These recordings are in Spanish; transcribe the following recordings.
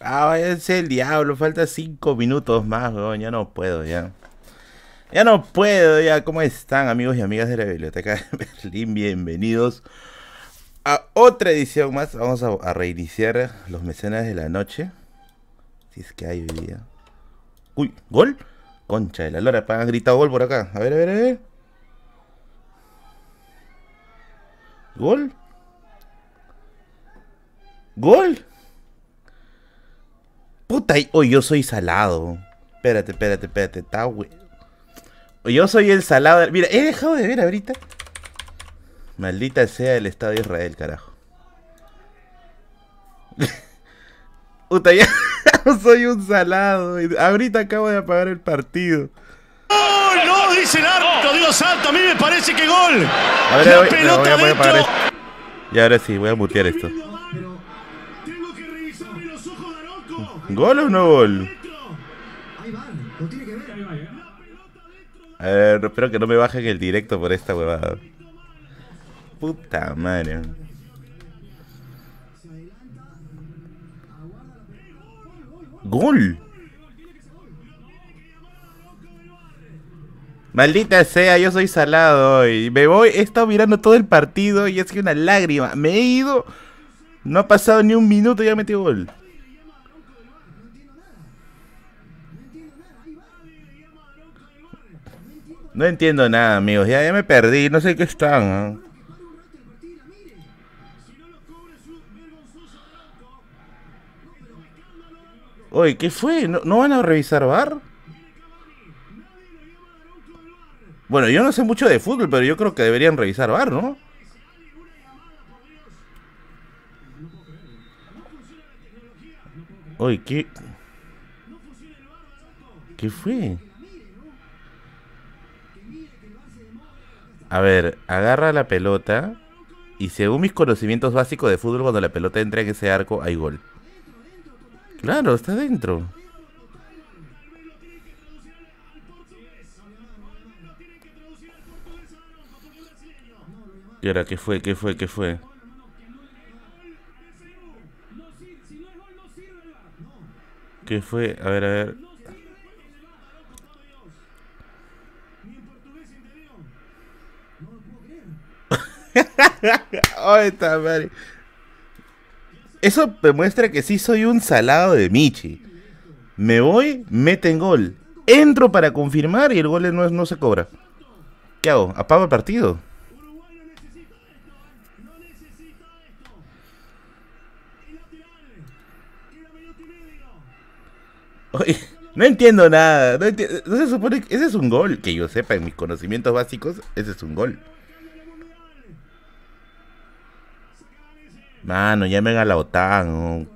Ah, váyanse el diablo, falta cinco minutos más, weón. Ya no puedo, ya. Ya no puedo, ya. ¿Cómo están, amigos y amigas de la Biblioteca de Berlín? Bienvenidos a otra edición más. Vamos a, reiniciar los mecenas de la noche. Si es que hay hoy día. Uy, ¿gol? Concha de la lora, han gritado gol por acá. A ver, a ver, a ver. ¿Gol? ¿Gol? Puta, hoy yo soy salado. Espérate, espérate, espérate. Está güey. Yo soy el salado. Mira, he dejado de ver ahorita. Maldita sea el Estado de Israel, carajo. Puta, ya soy un salado. Ahorita acabo de apagar el partido. ¡Gol! ¡No! Dice el árbitro, Dios santo. A mí me parece que gol. A ver, La pelota voy, a, voy a Y ahora sí, voy a mutear esto. ¿Gol o no gol? A ver, espero que no me bajen el directo por esta huevada. Puta madre. ¡Gol! Maldita sea, yo soy salado hoy. Me voy, he estado mirando todo el partido y es que una lágrima. Me he ido. No ha pasado ni un minuto y ya metí gol. No entiendo nada, amigos. Ya, ya me perdí. No sé qué están. Oye, ¿qué fue? ¿No, van a revisar bar? Bueno, yo no sé mucho de fútbol, pero yo creo que deberían revisar bar, ¿no? Oye, ¿qué? ¿Qué fue? A ver, agarra la pelota y según mis conocimientos básicos de fútbol, cuando la pelota entra en ese arco, hay gol. Claro, está dentro. ¿Y ahora qué fue? ¿Qué fue? ¿Qué fue? ¿Qué fue? A ver, a ver. Eso demuestra que sí soy un salado de Michi. Me voy, meten gol. Entro para confirmar y el gol no, no se cobra. ¿Qué hago? ¿Apago el partido? no entiendo nada. No, se supone que ese es un gol. Que yo sepa, en mis conocimientos básicos, ese es un gol. Mano, llamen a la OTAN.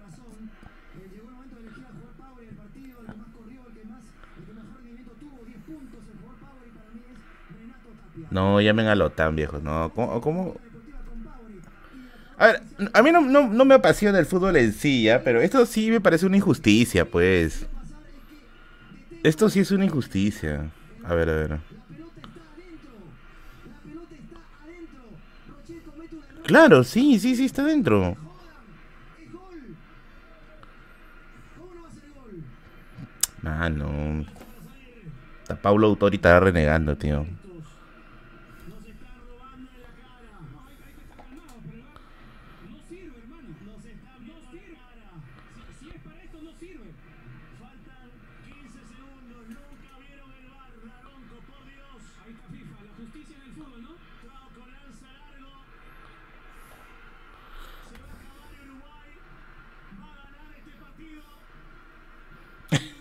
No, llamen a la OTAN, viejo. No, ¿cómo? A ver, a mí no, no, me apasiona el fútbol en sí, ¿ya? Pero esto sí me parece una injusticia, pues. Esto sí es una injusticia. A ver, a ver. Claro, sí, sí, sí, está dentro. Ah, no. Está Paulo Autori está renegando, tío.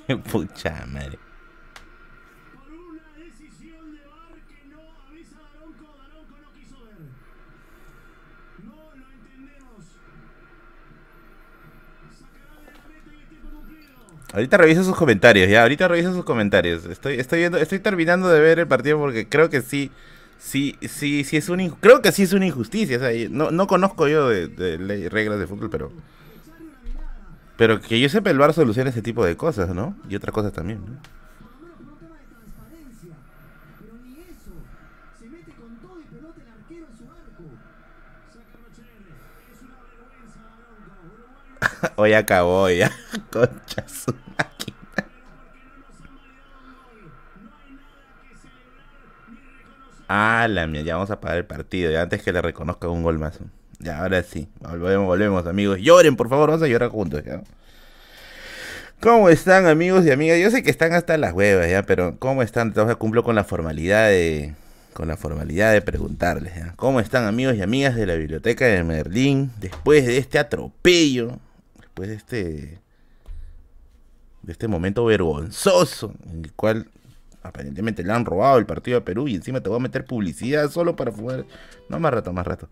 Pucha madre. Ahorita revisa sus comentarios, ya, ahorita revisa sus comentarios. Estoy, estoy viendo, estoy terminando de ver el partido porque creo que sí, sí, sí, sí es un creo que sí es una injusticia. no, no conozco yo de, de reglas de fútbol, pero pero que yo sepa, el VAR soluciona ese tipo de cosas, ¿no? Y otras cosas también, ¿no? Hoy acabó ya. Concha su máquina. Ah, la mía, ya vamos a pagar el partido, ya antes que le reconozca un gol más. Ya, ahora sí. Volvemos, volvemos, amigos. Lloren, por favor, vamos a llorar juntos, ¿ya? ¿Cómo están, amigos y amigas? Yo sé que están hasta las huevas, ¿ya? Pero ¿cómo están? Cumplo con la formalidad de... Con la formalidad de preguntarles, ¿ya? ¿Cómo están, amigos y amigas de la biblioteca de Merlín? Después de este atropello, después de este... De este momento vergonzoso en el cual aparentemente le han robado el partido a Perú y encima te voy a meter publicidad solo para jugar. No, más rato, más rato.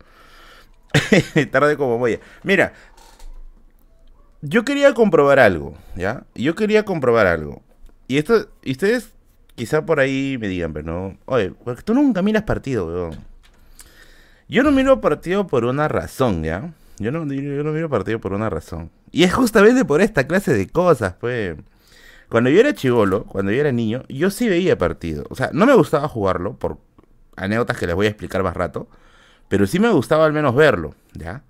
Tarde como voy. Mira, yo quería comprobar algo, ¿ya? Yo quería comprobar algo. Y esto, ustedes quizá por ahí me digan, pero no, oye, porque tú nunca miras partido, weón. Yo no miro partido por una razón, ¿ya? Yo no, yo no miro partido por una razón. Y es justamente por esta clase de cosas, pues. Cuando yo era chivolo, cuando yo era niño, yo sí veía partido. O sea, no me gustaba jugarlo por anécdotas que les voy a explicar más rato. Pero sí me gustaba al menos verlo, ¿ya?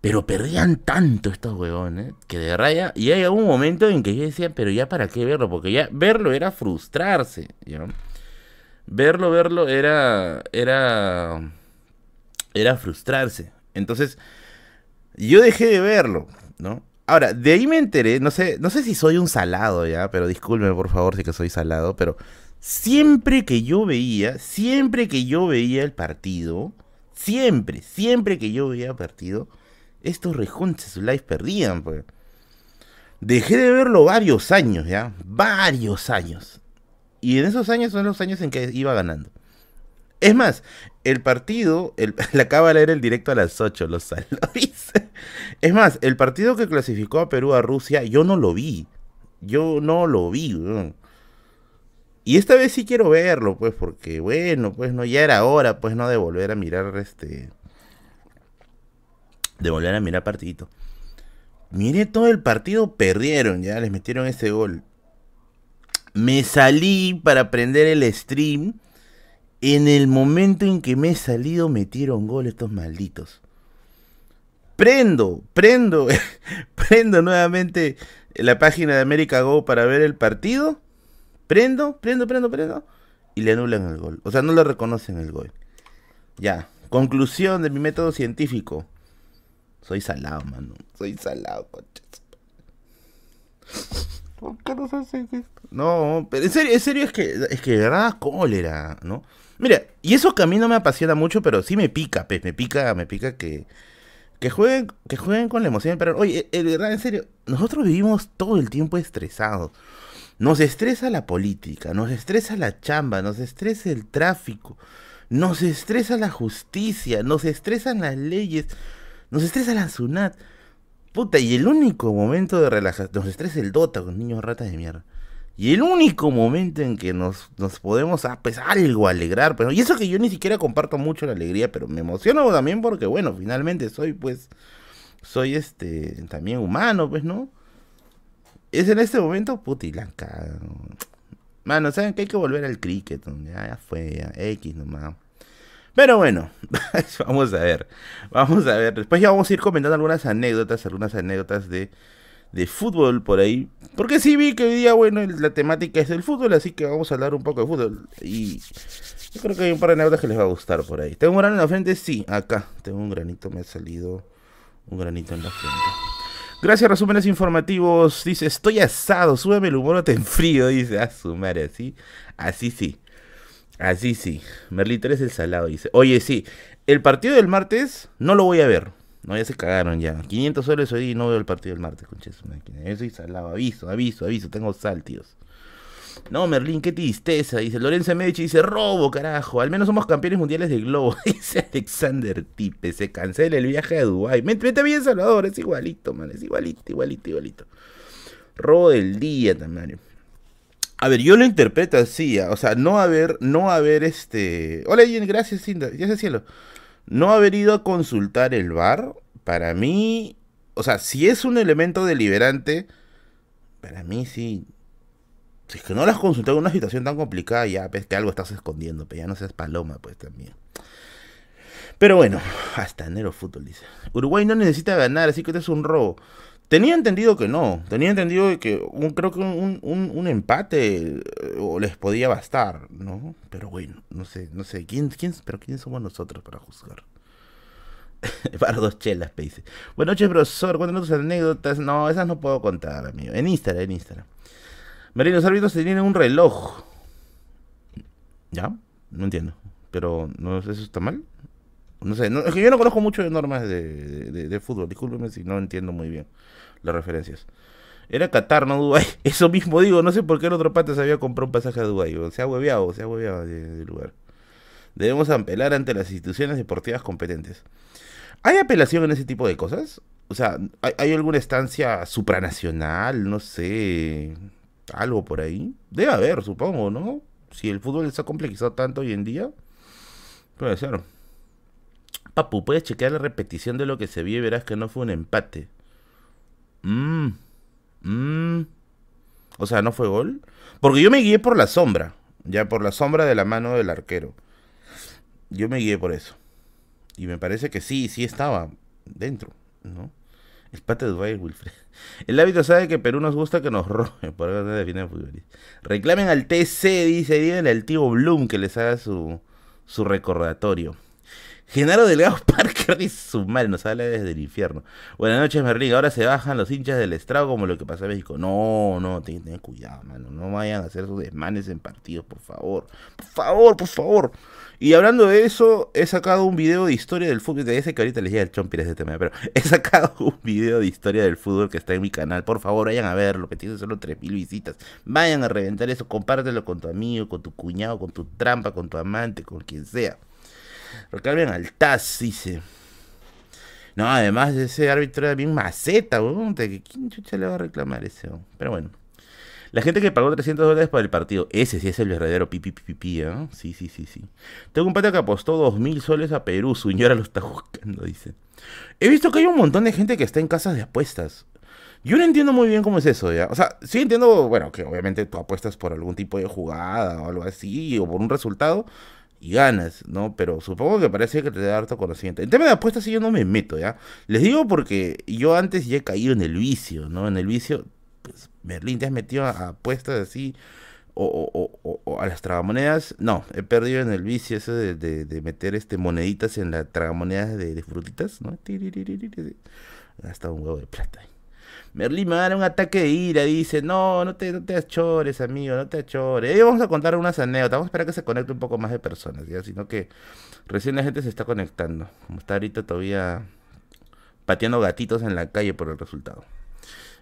Pero perdían tanto estos huevones que de raya. Y hay un momento en que yo decía, pero ya para qué verlo, porque ya verlo era frustrarse, ¿ya? Verlo, verlo era. Era. Era frustrarse. Entonces, yo dejé de verlo, ¿no? Ahora, de ahí me enteré, no sé, no sé si soy un salado ya, pero discúlpeme por favor si que soy salado, pero siempre que yo veía, siempre que yo veía el partido, siempre, siempre que yo veía partido, estos su live perdían, pues. Dejé de verlo varios años, ya, varios años. Y en esos años son los años en que iba ganando. Es más, el partido, el, la cábala era el directo a las 8, los salóis. Es más, el partido que clasificó a Perú a Rusia, yo no lo vi. Yo no lo vi. Y esta vez sí quiero verlo, pues, porque bueno, pues no, ya era hora, pues, no de volver a mirar este. De volver a mirar partidito. Miré todo el partido, perdieron, ya les metieron ese gol. Me salí para prender el stream en el momento en que me he salido, metieron gol estos malditos. Prendo, prendo, prendo nuevamente la página de América Go para ver el partido. Prendo, prendo, prendo, prendo. Y le anulan el gol. O sea, no le reconocen el gol. Ya. Conclusión de mi método científico. Soy salado, mano. Soy salado, conchas. ¿Por qué no se hace esto? No, pero en serio, en serio es que, es que verdad cólera, ¿no? Mira, y eso que a mí no me apasiona mucho, pero sí me pica, pues, me pica, me pica que, que jueguen, que jueguen con la emoción. Pero, oye, de verdad, en serio, nosotros vivimos todo el tiempo estresados. Nos estresa la política, nos estresa la chamba, nos estresa el tráfico, nos estresa la justicia, nos estresan las leyes, nos estresa la SUNAT. Puta, y el único momento de relajación, nos estresa el DOTA con niños ratas de mierda. Y el único momento en que nos, nos podemos ah, pues, algo alegrar, pero y eso que yo ni siquiera comparto mucho la alegría, pero me emociono también porque bueno, finalmente soy pues soy este también humano, pues, ¿no? Es en este momento putilanca. Mano, saben que hay que volver al cricket, ya, ya fue, ya, X nomás. Pero bueno, vamos a ver. Vamos a ver. Después ya vamos a ir comentando algunas anécdotas, algunas anécdotas de de fútbol por ahí. Porque sí vi que hoy día, bueno, la temática es el fútbol, así que vamos a hablar un poco de fútbol. Y yo creo que hay un par de anécdotas que les va a gustar por ahí. ¿Tengo un grano en la frente? Sí, acá. Tengo un granito, me ha salido un granito en la frente. Gracias, resúmenes informativos. Dice, estoy asado, súbeme el humor o te enfrío. Dice, a su madre, así, así sí. Así sí. Merlito eres el salado, dice. Oye, sí, el partido del martes no lo voy a ver. No, ya se cagaron ya. 500 soles hoy y no veo el partido del martes, conches. Yo soy salado. Aviso, aviso, aviso. Tengo sal, tíos. No, Merlín, qué tristeza. Dice Lorenzo Medici, dice robo, carajo. Al menos somos campeones mundiales de globo. Dice Alexander Tipe. Se cancela el viaje a Dubái. Mete bien Salvador, es igualito, man. Es igualito, igualito, igualito. Robo del día también. A ver, yo lo interpreto así, o sea, no haber, no haber este. Hola, gracias, Cinda. Ya se cielo no haber ido a consultar el bar, para mí, o sea, si es un elemento deliberante, para mí sí. Si es que no lo has consultado en una situación tan complicada, ya ves que algo estás escondiendo, pero ya no seas paloma, pues también. Pero bueno, hasta enero fútbol dice. Uruguay no necesita ganar, así que esto es un robo. Tenía entendido que no, tenía entendido que un, creo que un, un, empate eh, les podía bastar, ¿no? Pero bueno, no sé, no sé, ¿quién, quién, pero quién somos nosotros para juzgar? para dos chelas, me dice. Buenas noches, profesor, cuéntanos tus anécdotas. No, esas no puedo contar, amigo. En Instagram, en Instagram. Marino, los árbitros tienen un reloj. ¿Ya? No entiendo. Pero, ¿no, ¿eso está mal? No sé, es que yo no conozco mucho de normas de, fútbol, discúlpeme si no entiendo muy bien las referencias. Era Qatar, no Dubái. Eso mismo digo, no sé por qué el otro pata se había comprado un pasaje a Dubái. Se ha hueveado, se ha hueveado de, lugar. Debemos apelar ante las instituciones deportivas competentes. ¿Hay apelación en ese tipo de cosas? O sea, ¿hay, ¿hay, alguna estancia supranacional? No sé. Algo por ahí. Debe haber, supongo, ¿no? Si el fútbol está complejizado tanto hoy en día. Puede ser. Papu, puedes chequear la repetición de lo que se vio y verás que no fue un empate. Mmm. Mmm. O sea, ¿no fue gol? Porque yo me guié por la sombra. Ya por la sombra de la mano del arquero. Yo me guié por eso. Y me parece que sí, sí estaba dentro, ¿no? El pate de Dubai, Wilfred. El hábito sabe que Perú nos gusta que nos roben. Por eso define Reclamen al TC, dice, díganle al tío Bloom que les haga su, su recordatorio. Genaro Delgado Parker dice su mal, nos habla desde el infierno. Buenas noches, Merlín. Ahora se bajan los hinchas del estrado como lo que pasa en México. No, no, ten, cuidado, mano. No vayan a hacer sus desmanes en partidos, por favor. Por favor, por favor. Y hablando de eso, he sacado un video de historia del fútbol. De ese que ahorita les llega el chompir ese tema, pero he sacado un video de historia del fútbol que está en mi canal. Por favor, vayan a verlo, que tiene solo 3.000 visitas. Vayan a reventar eso, compártelo con tu amigo, con tu cuñado, con tu trampa, con tu amante, con quien sea. Recalven al Taz, dice. No, además ese árbitro era bien maceta, weón. ¿Quién chucha le va a reclamar ese? Pero bueno. La gente que pagó 300 dólares para el partido, ese sí es el verdadero pipi pipi, ¿eh? Sí, sí, sí, sí. Tengo un pata que apostó 2000 soles a Perú, su señora lo está buscando, dice. He visto que hay un montón de gente que está en casas de apuestas. Yo no entiendo muy bien cómo es eso, ¿ya? O sea, sí entiendo, bueno, que obviamente tú apuestas por algún tipo de jugada o algo así, o por un resultado, y ganas, ¿no? Pero supongo que parece que te da harto conocimiento. En tema de apuestas sí yo no me meto, ¿ya? Les digo porque yo antes ya he caído en el vicio, ¿no? En el vicio, Merlín, ¿te has metido a apuestas así? O, a las tragamonedas. No, he perdido en el vicio eso de, meter este moneditas en las tragamonedas de, frutitas, ¿no? Hasta un huevo de plata. Merlín me da un ataque de ira, dice, no, no te, no te achores, amigo, no te achores. Y vamos a contar unas anécdotas, vamos a esperar que se conecte un poco más de personas, ya, sino que recién la gente se está conectando, como está ahorita todavía pateando gatitos en la calle por el resultado.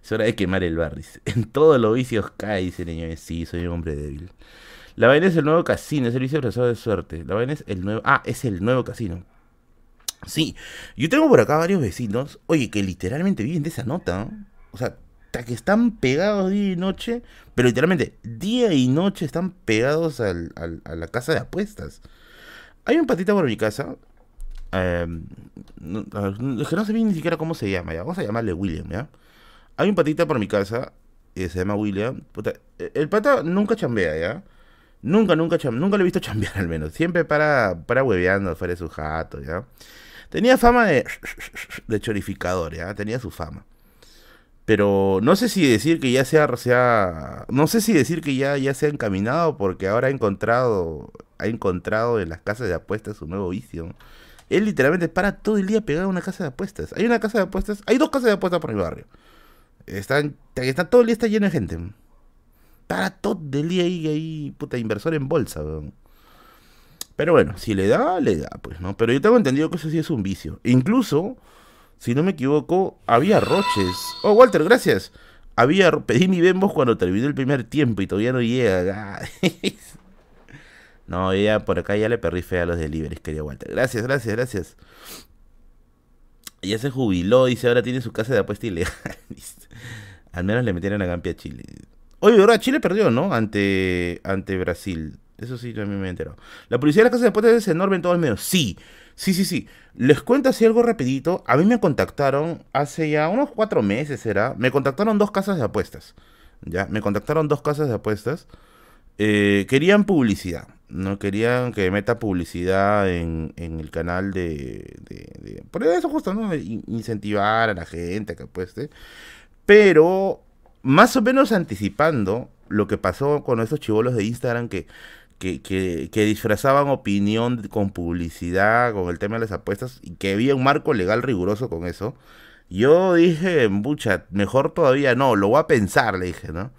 Es hora de quemar el barrio. En todos los vicios cae, dice niño, sí, soy un hombre débil. La vaina es el nuevo casino, es el vicio de suerte. La vaina es el nuevo, ah, es el nuevo casino. Sí, yo tengo por acá varios vecinos, oye, que literalmente viven de esa nota. O sea, que están pegados día y noche, pero literalmente día y noche están pegados a la casa de apuestas. Hay un patita por mi casa. Em, es que no sé bien ni siquiera cómo se llama. Vamos a llamarle William, ¿ya? Hay un patita por mi casa, que se llama William. E, el pata nunca chambea, ¿ya? Nunca, nunca. Nunca lo he visto chambear al menos. Siempre para, para hueveando fuera de su jato, ¿ya? Tenía fama de, de chorificador, ¿ya? Tenía su fama. Pero no sé si decir que ya sea, sea no sé si decir que ya, ya se ha encaminado porque ahora ha encontrado, ha encontrado en las casas de apuestas su nuevo vicio. Él literalmente para todo el día pegado a una casa de apuestas. Hay una casa de apuestas, hay dos casas de apuestas por el barrio. Están, está todo el día está lleno de gente. Para todo el día ahí, ahí, puta, inversor en bolsa, Pero bueno, si le da, le da, pues, ¿no? Pero yo tengo entendido que eso sí es un vicio. Incluso si no me equivoco, había roches. Oh, Walter, gracias. Había, pedí mi Bembos cuando terminó el primer tiempo y todavía no llega. no, ya por acá ya le perdí fe a los deliveries, quería Walter. Gracias, gracias, gracias. Ya se jubiló, dice, ahora tiene su casa de apuesta ilegal. Al menos le metieron a Gampia a Chile. Oye, ahora Chile perdió, ¿no? Ante, ante Brasil. Eso sí, también me he enterado. La policía de la casa de apuestas es enorme en todos los medios. Sí, Sí, sí, sí. Les cuento así algo rapidito. A mí me contactaron hace ya unos cuatro meses, era. Me contactaron dos casas de apuestas. Ya, me contactaron dos casas de apuestas. Eh, querían publicidad. No querían que meta publicidad en, el canal de, Por eso justo, ¿no? Incentivar a la gente que apueste. Pero más o menos anticipando lo que pasó con esos chivolos de Instagram que, que, disfrazaban opinión con publicidad, con el tema de las apuestas, y que había un marco legal riguroso con eso. Yo dije, mucha, mejor todavía no, lo voy a pensar, le dije, ¿no?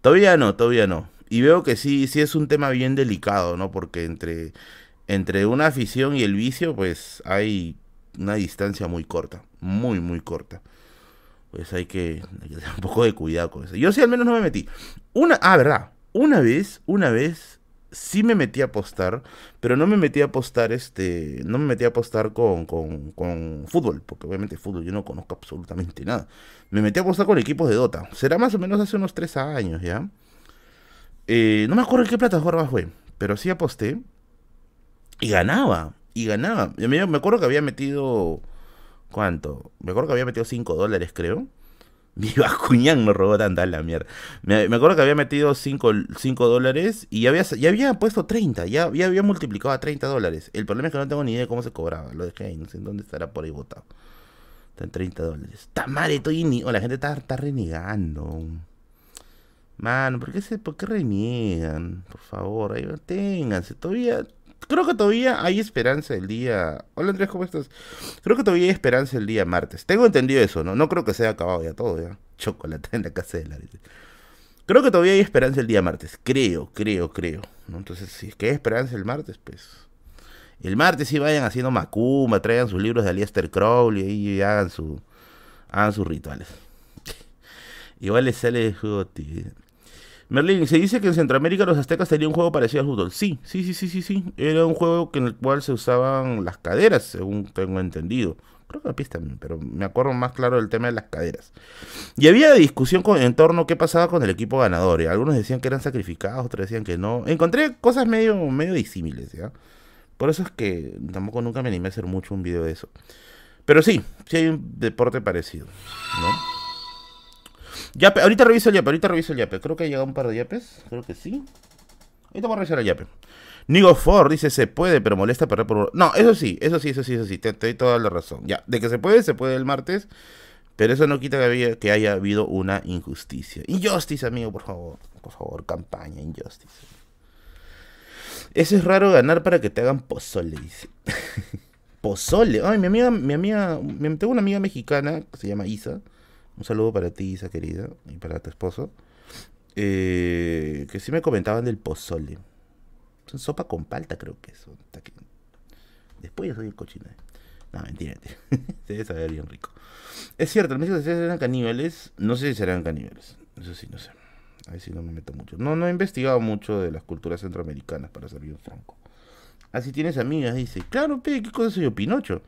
Todavía no, todavía no. Y veo que sí, sí es un tema bien delicado, ¿no? Porque entre, entre una afición y el vicio, pues hay una distancia muy corta, muy, muy corta. Pues hay que, tener un poco de cuidado con eso. Yo sí al menos no me metí. Una, ah, verdad, una vez, una vez sí me metí a apostar, pero no me metí a apostar, este, no me metí a apostar con, con, con fútbol, porque obviamente fútbol yo no conozco absolutamente nada. Me metí a apostar con equipos de Dota. Será más o menos hace unos tres años, ¿ya? Eh, no me acuerdo en qué plataforma fue, pero sí aposté y ganaba, y ganaba. Me, acuerdo que había metido, ¿cuánto? Me acuerdo que había metido 5 dólares, creo. Mi Bascuñán no robó tanta la mierda. Me, acuerdo que había metido 5 dólares y ya había, ya había puesto 30. Ya, ya, había multiplicado a 30 dólares. El problema es que no tengo ni idea de cómo se cobraba. Lo dejé ahí, no sé dónde estará por ahí botado. Está en 30 dólares. Mal, estoy ni... la gente está, está renegando. Mano, ¿por qué, se, ¿por qué reniegan? Por favor, ahí ténganse. Todavía, creo que todavía hay esperanza el día. Hola Andrés, ¿cómo estás? Creo que todavía hay esperanza el día martes. Tengo entendido eso, ¿no? No creo que se haya acabado ya todo, ya. Chocolate en la casa de la. Creo que todavía hay esperanza el día martes. Creo, creo, creo. ¿no? Entonces, si es que hay esperanza el martes, pues. El martes sí vayan haciendo macumba, traigan sus libros de Alistair Crowley y hagan su. hagan sus rituales. Igual les sale tío. Merlin, se dice que en Centroamérica los aztecas tenían un juego parecido al fútbol. Sí, sí, sí, sí, sí, sí. Era un juego en el cual se usaban las caderas, según tengo entendido. Creo que la pista pero me acuerdo más claro del tema de las caderas. Y había discusión con, en torno a qué pasaba con el equipo ganador. Y algunos decían que eran sacrificados, otros decían que no. Encontré cosas medio, medio disímiles, ¿ya? Por eso es que tampoco nunca me animé a hacer mucho un video de eso. Pero sí, sí hay un deporte parecido, ¿no? Yape, ahorita reviso el yape, ahorita reviso el yape. Creo que ha llegado un par de yapes. Creo que sí. Ahorita voy a revisar el yape. Nigo Ford dice se puede, pero molesta perder por. No, eso sí, eso sí, eso sí, eso sí. Te, doy toda la razón. Ya, de que se puede, se puede el martes. Pero eso no quita que, haya habido una injusticia. Injustice, amigo, por favor. Por favor, campaña, injustice. Eso es raro ganar para que te hagan pozole, dice. pozole. Ay, mi amiga, mi amiga, tengo una amiga mexicana que se llama Isa un saludo para ti, Isa querida, y para tu esposo. Eh, que sí me comentaban del pozole. Es sopa con palta, creo que eso. Después yo soy el cochino. No, mentira, mentira. Debe saber bien rico. Es cierto, en México serán caníbales. No sé si serán caníbales. Eso sí, no sé. Ahí sí no me meto mucho. No, no he investigado mucho de las culturas centroamericanas, para ser bien franco. Así tienes amigas, dice. Claro, ¿qué cosa soy yo? Pinocho.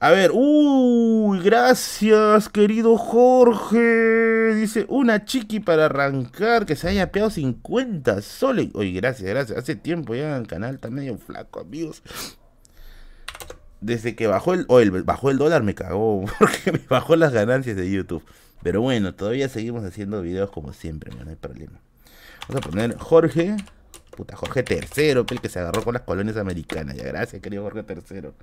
A ver, uy, gracias, querido Jorge. Dice, una chiqui para arrancar, que se haya pegado 50 soles. Oye, gracias, gracias. Hace tiempo ya el canal está medio flaco, amigos. Desde que bajó el, o el, bajó el dólar me cagó, porque me bajó las ganancias de YouTube. Pero bueno, todavía seguimos haciendo videos como siempre, no hay problema. Vamos a poner Jorge, puta, Jorge tercero, el que se agarró con las colonias americanas. Ya, gracias, querido Jorge tercero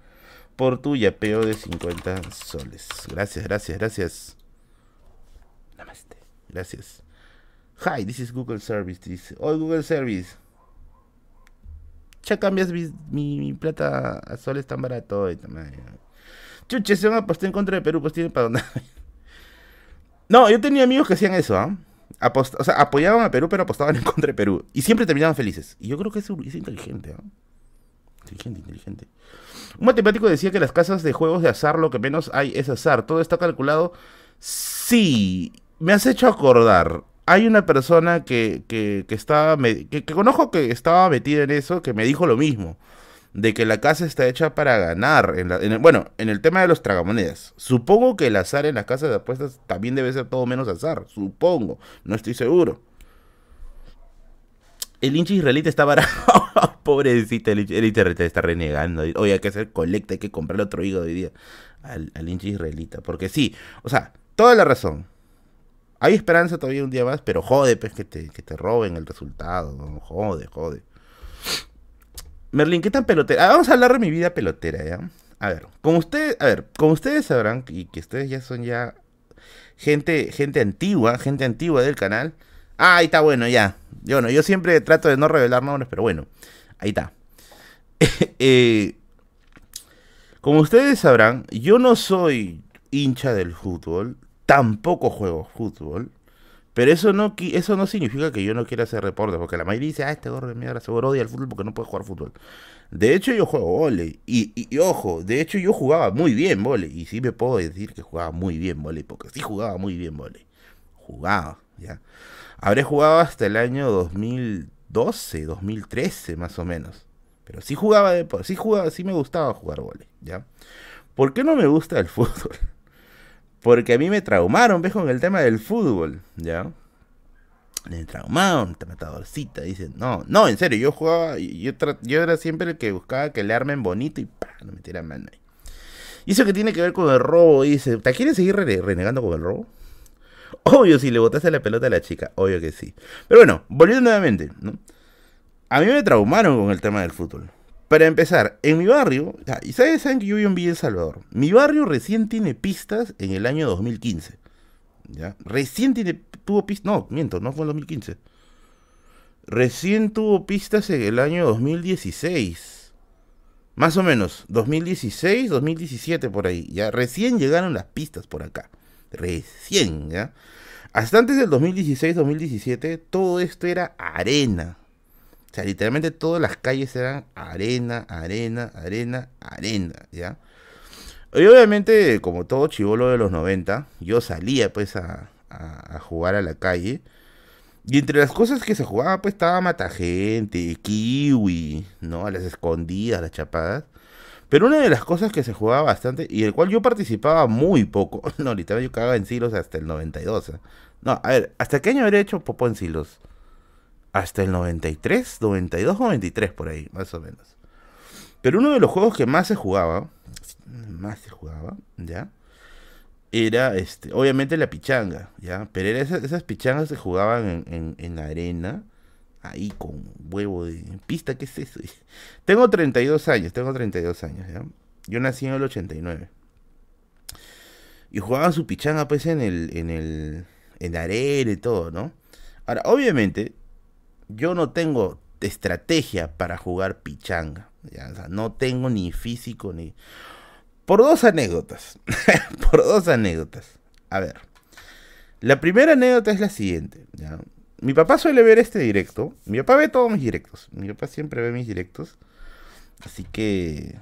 por tu yapeo de 50 soles. Gracias, gracias, gracias. Namaste. Gracias. Hi, this is Google Service. Dice, oh, Google Service. Ya cambias mi, plata a soles tan barato. Chuche, se van a apostar en contra de Perú, pues tienen para dónde. no, yo tenía amigos que hacían eso, ¿ah? o sea, apoyaban a Perú, pero apostaban en contra de Perú. Y siempre terminaban felices. Y yo creo que es, es inteligente, ¿ah? Inteligente, inteligente. Un matemático decía que las casas de juegos de azar lo que menos hay es azar. Todo está calculado. Sí, me has hecho acordar. Hay una persona que, que, estaba, que, conozco que estaba metida en eso, que me dijo lo mismo. De que la casa está hecha para ganar. En bueno, en el tema de los tragamonedas. Supongo que el azar en las casas de apuestas también debe ser todo menos azar. Supongo. No estoy seguro. El hincha israelita está barato. Pobrecito, el, el internet está renegando. Oye, hay que hacer colecta, hay que comprar otro hígado hoy día al, hincha israelita. Porque sí, o sea, toda la razón. Hay esperanza todavía un día más, pero jode, pues, que te, que te roben el resultado. Jode, jode. Merlin, ¿qué tan pelotera? Ah, vamos a hablar de mi vida pelotera, ¿ya? A ver, como ustedes, a ver, como ustedes sabrán, y que ustedes ya son ya gente, gente antigua, gente antigua del canal. Ah, ahí está bueno, ya. Yo no, yo siempre trato de no revelar nombres, pero bueno, ahí está. eh, como ustedes sabrán, yo no soy hincha del fútbol, tampoco juego fútbol, pero eso no, eso no significa que yo no quiera hacer reportes, porque la mayoría dice, ah, este gorro de mierda seguro odia el fútbol porque no puede jugar fútbol. De hecho, yo juego vole. Y, ojo, de hecho, yo jugaba muy bien vole. Y sí me puedo decir que jugaba muy bien vole, porque sí jugaba muy bien vole. Jugaba, ya. Habré jugado hasta el año 2012, 2013, más o menos. Pero sí jugaba, de, sí jugaba, sí me gustaba jugar vole, ¿ya? ¿Por qué no me gusta el fútbol? Porque a mí me traumaron, ves, con el tema del fútbol, ¿ya? Me traumaron, matadorcita, dicen, no, no, en serio, yo jugaba, yo, yo era siempre el que buscaba que le armen bonito y pa, no me tiran mano ahí. Y eso que tiene que ver con el robo, dice, ¿te quieres seguir renegando con el robo? Obvio, si le botaste la pelota a la chica, obvio que sí. Pero bueno, volviendo nuevamente. A mí me traumaron con el tema del fútbol. Para empezar, en mi barrio, y ¿sabes, saben que yo vivo en Villa El Salvador. Mi barrio recién tiene pistas en el año 2015. ¿ya? Recién tuvo pistas, no, miento, no fue en 2015. Recién tuvo pistas en el año 2016. Más o menos, 2016, 2017 por ahí. Ya recién llegaron las pistas por acá. Recién, ¿ya? Hasta antes del 2016, 2017, todo esto era arena. O sea, literalmente todas las calles eran arena, arena, arena, arena, ¿ya? Y obviamente, como todo chivolo de los 90, yo salía pues a, jugar a la calle. Y entre las cosas que se jugaba, pues estaba matagente, kiwi, ¿no? A las escondidas, las chapadas. Pero una de las cosas que se jugaba bastante, y el cual yo participaba muy poco, no, literalmente yo cagaba en silos hasta el 92. ¿eh? No, a ver, ¿hasta qué año habría hecho popo en silos? hasta el 93, 92, 93 por ahí, más o menos. Pero uno de los juegos que más se jugaba, más se jugaba, ¿ya? Era, este, obviamente la pichanga, ¿ya? Pero esas, esas pichangas se jugaban en, en, la arena, ahí con huevo de pista, ¿qué es eso? Tengo 32 años, tengo 32 años, ¿ya? Yo nací en el 89. Y jugaban su pichanga, pues, en el, en el, en arena y todo, ¿no? Ahora, obviamente, yo no tengo estrategia para jugar pichanga. no tengo ni físico ni... Por dos anécdotas. Por dos anécdotas. A ver. La primera anécdota es la siguiente. Mi papá suele ver este directo. Mi papá ve todos mis directos. Mi papá siempre ve mis directos. Así que...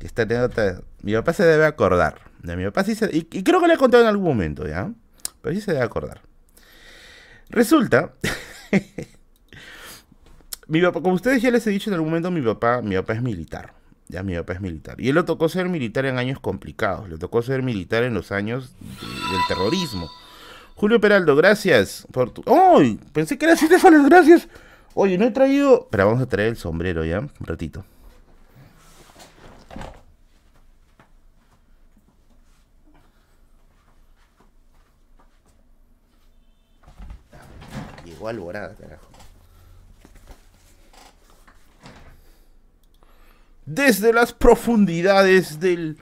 Esta anécdota... Mi papá se debe acordar. Mi papá sí se... Y, y creo que le he contado en algún momento, ¿ya? Pero sí se debe acordar. Resulta Mi papá, como ustedes ya les he dicho en algún momento, mi papá, mi papá es militar. Ya mi papá es militar. Y él le tocó ser militar en años complicados. Le tocó ser militar en los años del terrorismo. Julio Peraldo, gracias por tu. ¡Ay! Pensé que era Stefanes, gracias. Oye, no he traído. Pero vamos a traer el sombrero ya, un ratito. Llegó alborada, carajo. Desde las profundidades del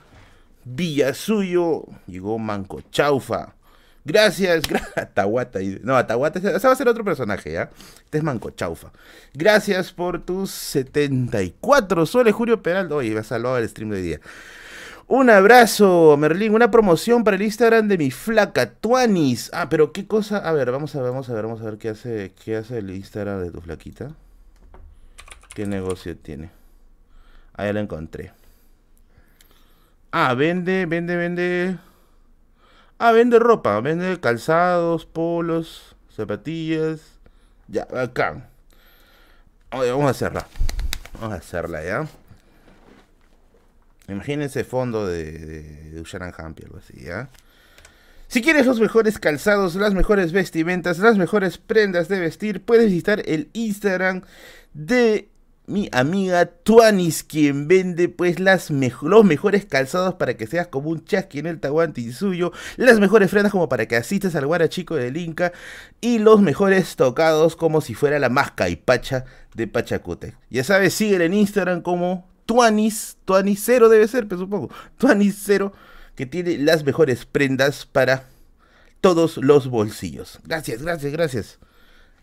Villasuyo llegó Manco Chaufa. Gracias, Atahuata. No, Atahuata, ese va a ser otro personaje, ¿ya? Este es Manco Chaufa. Gracias por tus 74 soles, Julio Peraldo. Oye, vas a salvar el stream de día. Un abrazo, Merlín. Una promoción para el Instagram de mi flaca, Tuanis. Ah, pero qué cosa. A ver, vamos a ver, vamos a ver, vamos a ver qué hace, qué hace el Instagram de tu flaquita. ¿Qué negocio tiene? Ahí la encontré. Ah, vende, vende, vende. Ah, vende ropa, vende calzados, polos, zapatillas. Ya, acá. vamos a hacerla. Vamos a hacerla, ¿ya? Imagínense fondo de, de, de Hampi, algo así, ¿ya? Si quieres los mejores calzados, las mejores vestimentas, las mejores prendas de vestir, puedes visitar el Instagram de mi amiga Tuanis, quien vende pues los mejores calzados para que seas como un chasqui en el taguante suyo, las mejores frenas como para que asistas al guarachico del Inca y los mejores tocados como si fuera la masca y pacha de Pachacute. Ya sabes, síguele en Instagram como Tuanis, Tuanis Cero debe ser, pues supongo, Tuanis Cero, que tiene las mejores prendas para todos los bolsillos. Gracias, gracias, gracias.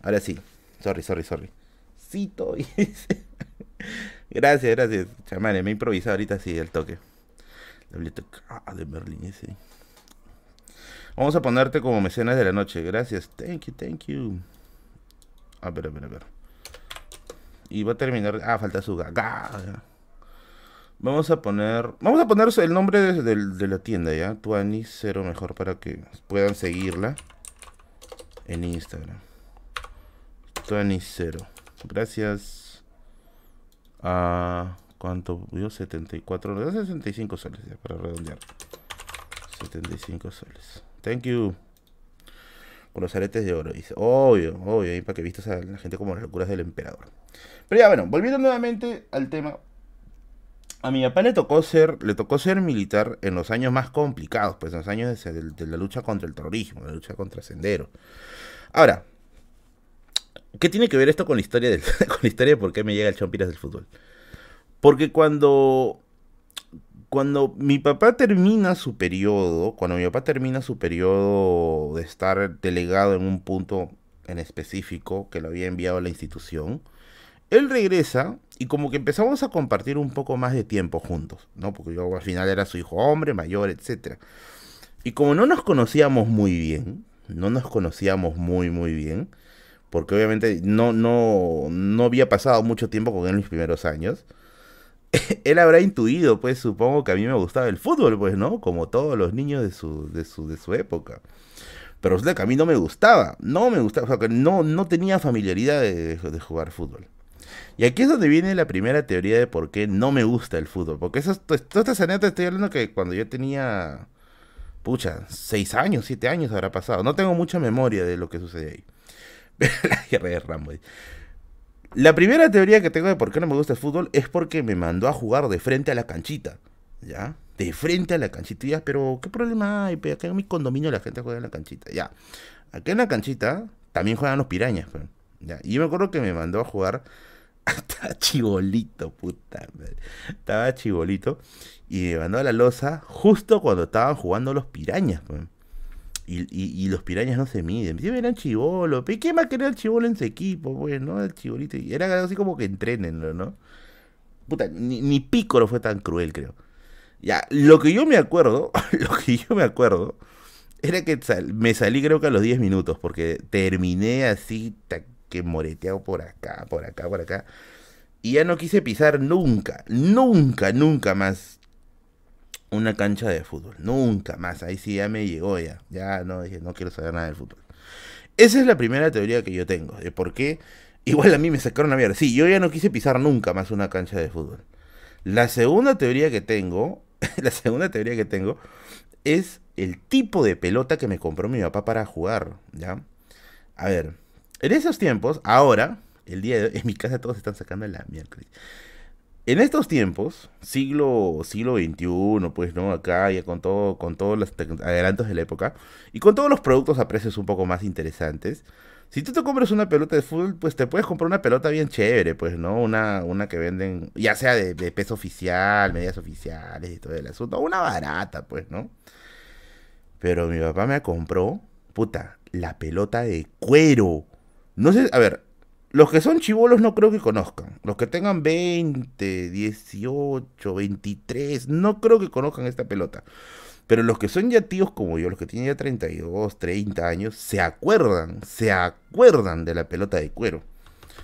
Ahora sí, sorry, sorry, sorry. Y... gracias, gracias, chamanes. Me he improvisado ahorita sí el toque. La ah, de Berlín, ese. Vamos a ponerte como mecenas de la noche. Gracias. Thank you, thank you. A ver, a ver, a ver. Y va a terminar. Ah, falta su gaga. Vamos a poner. Vamos a poner el nombre de, la tienda, ¿ya? Tuani Cero mejor para que puedan seguirla en Instagram. Tuani Cero. Gracias. A. ¿Cuánto? Yo 74. 65 soles, ya, para redondear. 75 soles. Thank you. Por los aretes de oro. Dice. Obvio, obvio. Ahí para que vistas a la gente como las locuras del emperador. Pero ya, bueno, volviendo nuevamente al tema. A mi papá le tocó ser, le tocó ser militar en los años más complicados, pues en los años de, la lucha contra el terrorismo, la lucha contra Sendero. Ahora, ¿qué tiene que ver esto con la historia del, con la historia de por qué me llega el Chompiras del fútbol? Porque cuando cuando mi papá termina su periodo, cuando mi papá termina su periodo de estar delegado en un punto en específico que lo había enviado a la institución, él regresa y como que empezamos a compartir un poco más de tiempo juntos, ¿no? Porque yo al final era su hijo hombre, mayor, etc. Y como no nos conocíamos muy bien, no nos conocíamos muy, muy bien, porque obviamente no, no, no había pasado mucho tiempo con él en mis primeros años, él habrá intuido, pues supongo que a mí me gustaba el fútbol, pues, ¿no? Como todos los niños de su, de su, de su época. Pero resulta que a mí no me gustaba, no me gustaba, o sea, que no, no tenía familiaridad de jugar fútbol. Y aquí es donde viene la primera teoría de por qué no me gusta el fútbol. Porque eso, todas estas anécdotas estoy hablando que cuando yo tenía, pucha, seis años, siete años habrá pasado. No tengo mucha memoria de lo que sucede ahí. la primera teoría que tengo de por qué no me gusta el fútbol es porque me mandó a jugar de frente a la canchita. ¿Ya? De frente a la canchita. Ya, pero ¿qué problema hay? Acá en mi condominio la gente juega en la canchita. Ya. Acá en la canchita también juegan los pirañas. Pues, ¿ya? Y yo me acuerdo que me mandó a jugar estaba chibolito, puta Estaba chibolito. Y me mandó a la losa justo cuando estaban jugando los pirañas, pues. Y, los pirañas no se miden. Siempre eran chivolos. ¿Qué más quería el chivolo en su equipo, pues? El chibolito. Y era así como que entrenenlo, ¿no? Puta, ni, ni Pícoro fue tan cruel, creo. Ya, lo que yo me acuerdo, lo que yo me acuerdo, era que me salí creo que a los 10 minutos, porque terminé así, que moreteado por acá, por acá, por acá. Y ya no quise pisar nunca, nunca, nunca más una cancha de fútbol. Nunca más. Ahí sí ya me llegó ya. Ya no no quiero saber nada del fútbol. Esa es la primera teoría que yo tengo. De por qué. Igual a mí me sacaron a mierda. Sí, yo ya no quise pisar nunca más una cancha de fútbol. La segunda teoría que tengo. la segunda teoría que tengo. Es el tipo de pelota que me compró mi papá para jugar. ¿Ya? A ver. En esos tiempos, ahora, el día de hoy, en mi casa todos están sacando la miércoles. En estos tiempos, siglo, siglo XXI, pues, ¿no? Acá ya con todo, con todos los adelantos de la época, y con todos los productos a precios un poco más interesantes, si tú te compras una pelota de fútbol, pues te puedes comprar una pelota bien chévere, pues, ¿no? Una, una que venden, ya sea de, peso oficial, medidas oficiales y todo el asunto, una barata, pues, ¿no? Pero mi papá me compró, puta, la pelota de cuero no sé, a ver, los que son chivolos no creo que conozcan. Los que tengan 20, 18, 23, no creo que conozcan esta pelota. Pero los que son ya tíos como yo, los que tienen ya 32, 30 años, se acuerdan, se acuerdan de la pelota de cuero.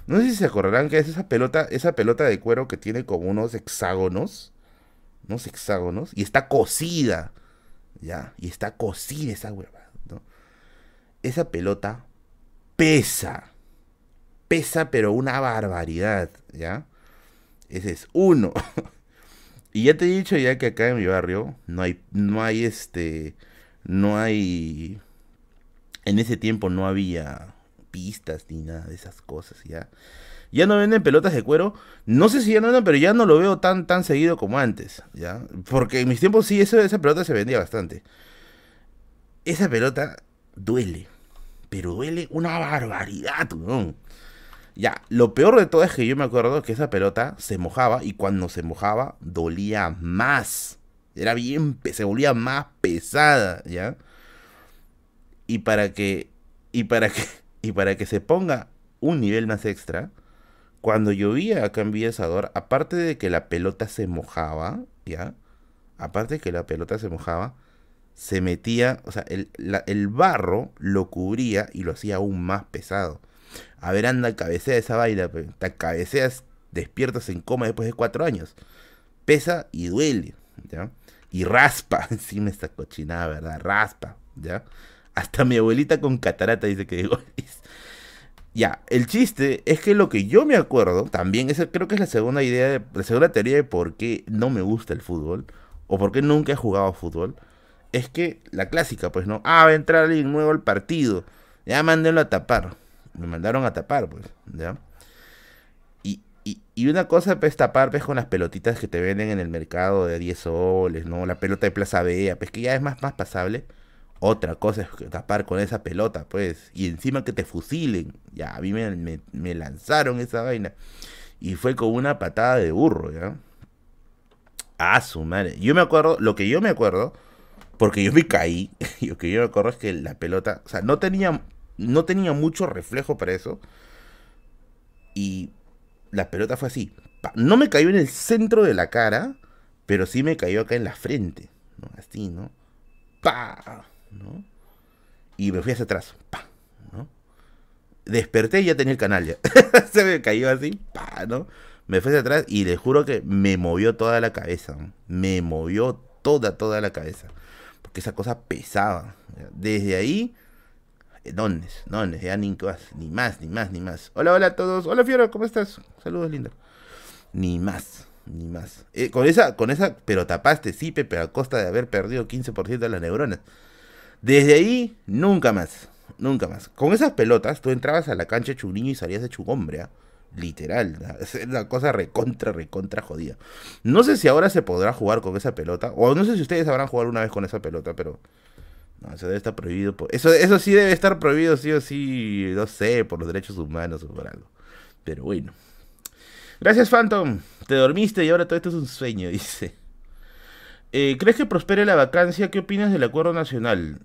No sé si se acordarán que es esa pelota, esa pelota de cuero que tiene como unos hexágonos, unos hexágonos, y está cosida, ya, y está cosida esa hueva. Esa pelota pesa. Pesa, pero una barbaridad, ¿ya? Ese es uno. y ya te he dicho ya que acá en mi barrio no hay, no hay este, no hay, en ese tiempo no había pistas ni nada de esas cosas, ya. Ya no venden pelotas de cuero. No sé si ya no venden, pero ya no lo veo tan, tan seguido como antes, ¿ya? Porque en mis tiempos sí, esa pelota se vendía bastante. Esa pelota duele. Pero duele una barbaridad. Ya, lo peor de todo es que yo me acuerdo que esa pelota se mojaba y cuando se mojaba dolía más. Era bien, se volvía más pesada, ¿ya? Y para que, y para que, y para que se ponga un nivel más extra, cuando llovía acá en Villasador, aparte de que la pelota se mojaba, ¿ya? Aparte de que la pelota se mojaba, se metía, o sea, el, el barro lo cubría y lo hacía aún más pesado. A ver, anda, cabecea esa vaina, te cabeceas, despiertas en coma después de cuatro años. Pesa y duele, ¿ya? Y raspa encima esta cochinada, ¿verdad? Raspa, ¿ya? Hasta mi abuelita con catarata dice que digo, Ya, el chiste es que lo que yo me acuerdo, también esa creo que es la segunda idea, de, la segunda teoría de por qué no me gusta el fútbol, o por qué nunca he jugado fútbol, es que la clásica, pues no, ah, va a entrar alguien nuevo al partido, ya mándenlo a tapar, me mandaron a tapar, pues, ya. Y, y, y una cosa pues tapar pues con las pelotitas que te venden en el mercado de 10 soles, ¿no? La pelota de Plaza Vea, pues que ya es más, más pasable otra cosa es tapar con esa pelota, pues. Y encima que te fusilen. Ya, a mí me, me, lanzaron esa vaina. Y fue con una patada de burro, ¿ya? Ah, su madre. Yo me acuerdo, lo que yo me acuerdo, porque yo me caí, lo que yo me acuerdo es que la pelota, o sea, no tenía, no tenía mucho reflejo para eso. Y la pelota fue así. No me cayó en el centro de la cara, pero sí me cayó acá en la frente. ¿no? Así, ¿no? ¡Pah! ¿no? Y me fui hacia atrás, ¿no? Desperté y ya tenía el canal ya. Se me cayó así, ¿no? Me fui hacia atrás y le juro que me movió toda la cabeza. Me movió toda, toda la cabeza. Porque esa cosa pesaba. Desde ahí, ¿dónde? ¿Dónde? Ya ni más, ni más, ni más, ni más. Hola, hola a todos. Hola, Fiora, ¿cómo estás? Saludos, linda. Ni más, ni más. Eh, con esa, con esa, pero tapaste, sí, pero a costa de haber perdido 15% de las neuronas. Desde ahí, nunca más. Nunca más. Con esas pelotas, tú entrabas a la cancha hecho un niño y salías hecho un hombre. ¿ah? Literal. Es una cosa recontra, recontra jodida. No sé si ahora se podrá jugar con esa pelota. O no sé si ustedes habrán jugado una vez con esa pelota, pero. No, eso debe estar prohibido. Eso, eso sí debe estar prohibido, sí o sí. No sé, por los derechos humanos o por algo. Pero bueno. Gracias, Phantom. Te dormiste y ahora todo esto es un sueño, dice. Eh, ¿Crees que prospere la vacancia? ¿Qué opinas del acuerdo nacional?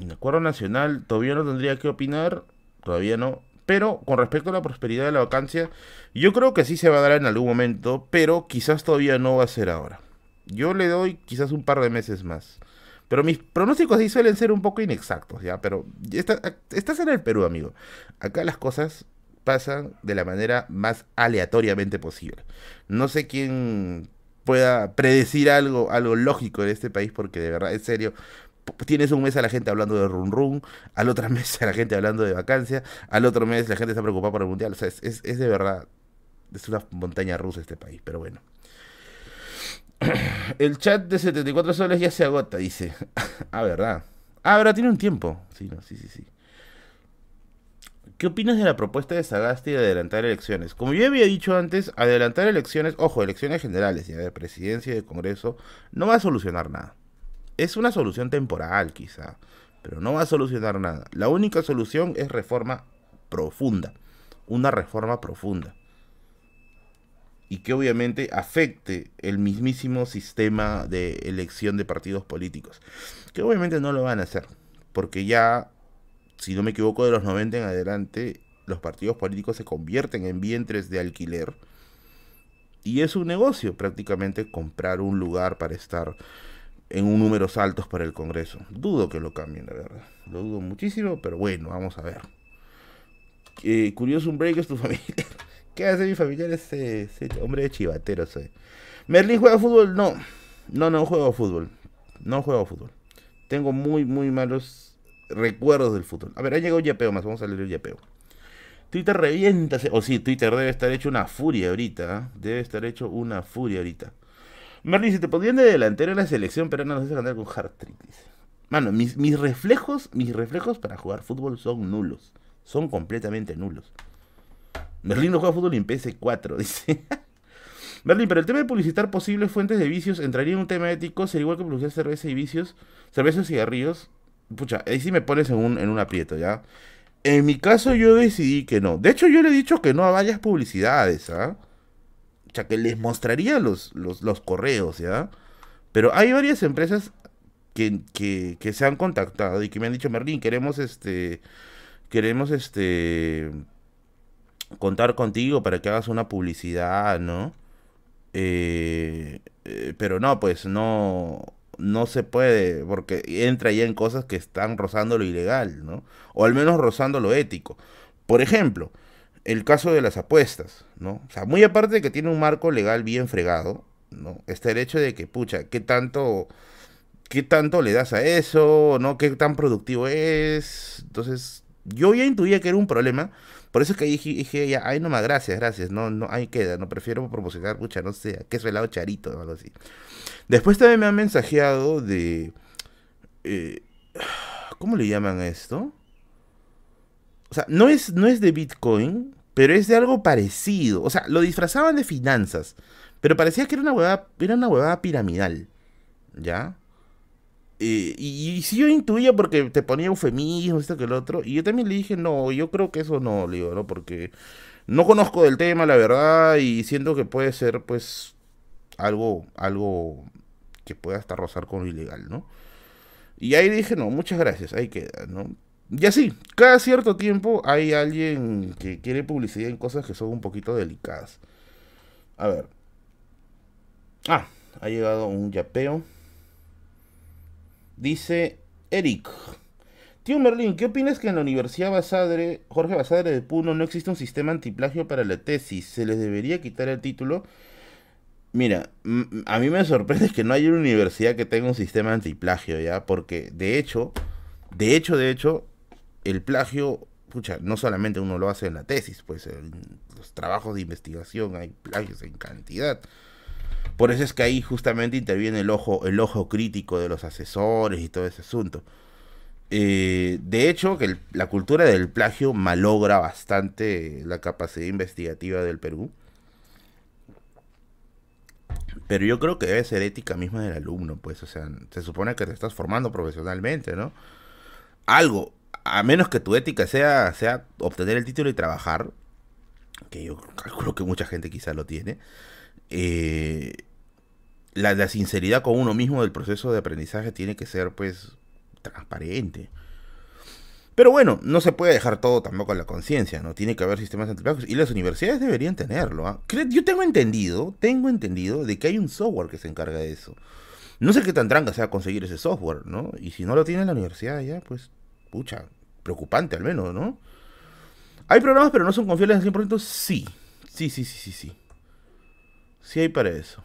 El acuerdo nacional todavía no tendría que opinar, todavía no. Pero con respecto a la prosperidad de la vacancia, yo creo que sí se va a dar en algún momento, pero quizás todavía no va a ser ahora. Yo le doy quizás un par de meses más. Pero mis pronósticos sí suelen ser un poco inexactos, ¿ya? Pero estás en el Perú, amigo. Acá las cosas pasan de la manera más aleatoriamente posible. No sé quién pueda predecir algo, algo lógico en este país, porque de verdad, en serio, tienes un mes a la gente hablando de run run, al otro mes a la gente hablando de vacancia, al otro mes la gente está preocupada por el mundial. O sea, es, es, de verdad, es una montaña rusa este país, pero bueno. El chat de 74 soles ya se agota, dice. ah, verdad. Ah, verdad, tiene un tiempo. Sí, no, sí, sí. ¿Qué opinas de la propuesta de Sagasti de adelantar elecciones? Como yo había dicho antes, adelantar elecciones, ojo, elecciones generales, ya de presidencia y de Congreso, no va a solucionar nada. Es una solución temporal quizá, pero no va a solucionar nada. La única solución es reforma profunda, una reforma profunda. Y que obviamente afecte el mismísimo sistema de elección de partidos políticos. Que obviamente no lo van a hacer, porque ya, si no me equivoco, de los 90 en adelante, los partidos políticos se convierten en vientres de alquiler. Y es un negocio prácticamente comprar un lugar para estar en un números altos para el Congreso. Dudo que lo cambien, la verdad. Lo dudo muchísimo, pero bueno, vamos a ver. Eh, curioso un break es tu familia. ¿Qué hace mi familia? Ese, hombre de chivatero soy. ¿Merlin juega fútbol? No. No, no juego fútbol. No juego fútbol. Tengo muy, muy malos recuerdos del fútbol. A ver, ha llegado un yapeo más. Vamos a leer el yapeo. Twitter revienta. O sí, Twitter debe estar hecho una furia ahorita. ¿eh? Debe estar hecho una furia ahorita. Merlin, si te podían de delantero en la selección, pero no sé andar con Hartrick, Mano, mis, mis reflejos, mis reflejos para jugar fútbol son nulos. son completamente nulos. Merlín no juega fútbol en PS4, dice. Merlín, pero el tema de publicitar posibles fuentes de vicios entraría en un tema ético, sería igual que publicitar cerveza y vicios, cerveza y cigarrillos. Pucha, ahí sí me pones en un, en un aprieto, ¿ya? En mi caso yo decidí que no. De hecho yo le he dicho que no a varias publicidades, ¿ah? O sea, que les mostraría los, los, los correos, ¿ya? Pero hay varias empresas que, que, que, se han contactado y que me han dicho, Merlín, queremos este, queremos este, contar contigo para que hagas una publicidad, ¿no? Eh, eh, pero no, pues no, no se puede, porque entra ya en cosas que están rozando lo ilegal, ¿no? O al menos rozando lo ético. Por ejemplo, el caso de las apuestas, ¿no? O sea, muy aparte de que tiene un marco legal bien fregado, ¿no? Está el hecho de que, pucha, ¿qué tanto, qué tanto le das a eso, ¿no? ¿Qué tan productivo es? Entonces, yo ya intuía que era un problema, por eso es que dije, dije ya, ay, no más, gracias, gracias, no, no, ahí queda, no prefiero promocionar, pucha, no sé, queso helado charito o algo así. Después también me han mensajeado de... Eh, ¿Cómo le llaman esto? O sea, no es, no es de Bitcoin, pero es de algo parecido. O sea, lo disfrazaban de finanzas, pero parecía que era una huevada, era una huevada piramidal. ¿Ya? Y, si yo intuía porque te ponía eufemismo, esto que el otro, y yo también le dije, no, yo creo que eso no, le ¿no? Porque no conozco del tema, la verdad, y siento que puede ser, pues, algo, algo que pueda hasta rozar con lo ilegal, ¿no? Y ahí dije, no, muchas gracias, ahí queda, ¿no? Y así, cada cierto tiempo hay alguien que quiere publicidad en cosas que son un poquito delicadas. A ver. Ah, ha llegado un yapeo. Dice Eric. Tío Merlín, ¿qué opinas que en la Universidad Basadre, Jorge Basadre de Puno, no existe un sistema antiplagio para la tesis? ¿Se les debería quitar el título? Mira, a mí me sorprende que no haya una universidad que tenga un sistema antiplagio, ¿ya? Porque, de hecho, de hecho, de hecho, el plagio, pucha, no solamente uno lo hace en la tesis, pues en los trabajos de investigación hay plagios en cantidad. Por eso es que ahí justamente interviene el ojo, el ojo crítico de los asesores y todo ese asunto. Eh, de hecho, que la cultura del plagio malogra bastante la capacidad investigativa del Perú. Pero yo creo que debe ser ética misma del alumno, pues, o sea, se supone que te estás formando profesionalmente, ¿no? Algo, a menos que tu ética sea, sea obtener el título y trabajar, que yo calculo que mucha gente quizá lo tiene, eh, la, sinceridad con uno mismo del proceso de aprendizaje tiene que ser pues transparente. Pero bueno, no se puede dejar todo tampoco a la conciencia, ¿no? Tiene que haber sistemas antiplagos y las universidades deberían tenerlo. ¿ah? Yo tengo entendido, tengo entendido de que hay un software que se encarga de eso. No sé qué tan tranca sea conseguir ese software, ¿no? Y si no lo tiene la universidad ya, pues, pucha, preocupante al menos, ¿no? ¿Hay programas pero no son confiables al 100%? Sí, sí, sí, sí, sí, sí. Sí hay para eso.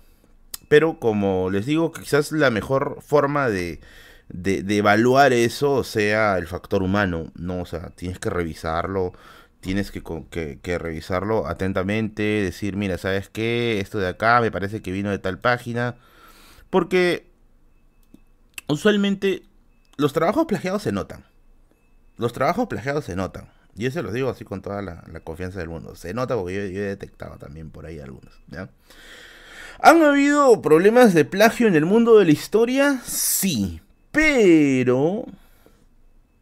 Pero como les digo, quizás la mejor forma de, de, evaluar eso sea el factor humano, ¿no? O sea, tienes que revisarlo, tienes que, que, que, revisarlo atentamente, decir, mira, ¿sabes qué? Esto de acá me parece que vino de tal página. Porque usualmente los trabajos plagiados se notan. Los trabajos plagiados se notan. Y eso lo digo así con toda la, confianza del mundo. Se nota porque yo, he detectado también por ahí algunos. ¿Han habido problemas de plagio en el mundo de la historia? Sí. Pero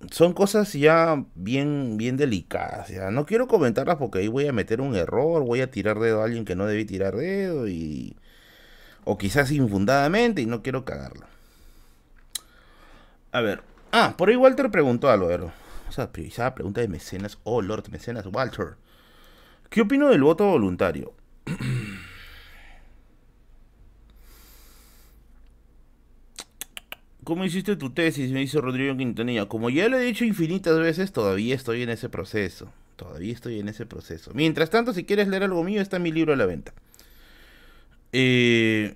son cosas ya bien, bien delicadas. Ya. No quiero comentarlas porque ahí voy a meter un error, voy a tirar dedo a alguien que no debí tirar dedo y... O quizás infundadamente y no quiero cagarla. A ver. Ah, por ahí Walter preguntó algo. A o sea, priorizada pregunta de mecenas. Oh, Lord Mecenas Walter. ¿Qué opino del voto voluntario? ¿Cómo hiciste tu tesis? Me dice Rodrigo Quintanilla. Como ya lo he dicho infinitas veces, todavía estoy en ese proceso. Todavía estoy en ese proceso. Mientras tanto, si quieres leer algo mío, está mi libro a la venta. Eh...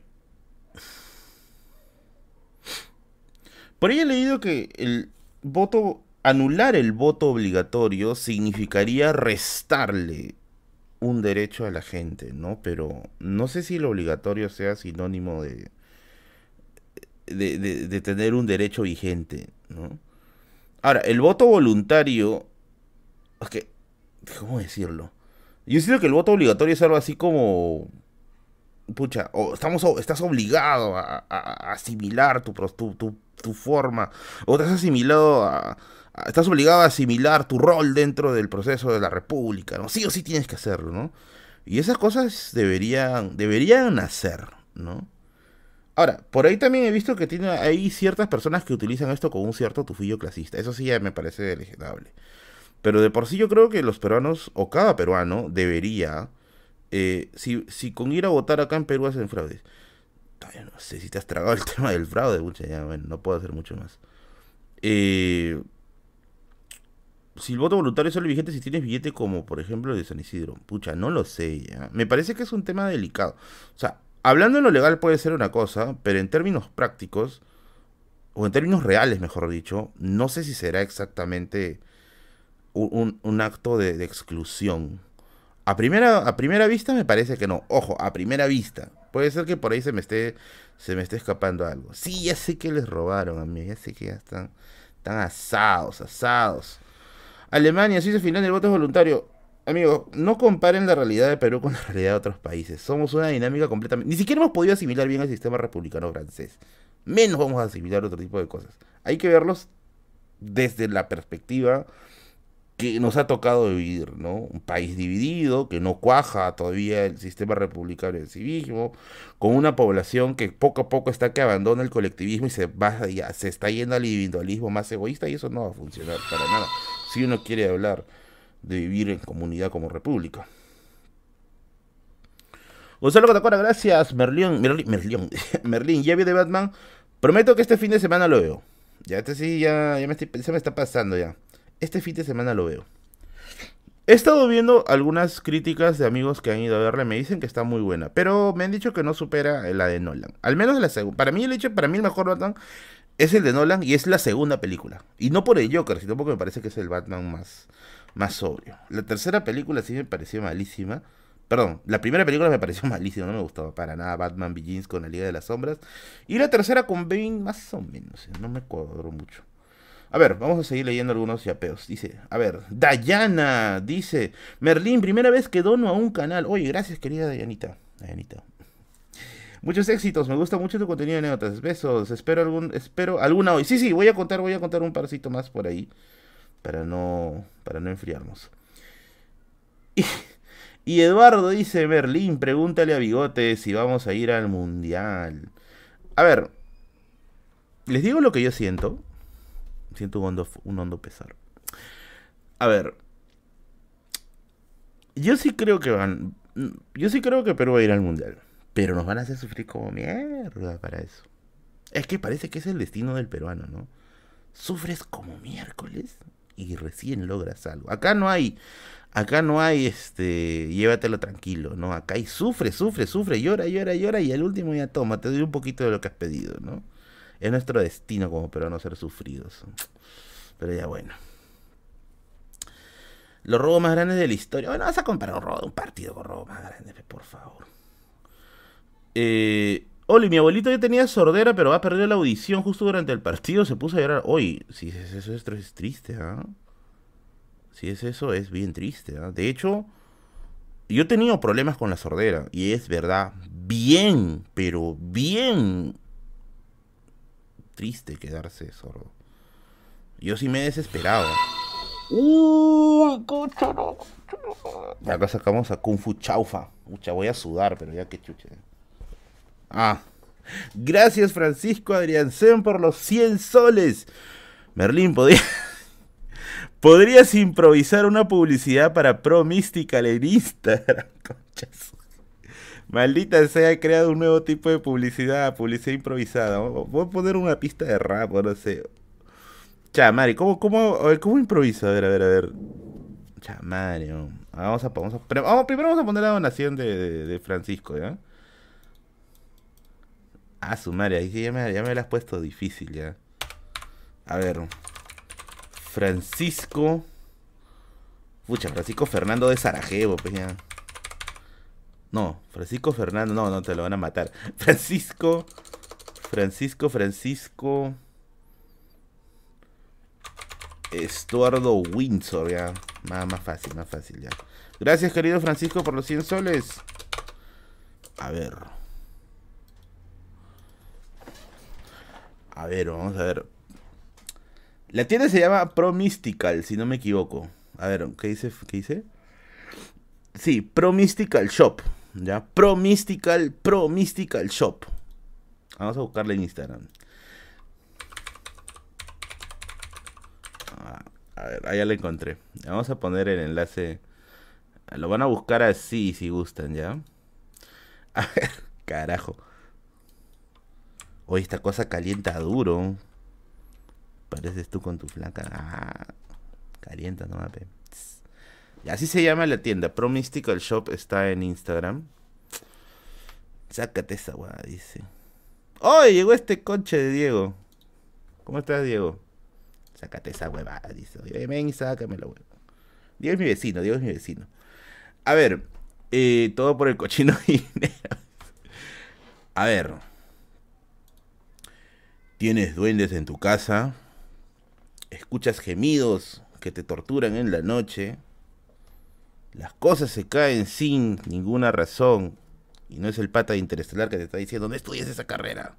Por ahí he leído que el voto anular el voto obligatorio significaría restarle un derecho a la gente, ¿no? Pero no sé si lo obligatorio sea sinónimo de, de, tener un derecho vigente, ¿no? Ahora, el voto voluntario. ¿Cómo decirlo? Yo siento que el voto obligatorio es algo así como. Pucha, o estamos, estás obligado a, asimilar tu, tu, forma, o estás asimilado a, Estás obligado a asimilar tu rol dentro del proceso de la república, ¿no? Sí o sí tienes que hacerlo, ¿no? Y esas cosas deberían, deberían hacer, ¿no? Ahora, por ahí también he visto que tiene, hay ciertas personas que utilizan esto con un cierto tufillo clasista. Eso sí ya me parece legendable. Pero de por sí yo creo que los peruanos, o cada peruano, debería, eh, si, si con ir a votar acá en Perú hacen fraudes. no sé si te has tragado el tema del fraude, mucha, ya, bueno, no puedo hacer mucho más. Eh, si el voto voluntario es solo vigente si tienes billete como por ejemplo de San Isidro. Pucha, no lo sé ya. Me parece que es un tema delicado. O sea, hablando en lo legal puede ser una cosa, pero en términos prácticos, o en términos reales, mejor dicho, no sé si será exactamente un, acto de, exclusión. A primera, a primera vista me parece que no. Ojo, a primera vista. Puede ser que por ahí se me esté, se me esté escapando algo. Sí, ya sé que les robaron a mí. Ya sé que ya están, están asados, asados. Alemania, Suiza, Finlandia, el voto es voluntario. Amigo, no comparen la realidad de Perú con la realidad de otros países. Somos una dinámica completamente... Ni siquiera hemos podido asimilar bien el sistema republicano francés. Menos vamos a asimilar otro tipo de cosas. Hay que verlos desde la perspectiva que nos ha tocado vivir, ¿no? Un país dividido, que no cuaja todavía el sistema republicano del civismo, con una población que poco a poco está que abandona el colectivismo y se va se está yendo al individualismo más egoísta y eso no va a funcionar para nada. Si uno quiere hablar de vivir en comunidad como república. Gonzalo Catacora, gracias. Merlión, Merlín, Merlión, Merlín, ya vi de Batman. Prometo que este fin de semana lo veo. Ya este sí, ya, ya me se me está pasando ya. Este fin de semana lo veo. He estado viendo algunas críticas de amigos que han ido a verla. Me dicen que está muy buena. Pero me han dicho que no supera la de Nolan. Al menos la segunda. Para mí el hecho, para mí el mejor Batman es el de Nolan y es la segunda película. Y no por el Joker, sino porque me parece que es el Batman más, más sobrio. La tercera película sí me pareció malísima. Perdón, la primera película me pareció malísima, no me gustaba para nada Batman Begins con la Liga de las Sombras. Y la tercera con Bane más o menos, no me cuadró mucho. A ver, vamos a seguir leyendo algunos yapeos. Dice, a ver, Dayana dice, Merlín, primera vez que dono a un canal. Oye, gracias querida Dayanita. Dayanita. Muchos éxitos, me gusta mucho tu contenido de anécdotas. Besos, espero algún, espero alguna hoy. Sí, sí, voy a contar, voy a contar un parcito más por ahí. Para no, para no enfriarnos. Y, Eduardo dice, Merlín, pregúntale a Bigote si vamos a ir al mundial. A ver, les digo lo que yo siento siento un hondo, un hondo pesar. A ver. Yo sí creo que van. Yo sí creo que Perú va a ir al mundial. Pero nos van a hacer sufrir como mierda para eso. Es que parece que es el destino del peruano, ¿no? Sufres como miércoles y recién logras algo. Acá no hay. Acá no hay este. Llévatelo tranquilo, ¿no? Acá hay sufre, sufre, sufre, llora, llora, llora. Y al último ya toma, te doy un poquito de lo que has pedido, ¿no? Es nuestro destino como peruanos ser sufridos. Pero ya bueno. Los robos más grandes de la historia. Bueno, vas a comparar un robo un partido con robos más grandes, por favor. Eh, Oli, mi abuelito ya tenía sordera, pero va a perder la audición justo durante el partido. Se puso a llorar. Oye, si es eso, es triste, ¿ah? Si es eso, es bien triste. ¿ah? De hecho, yo he tenido problemas con la sordera. Y es verdad, bien, pero bien triste quedarse sordo. Yo sí me he desesperado. Ya acá sacamos a Kung Fu Chaufa. Mucha, voy a sudar, pero ya que chuche. Ah. Gracias Francisco Adriansen por los 100 soles. Merlín, ¿podría... ¿podrías improvisar una publicidad para Pro Mystical en Instagram? Maldita sea, he creado un nuevo tipo de publicidad, publicidad improvisada. Voy a poner una pista de rap, no sé. Chamari, ¿cómo, cómo, ¿cómo improviso? A ver, a ver, a ver. Chamari, vamos a, vamos a, primero vamos a poner la donación de, de, Francisco, ¿ya? Ah, su madre, ahí ya me, ya me la has puesto difícil, ya. A ver. Francisco. Pucha, Francisco Fernando de Sarajevo, pues ya. No, Francisco Fernando, no, no te lo van a matar. Francisco, Francisco, Francisco. Estuardo Windsor, ya. Más, más fácil, más fácil ya. Gracias, querido Francisco, por los 100 soles. A ver. A ver, vamos a ver. La tienda se llama Pro Mystical, si no me equivoco. A ver, ¿qué dice? ¿Qué dice? Sí, Pro Mystical Shop. ¿Ya? Pro Mystical, Pro Mystical Shop. Vamos a buscarle en Instagram. Ah, a ver, ya la encontré. Vamos a poner el enlace. Lo van a buscar así si gustan, ¿ya? A ver, carajo. Hoy esta cosa calienta duro. Pareces tú con tu flaca. Ah, calienta, no mames. Y así se llama la tienda. Pro Mystical Shop está en Instagram. Sácate esa weá, dice. ¡Oh! Llegó este coche de Diego. ¿Cómo estás, Diego? Sácate esa huevada, dice. Oye, ven, sácame la hueva. Diego es mi vecino, Diego es mi vecino. A ver, eh, todo por el cochino. A ver. Tienes duendes en tu casa. Escuchas gemidos que te torturan en la noche. Las cosas se caen sin ninguna razón. Y no es el pata Interestelar que te está diciendo, no estudies esa carrera.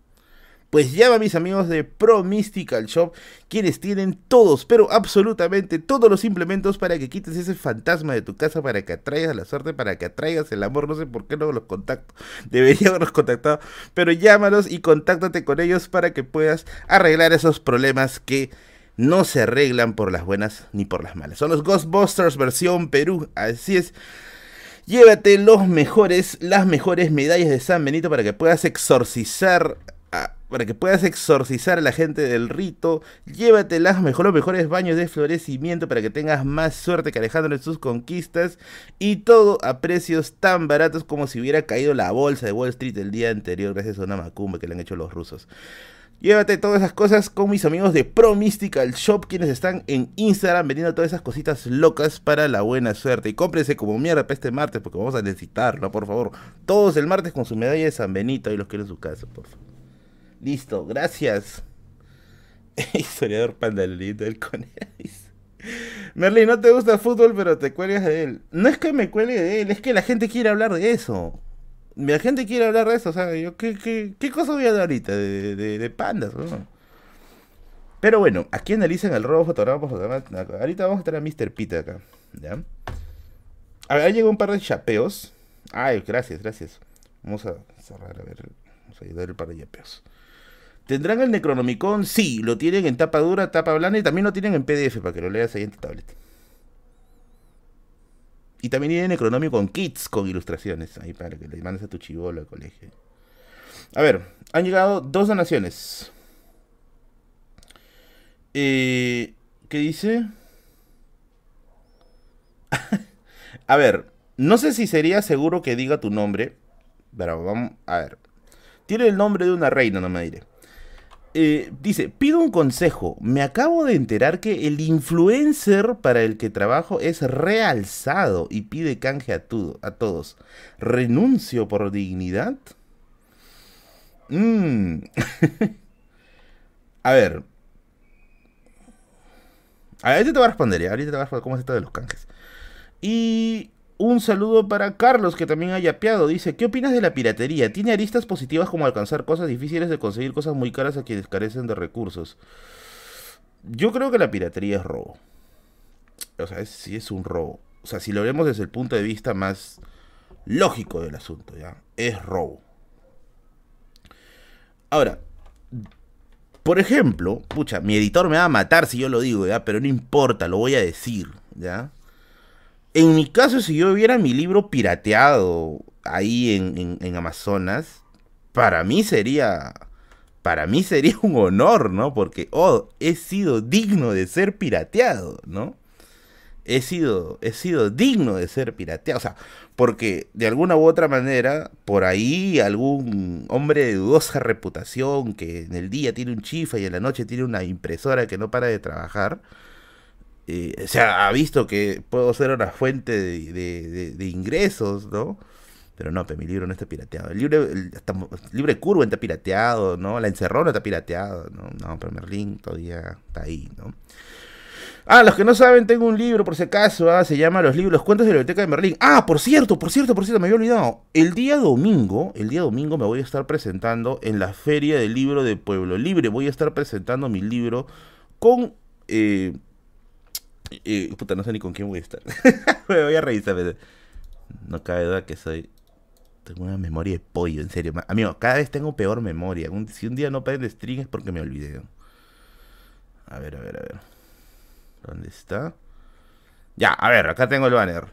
Pues llama a mis amigos de Pro Mystical Shop, quienes tienen todos, pero absolutamente todos los implementos para que quites ese fantasma de tu casa, para que atraigas la suerte, para que atraigas el amor. No sé por qué no los contacto. Debería haberlos contactado. Pero llámalos y contáctate con ellos para que puedas arreglar esos problemas que no se arreglan por las buenas ni por las malas. Son los Ghostbusters versión Perú. Así es. Llévate los mejores, las mejores medallas de San Benito para que puedas exorcizar para que puedas exorcizar a la gente del rito. Llévate las mejor, los mejores baños de florecimiento para que tengas más suerte que Alejandro en sus conquistas. Y todo a precios tan baratos como si hubiera caído la bolsa de Wall Street el día anterior gracias a una macumba que le han hecho los rusos. Llévate todas esas cosas con mis amigos de Pro Mystical Shop, quienes están en Instagram vendiendo todas esas cositas locas para la buena suerte. Y cómprense como mierda para este martes, porque vamos a necesitarlo, por favor. Todos el martes con su medalla de San Benito y los quiero en su casa, por favor. Listo, gracias. Historiador pandalito del conejo. Merlin, no te gusta fútbol, pero te cuelgas de él. No es que me cuelgue de él, es que la gente quiere hablar de eso. La gente quiere hablar de eso, o sea, yo, ¿qué, qué, qué cosa voy a dar ahorita? De, de, de pandas, ¿no? Pero bueno, aquí analizan el robo fotograma Ahorita vamos a estar a Mr. Peter acá, ¿ya? A ver, llegó un par de chapeos. Ay, gracias, gracias. Vamos a cerrar, a ver, vamos a ayudar el par de chapeos. ¿Tendrán el Necronomicon? Sí, lo tienen en tapa dura, tapa blanda y también lo tienen en PDF para que lo leas ahí en tu tablet. Y también tiene Necronomicon Kits con ilustraciones ahí para que le mandes a tu chivolo al colegio. A ver, han llegado dos donaciones. Eh, ¿Qué dice? a ver, no sé si sería seguro que diga tu nombre, pero vamos a ver. Tiene el nombre de una reina, no me diré. Eh, dice, pido un consejo. Me acabo de enterar que el influencer para el que trabajo es realzado y pide canje a, a todos. ¿Renuncio por dignidad? Mm. a ver. Ahorita te voy a responder, ahorita te voy a responder cómo es esto de los canjes. Y un saludo para Carlos, que también ha yapeado. Dice, ¿qué opinas de la piratería? Tiene aristas positivas como alcanzar cosas difíciles de conseguir cosas muy caras a quienes carecen de recursos. Yo creo que la piratería es robo. O sea, sí es un robo. O sea, si lo vemos desde el punto de vista más lógico del asunto, ¿ya? Es robo. Ahora, por ejemplo, pucha, mi editor me va a matar si yo lo digo, ¿ya? Pero no importa, lo voy a decir, ¿ya? En mi caso, si yo viera mi libro pirateado ahí en, Amazonas, para mí sería. Para mí sería un honor, ¿no? Porque, oh, he sido digno de ser pirateado, ¿no? He sido, he sido digno de ser pirateado. O sea, porque de alguna u otra manera, por ahí algún hombre de dudosa reputación que en el día tiene un chifa y en la noche tiene una impresora que no para de trabajar, eh, se ha visto que puedo ser una fuente de, ingresos, ¿no? Pero no, mi libro no está pirateado. El libro, el, libre curva está pirateado, ¿no? La encerrona está pirateado, ¿no? No, pero Merlín todavía está ahí, ¿no? Ah, los que no saben, tengo un libro, por si acaso, ah, se llama Los libros, los cuentos de la biblioteca de Merlín. Ah, por cierto, por cierto, por cierto, me había olvidado. El día domingo, el día domingo me voy a estar presentando en la Feria del Libro de Pueblo Libre. Voy a estar presentando mi libro con... Eh, eh, puta, no sé ni con quién voy a estar. me voy a revisar. No cabe duda que soy... Tengo una memoria de pollo, en serio. Amigo, cada vez tengo peor memoria. si un día no prende string es porque me olvidé. A ver, a ver, a ver. ¿Dónde está? Ya, a ver, acá tengo el banner.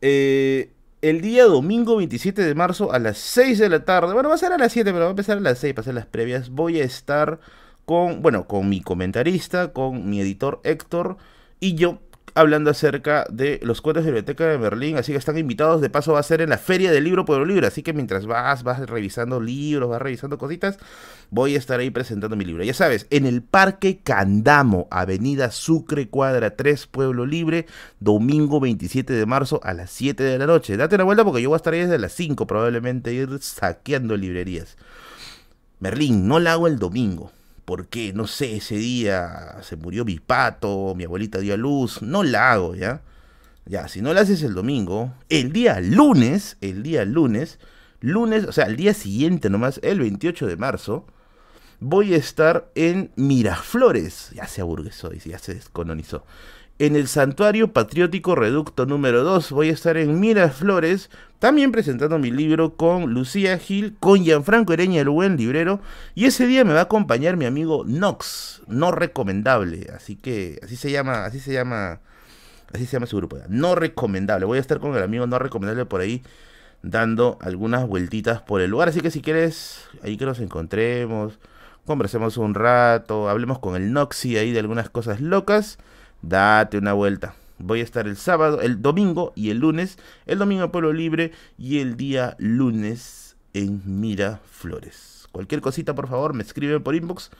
Eh, el día domingo 27 de marzo a las 6 de la tarde. Bueno, va a ser a las 7, pero va a empezar a las 6 para hacer las previas. Voy a estar con, bueno, con mi comentarista, con mi editor Héctor y yo hablando acerca de los cuentos de Biblioteca de Berlín, así que están invitados, de paso va a ser en la Feria del Libro Pueblo Libre, así que mientras vas, vas revisando libros, vas revisando cositas, voy a estar ahí presentando mi libro. Ya sabes, en el Parque Candamo, Avenida Sucre, cuadra 3, Pueblo Libre, domingo 27 de marzo a las 7 de la noche. Date una vuelta porque yo voy a estar ahí desde las 5 probablemente, ir saqueando librerías. Merlín, no la hago el domingo por qué, no sé, ese día se murió mi pato, mi abuelita dio a luz, no la hago, ¿ya? Ya, si no la haces el domingo, el día lunes, el día lunes, lunes, o sea, el día siguiente nomás, el 28 de marzo, voy a estar en Miraflores, ya se aburguesó, ya se descolonizó, en el Santuario Patriótico Reducto número 2. Voy a estar en Miraflores, también presentando mi libro con Lucía Gil, con Gianfranco Ereña, el buen librero. Y ese día me va a acompañar mi amigo Nox, no recomendable. Así que, así se llama, así se llama, así se llama su grupo. No recomendable. Voy a estar con el amigo no recomendable por ahí, dando algunas vueltitas por el lugar. Así que si quieres, ahí que nos encontremos, conversemos un rato, hablemos con el Noxy ahí de algunas cosas locas date una vuelta. Voy a estar el sábado, el domingo y el lunes. El domingo en Pueblo Libre y el día lunes en Miraflores. Cualquier cosita, por favor, me escriben por inbox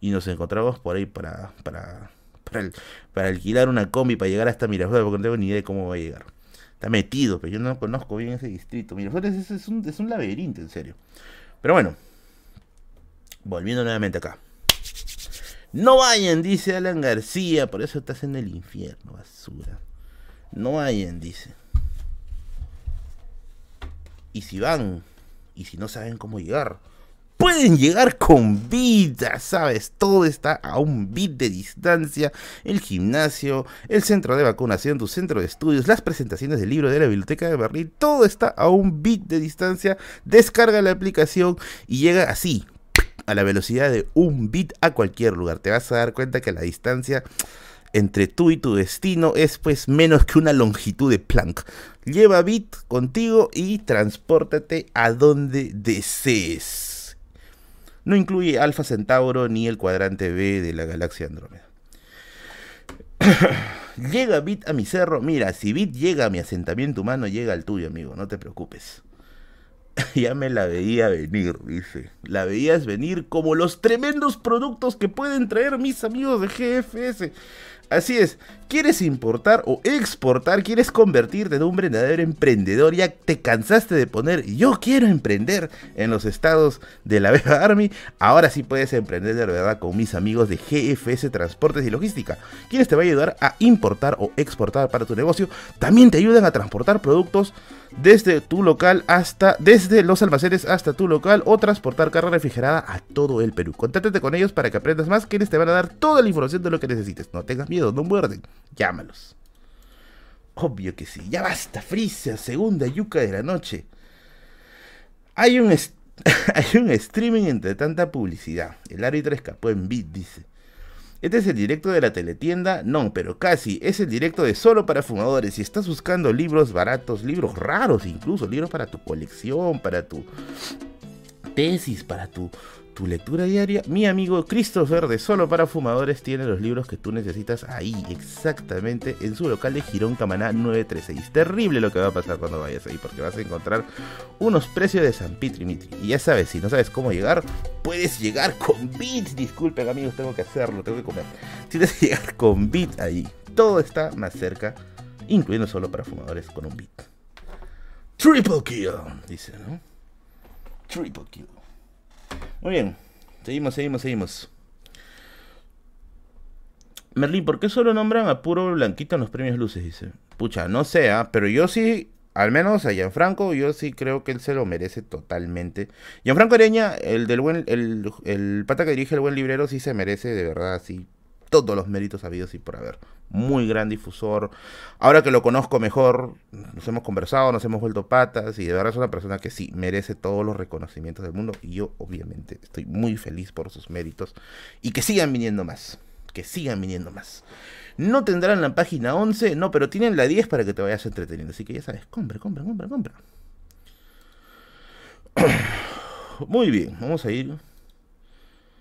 y nos encontramos por ahí para, para, para, alquilar una combi para llegar hasta Miraflores, porque no tengo ni idea de cómo va a llegar. Está metido, pero yo no conozco bien ese distrito. Miraflores es, es, un, es un laberinto, en serio. Pero bueno, volviendo nuevamente acá. No vayan, dice Alan García, por eso estás en el infierno, basura. No vayan, dice. Y si van, y si no saben cómo llegar, pueden llegar con vida, ¿sabes? Todo está a un bit de distancia. El gimnasio, el centro de vacunación, tu centro de estudios, las presentaciones del libro de la Biblioteca de Berlín, todo está a un bit de distancia. Descarga la aplicación y llega así, a la velocidad de un bit a cualquier lugar. Te vas a dar cuenta que la distancia entre tú y tu destino es pues menos que una longitud de Planck. Lleva bit contigo y transpórtate a donde desees. No incluye Alfa Centauro ni el cuadrante B de la galaxia Andrómeda. llega Bit a mi cerro. Mira, si Bit llega a mi asentamiento humano, llega al tuyo, amigo. No te preocupes. ya me la veía venir, dice. La veías venir como los tremendos productos que pueden traer mis amigos de GFS. Así es, quieres importar o exportar, quieres convertirte en un verdadero emprendedor, ya te cansaste de poner yo quiero emprender en los estados de la Beba Army, ahora sí puedes emprender de verdad con mis amigos de GFS Transportes y Logística, quienes te van a ayudar a importar o exportar para tu negocio, también te ayudan a transportar productos desde tu local hasta, desde los almacenes hasta tu local o transportar carga refrigerada a todo el Perú. Contáctate con ellos para que aprendas más, quienes te van a dar toda la información de lo que necesites. No tengas miedo, no muerden llámalos. Obvio que sí. Ya basta, Frisia, segunda yuca de la noche. Hay un, hay un streaming entre tanta publicidad. El árbitro escapó en beat, dice. ¿Este es el directo de la teletienda? No, pero casi. Es el directo de solo para fumadores. Si estás buscando libros baratos, libros raros incluso, libros para tu colección, para tu tesis, para tu tu lectura diaria, mi amigo Christopher de Solo para Fumadores tiene los libros que tú necesitas ahí, exactamente en su local de Girón Camaná 936. Terrible lo que va a pasar cuando vayas ahí, porque vas a encontrar unos precios de San Pitri Y ya sabes, si no sabes cómo llegar, puedes llegar con Bit. Disculpen amigos, tengo que hacerlo, tengo que comer. Tienes que llegar con Bit ahí. Todo está más cerca, incluyendo Solo para Fumadores con un Bit. Triple kill, dice, ¿no? Triple kill. Muy bien, seguimos, seguimos, seguimos. Merlín, ¿por qué solo nombran a puro blanquito en los premios luces? Dice. Pucha, no sé, ¿ah? pero yo sí, al menos a Gianfranco, yo sí creo que él se lo merece totalmente. Gianfranco Areña, el del buen, el, el pata que dirige el buen librero, sí se merece de verdad, así, todos los méritos habidos y por haber. Muy gran difusor. Ahora que lo conozco mejor, nos hemos conversado, nos hemos vuelto patas y de verdad es una persona que sí merece todos los reconocimientos del mundo y yo obviamente estoy muy feliz por sus méritos y que sigan viniendo más que sigan viniendo más. No tendrán la página 11, no, pero tienen la 10 para que te vayas entreteniendo. Así que ya sabes, compra, compra, compra, compra. Muy bien, vamos a ir.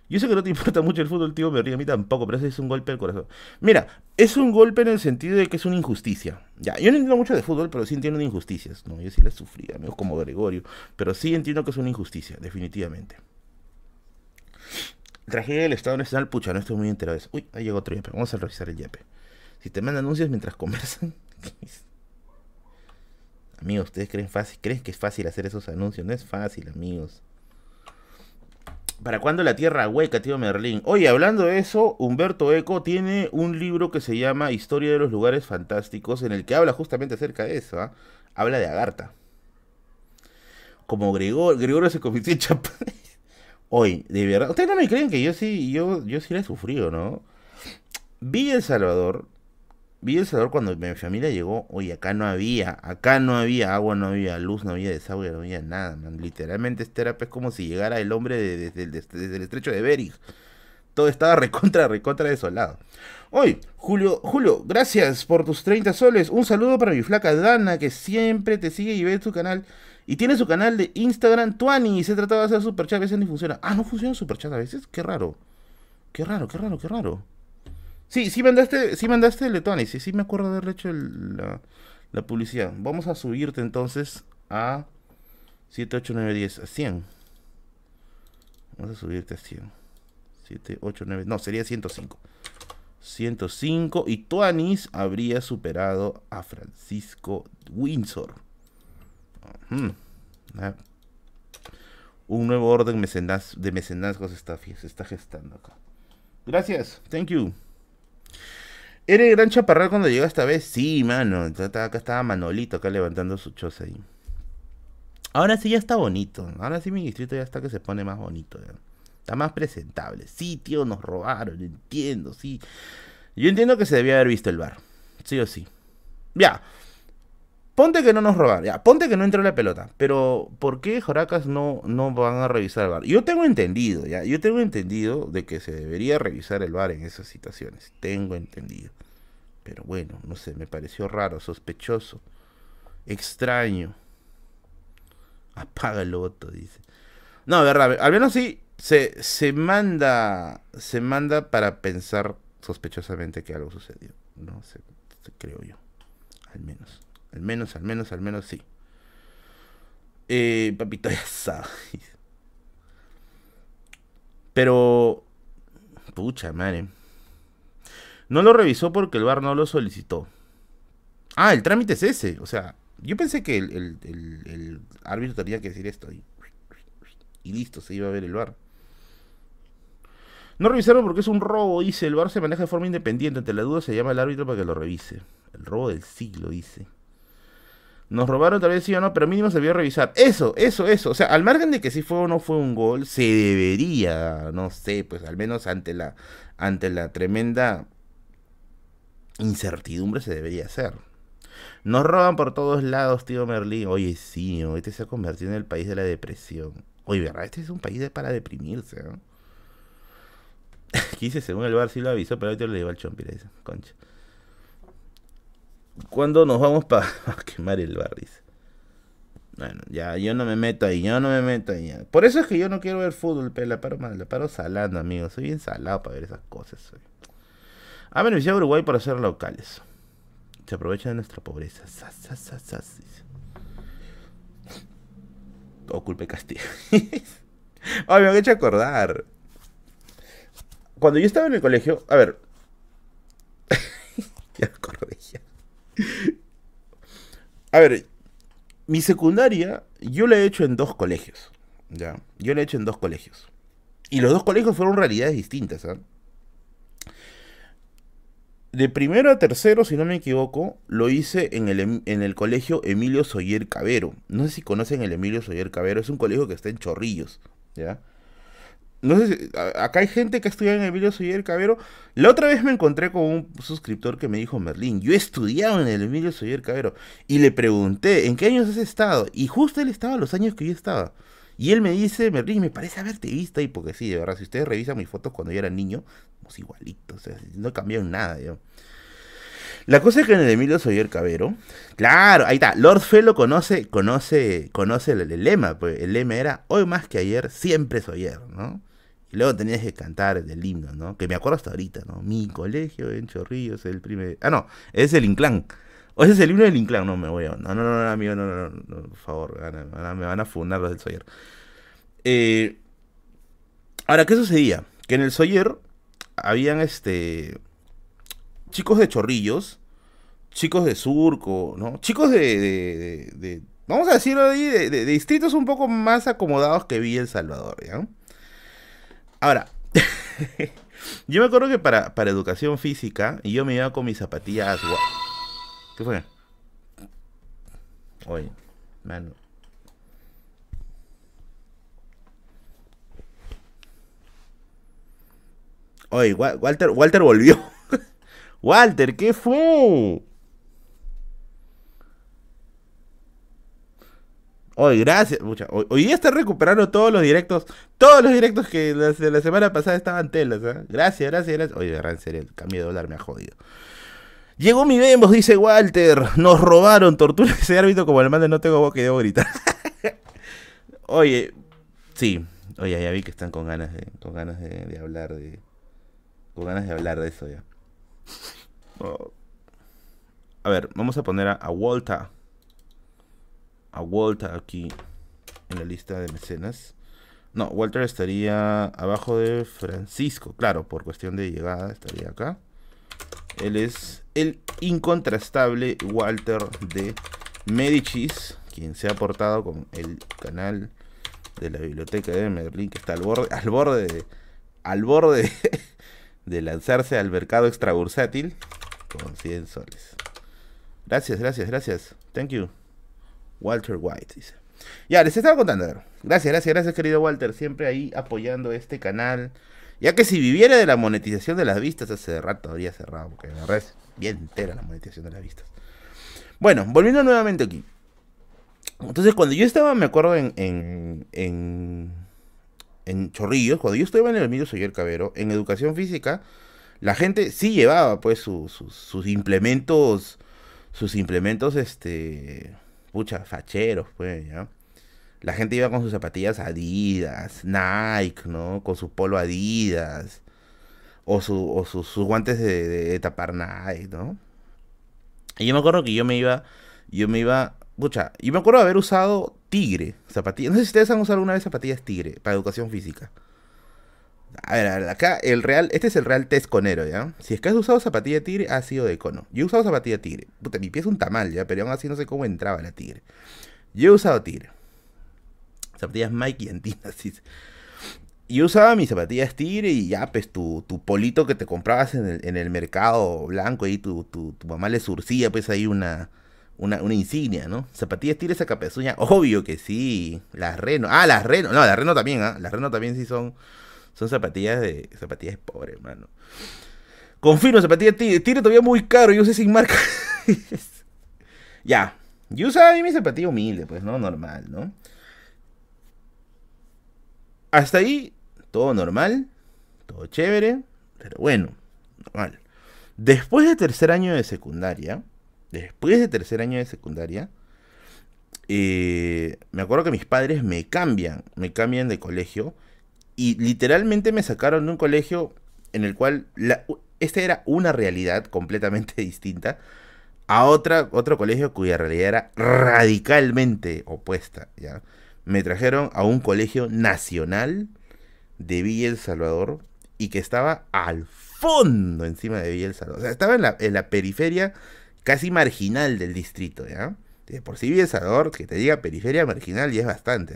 Yo sé que no te importa mucho el fútbol, tío, ríe a mí tampoco, pero ese es un golpe al corazón. Mira, es un golpe en el sentido de que es una injusticia. Ya, yo no entiendo mucho de fútbol, pero sí entiendo de injusticias. No, yo sí las sufrí, amigos como Gregorio. Pero sí entiendo que es una injusticia, definitivamente. Tragedia del Estado Nacional, pucha, no estoy muy enterado de eso. Uy, ahí llegó otro yape. Vamos a revisar el yape. Si te mandan anuncios mientras conversan. amigos, ¿ustedes creen fácil? ¿Creen que es fácil hacer esos anuncios? No es fácil, amigos. ¿Para cuándo la Tierra Hueca, tío Merlín? Oye, hablando de eso, Humberto Eco tiene un libro que se llama Historia de los Lugares Fantásticos, en el que habla justamente acerca de eso. ¿ah? Habla de Agartha. Como Gregorio, Gregorio se convirtió en chapa. Hoy, de verdad. Ustedes no me creen que yo sí, yo, yo sí la he sufrido, ¿no? Vi El Salvador. Vi El Salvador cuando mi familia llegó. Oye, acá no había, acá no había agua, no había luz, no había desagüe, no había nada, man. Literalmente este era pues, como si llegara el hombre desde, el estrecho de Bering. Todo estaba recontra, recontra desolado. Hoy, Julio, Julio, gracias por tus 30 soles. Un saludo para mi flaca Dana, que siempre te sigue y ve tu canal. Y tiene su canal de Instagram, Tuani, y se trataba de hacer superchat, a veces ni funciona. Ah, no funciona superchat a veces, qué raro. Qué raro, qué raro, qué raro. Sí, sí mandaste, sí mandaste el de Tuani, sí, sí me acuerdo de haber hecho la, la publicidad. Vamos a subirte entonces a 7, 8, 9, 10, a 100. Vamos a subirte a 100. 7, 8, 9, no, sería 105. 105 y Tuanis habría superado a Francisco Windsor. Hmm. Ah. Un nuevo orden de mecenazgos está, se está gestando acá. Gracias, thank you. ¿Eres gran chaparral cuando llegó esta vez? Sí, mano. Acá estaba Manolito acá levantando su choza ahí. Ahora sí ya está bonito. Ahora sí mi distrito ya está que se pone más bonito. Está más presentable. Sí, tío, nos robaron. Entiendo, sí. Yo entiendo que se debía haber visto el bar. Sí o sí. Ya. Ponte que no nos robaron, ya, ponte que no entró la pelota, pero ¿por qué Joracas no, no van a revisar el bar? Yo tengo entendido, ya, yo tengo entendido de que se debería revisar el bar en esas situaciones, tengo entendido. Pero bueno, no sé, me pareció raro, sospechoso, extraño. Apaga el voto, dice. No, verdad, al menos sí se, se manda se manda para pensar sospechosamente que algo sucedió. No sé, creo yo, al menos. Al menos, al menos, al menos sí. Eh, papito ya sabes. Pero, pucha madre. No lo revisó porque el bar no lo solicitó. Ah, el trámite es ese. O sea, yo pensé que el, árbitro tenía que decir esto. Y, y, listo, se iba a ver el bar. No revisaron porque es un robo, dice. El bar se maneja de forma independiente. Ante la duda se llama al árbitro para que lo revise. El robo del siglo, dice. Nos robaron tal vez sí o no, pero mínimo se debió revisar. Eso, eso, eso. O sea, al margen de que si fue o no fue un gol, se debería, no sé, pues al menos ante la, ante la tremenda incertidumbre se debería hacer. Nos roban por todos lados, tío Merlín. Oye, sí, este se ha convertido en el país de la depresión. Oye, ¿verdad? Este es un país para deprimirse, ¿no? Quise, según el bar, sí lo avisó, pero ahorita le lleva el chompi, concha. ¿Cuándo nos vamos para quemar el bar? Bueno, ya, yo no me meto ahí, yo no me meto ahí. Por eso es que yo no quiero ver fútbol, pero la paro, la paro salando, amigos. Soy bien salado para ver esas cosas. Soy. Ha beneficiado a Uruguay por hacer locales. Se aprovecha de nuestra pobreza. O culpe castigo. Ay, me han hecho acordar. Cuando yo estaba en el colegio, a ver. ya acordé ya. A ver, mi secundaria yo la he hecho en dos colegios. ¿ya? Yo la he hecho en dos colegios. Y los dos colegios fueron realidades distintas. ¿ah? de primero a tercero, si no me equivoco, lo hice en el, em, en el colegio Emilio Soyer Cabero. No sé si conocen el Emilio Soyer Cabero, es un colegio que está en Chorrillos, ¿ya? No sé si, acá hay gente que estudia en el Emilio Soyer Cabero. La otra vez me encontré con un suscriptor que me dijo, Merlín, yo he estudiado en el Emilio Soyer Cabero. Y le pregunté, ¿en qué años has estado? Y justo él estaba los años que yo estaba. Y él me dice, Merlín, me parece haberte visto ahí, porque sí, de verdad, si ustedes revisan mis fotos cuando yo era niño, somos igualitos, o sea, no cambiaron nada, yo. La cosa es que en el Emilio Soyer Cabero, claro, ahí está, Lord Fellow conoce, conoce, conoce el, lema, pues el lema era, hoy más que ayer, siempre es ayer, ¿no? Y luego tenías que cantar el himno, ¿no? Que me acuerdo hasta ahorita, ¿no? Mi colegio en Chorrillos, el primer... Ah, no, es el Inclán. O ese es el himno del Inclán, no me voy a... No, no, no, no amigo, no, no, no, por favor, me van a funar los del Soyer. Eh, ahora, ¿qué sucedía? Que en el Soyer habían este chicos de Chorrillos, chicos de Surco, ¿no? Chicos de, de, vamos a decirlo ahí, de, distritos un poco más acomodados que Villa El Salvador, ¿ya? Ahora, yo me acuerdo que para, para educación física, yo me iba con mis zapatillas... ¿Qué fue? Oye, mano. Oye, Walter, Walter volvió. Walter, ¿qué fue? Hoy, gracias. hoy, día está recuperando todos los directos. Todos los directos que la, la semana pasada estaban telas. ¿eh? Gracias, gracias, gracias. Oye, en serio, el cambio de dólar me ha jodido. Llegó mi Bembos, dice Walter. Nos robaron. Tortura ese árbitro como el mal no tengo boca y debo gritar. Oye, sí. Oye, ya vi que están con ganas de, con ganas de, hablar de. Con ganas de hablar de eso ya. Oh. A ver, vamos a poner a Walter a Walter aquí en la lista de mecenas. No, Walter estaría abajo de Francisco, claro, por cuestión de llegada estaría acá. Él es el incontrastable Walter de Medicis, quien se ha aportado con el canal de la biblioteca de Merlín, que está al borde, al borde, al borde de lanzarse al mercado extrabursátil con 100 soles. Gracias, gracias, gracias. Thank you. Walter White, dice. Ya, les estaba contando. Gracias, gracias, gracias, querido Walter. Siempre ahí apoyando este canal. Ya que si viviera de la monetización de las vistas, hace rato habría cerrado, porque la verdad es bien entera la monetización de las vistas. Bueno, volviendo nuevamente aquí. Entonces, cuando yo estaba, me acuerdo, en, en, en, en Chorrillos, cuando yo estaba en el Emilio Soyer Cabero, en educación física, la gente sí llevaba, pues, sus, sus implementos, sus implementos, este pucha, facheros, pues, ¿ya? La gente iba con sus zapatillas Adidas, Nike, ¿no? Con su polo Adidas. O, su, o sus guantes de, tapar Nike, ¿no? Y yo me acuerdo que yo me iba, yo me iba, pucha, yo me acuerdo haber usado Tigre, zapatillas. No sé si ustedes han usado alguna vez zapatillas Tigre para educación física. A ver, a ver, acá el real, este es el real test conero, ¿ya? Si es que has usado zapatilla tigre, ha sido de cono. Yo he usado zapatilla tigre. Puta, mi pie es un tamal, ¿ya? Pero aún así no sé cómo entraba la tigre. Yo he usado tigre. Zapatillas Mike y Antinas, sí. Yo usaba mis zapatillas tigre y ya, pues tu, tu polito que te comprabas en el, en el mercado blanco, ahí tu, tu, tu mamá le surcía, pues ahí una, una, una insignia, ¿no? Zapatillas tigre esa capezuña, obvio que sí. Las Reno, ah, las Reno, no, las Reno también, ¿ah? Las Reno también sí son son zapatillas de. zapatillas pobres, hermano. Confirmo, zapatillas. Tigre todavía muy caro, yo sé sin marca. ya. Yo usaba mi zapatilla humilde, pues, ¿no? Normal, ¿no? Hasta ahí, todo normal, todo chévere, pero bueno, normal. Después de tercer año de secundaria, después de tercer año de secundaria, eh, me acuerdo que mis padres me cambian, me cambian de colegio y literalmente me sacaron de un colegio en el cual la, esta era una realidad completamente distinta a otra, otro colegio cuya realidad era radicalmente opuesta. ¿ya? Me trajeron a un colegio nacional de Villa El Salvador y que estaba al fondo encima de Villa El Salvador. O sea, estaba en la, en la periferia casi marginal del distrito. ¿ya? De por sí Villa El Salvador, que te diga periferia marginal, ya es bastante.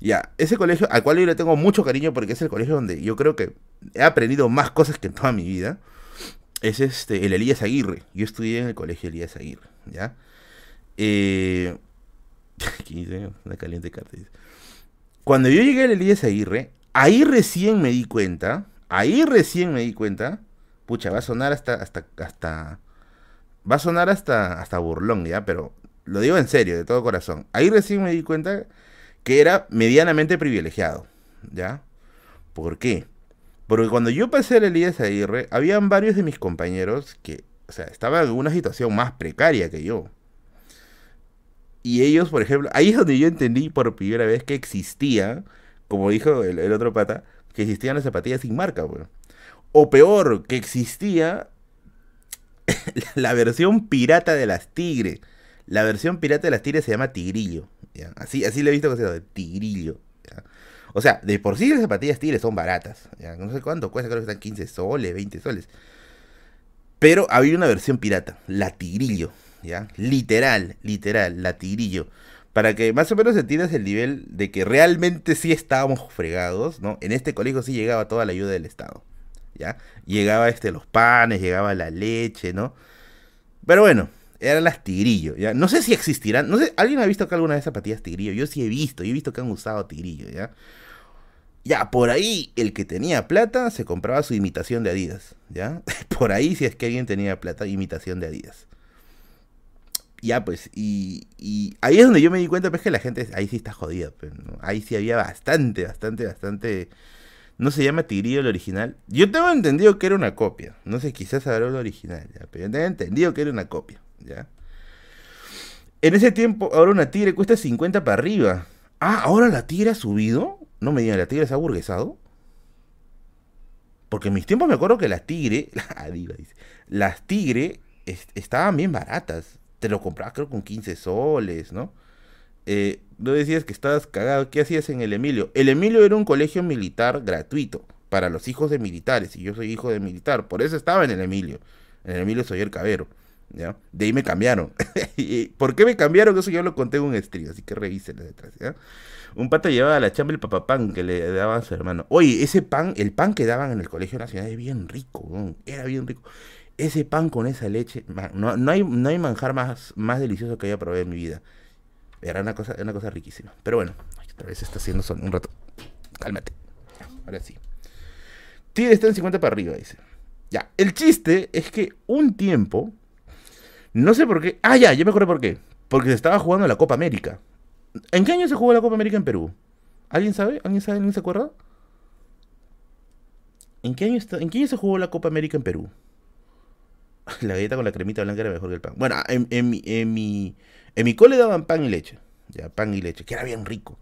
Ya, ese colegio al cual yo le tengo mucho cariño porque es el colegio donde yo creo que he aprendido más cosas que en toda mi vida. es este, el Elías Aguirre. Yo estudié en el colegio Elías Aguirre, ¿ya? Eh, una caliente carta. Cuando yo llegué al Elías Aguirre, ahí recién me di cuenta, ahí recién me di cuenta, pucha, va a sonar hasta, hasta, hasta, va a sonar hasta, hasta burlón, ¿ya? Pero lo digo en serio, de todo corazón. Ahí recién me di cuenta que era medianamente privilegiado, ¿ya? ¿Por qué? Porque cuando yo pasé al Elías Aguirre, habían varios de mis compañeros que, o sea, estaban en una situación más precaria que yo. Y ellos, por ejemplo, ahí es donde yo entendí por primera vez que existía, como dijo el, otro pata, que existían las zapatillas sin marca, weón. O peor, que existía la versión pirata de las Tigre. La versión pirata de las Tigre se llama Tigrillo. Así, así le he visto se llama Tigrillo. O sea, de por sí las zapatillas Tigre son baratas. No sé cuánto cuesta, creo que están 15 soles, 20 soles. Pero había una versión pirata, la Tigrillo. ¿ya? Literal, literal, la tigrillo. Para que más o menos entiendas el nivel de que realmente sí estábamos fregados, ¿no? En este colegio sí llegaba toda la ayuda del Estado, ¿ya? Llegaba este, los panes, llegaba la leche, ¿no? Pero bueno, eran las tigrillo, ¿ya? No sé si existirán, no sé, ¿alguien ha visto acá alguna de zapatillas tigrillo? Yo sí he visto, yo he visto que han usado tigrillo, ¿ya? Ya, por ahí el que tenía plata se compraba su imitación de Adidas, ¿ya? Por ahí si es que alguien tenía plata, imitación de Adidas ya pues, y, ahí es donde yo me di cuenta, pues que la gente ahí sí está jodida, pues, ahí sí había bastante, bastante, bastante... No se llama Tigrillo el original. Yo tengo entendido que era una copia. No sé, quizás habrá el original, ¿ya? pero yo tengo entendido que era una copia, En ese tiempo, ahora una tigre cuesta 50 para arriba. Ah, ahora la tigre ha subido. No me digan, la tigre se ha burguesado. Porque en mis tiempos me acuerdo que las tigre, las tigre estaban bien baratas te lo comprabas creo con 15 soles, ¿no? Eh, no decías que estabas cagado, ¿qué hacías en el Emilio? El Emilio era un colegio militar gratuito para los hijos de militares, y yo soy hijo de militar, por eso estaba en el Emilio. En el Emilio soy el cabero, De ahí me cambiaron. ¿Por qué me cambiaron? Eso yo lo conté en un stream, así que revisen detrás. Un pata llevaba a la chamba el papapán que le daban a su hermano. Oye, ese pan, el pan que daban en el Colegio Nacional es bien rico, era bien rico ese pan con esa leche, no, no, hay, no hay manjar más, más delicioso que haya probado en mi vida. Era una cosa, una cosa riquísima. Pero bueno, otra vez está haciendo son un rato. Cálmate. Ahora sí. Tigre está en 50 para arriba, dice. Ya, el chiste es que un tiempo, no sé por qué. Ah, ya, yo me acuerdo por qué. Porque se estaba jugando la Copa América. ¿En qué año se jugó la Copa América en Perú? ¿Alguien sabe? ¿Alguien sabe? ¿Alguien se acuerda? ¿En qué año. ¿En qué año se jugó la Copa América en Perú? la galleta con la cremita blanca era mejor que el pan. Bueno, en, en, mi, en, mi, en mi cole daban pan y leche. Ya, pan y leche, que era bien rico.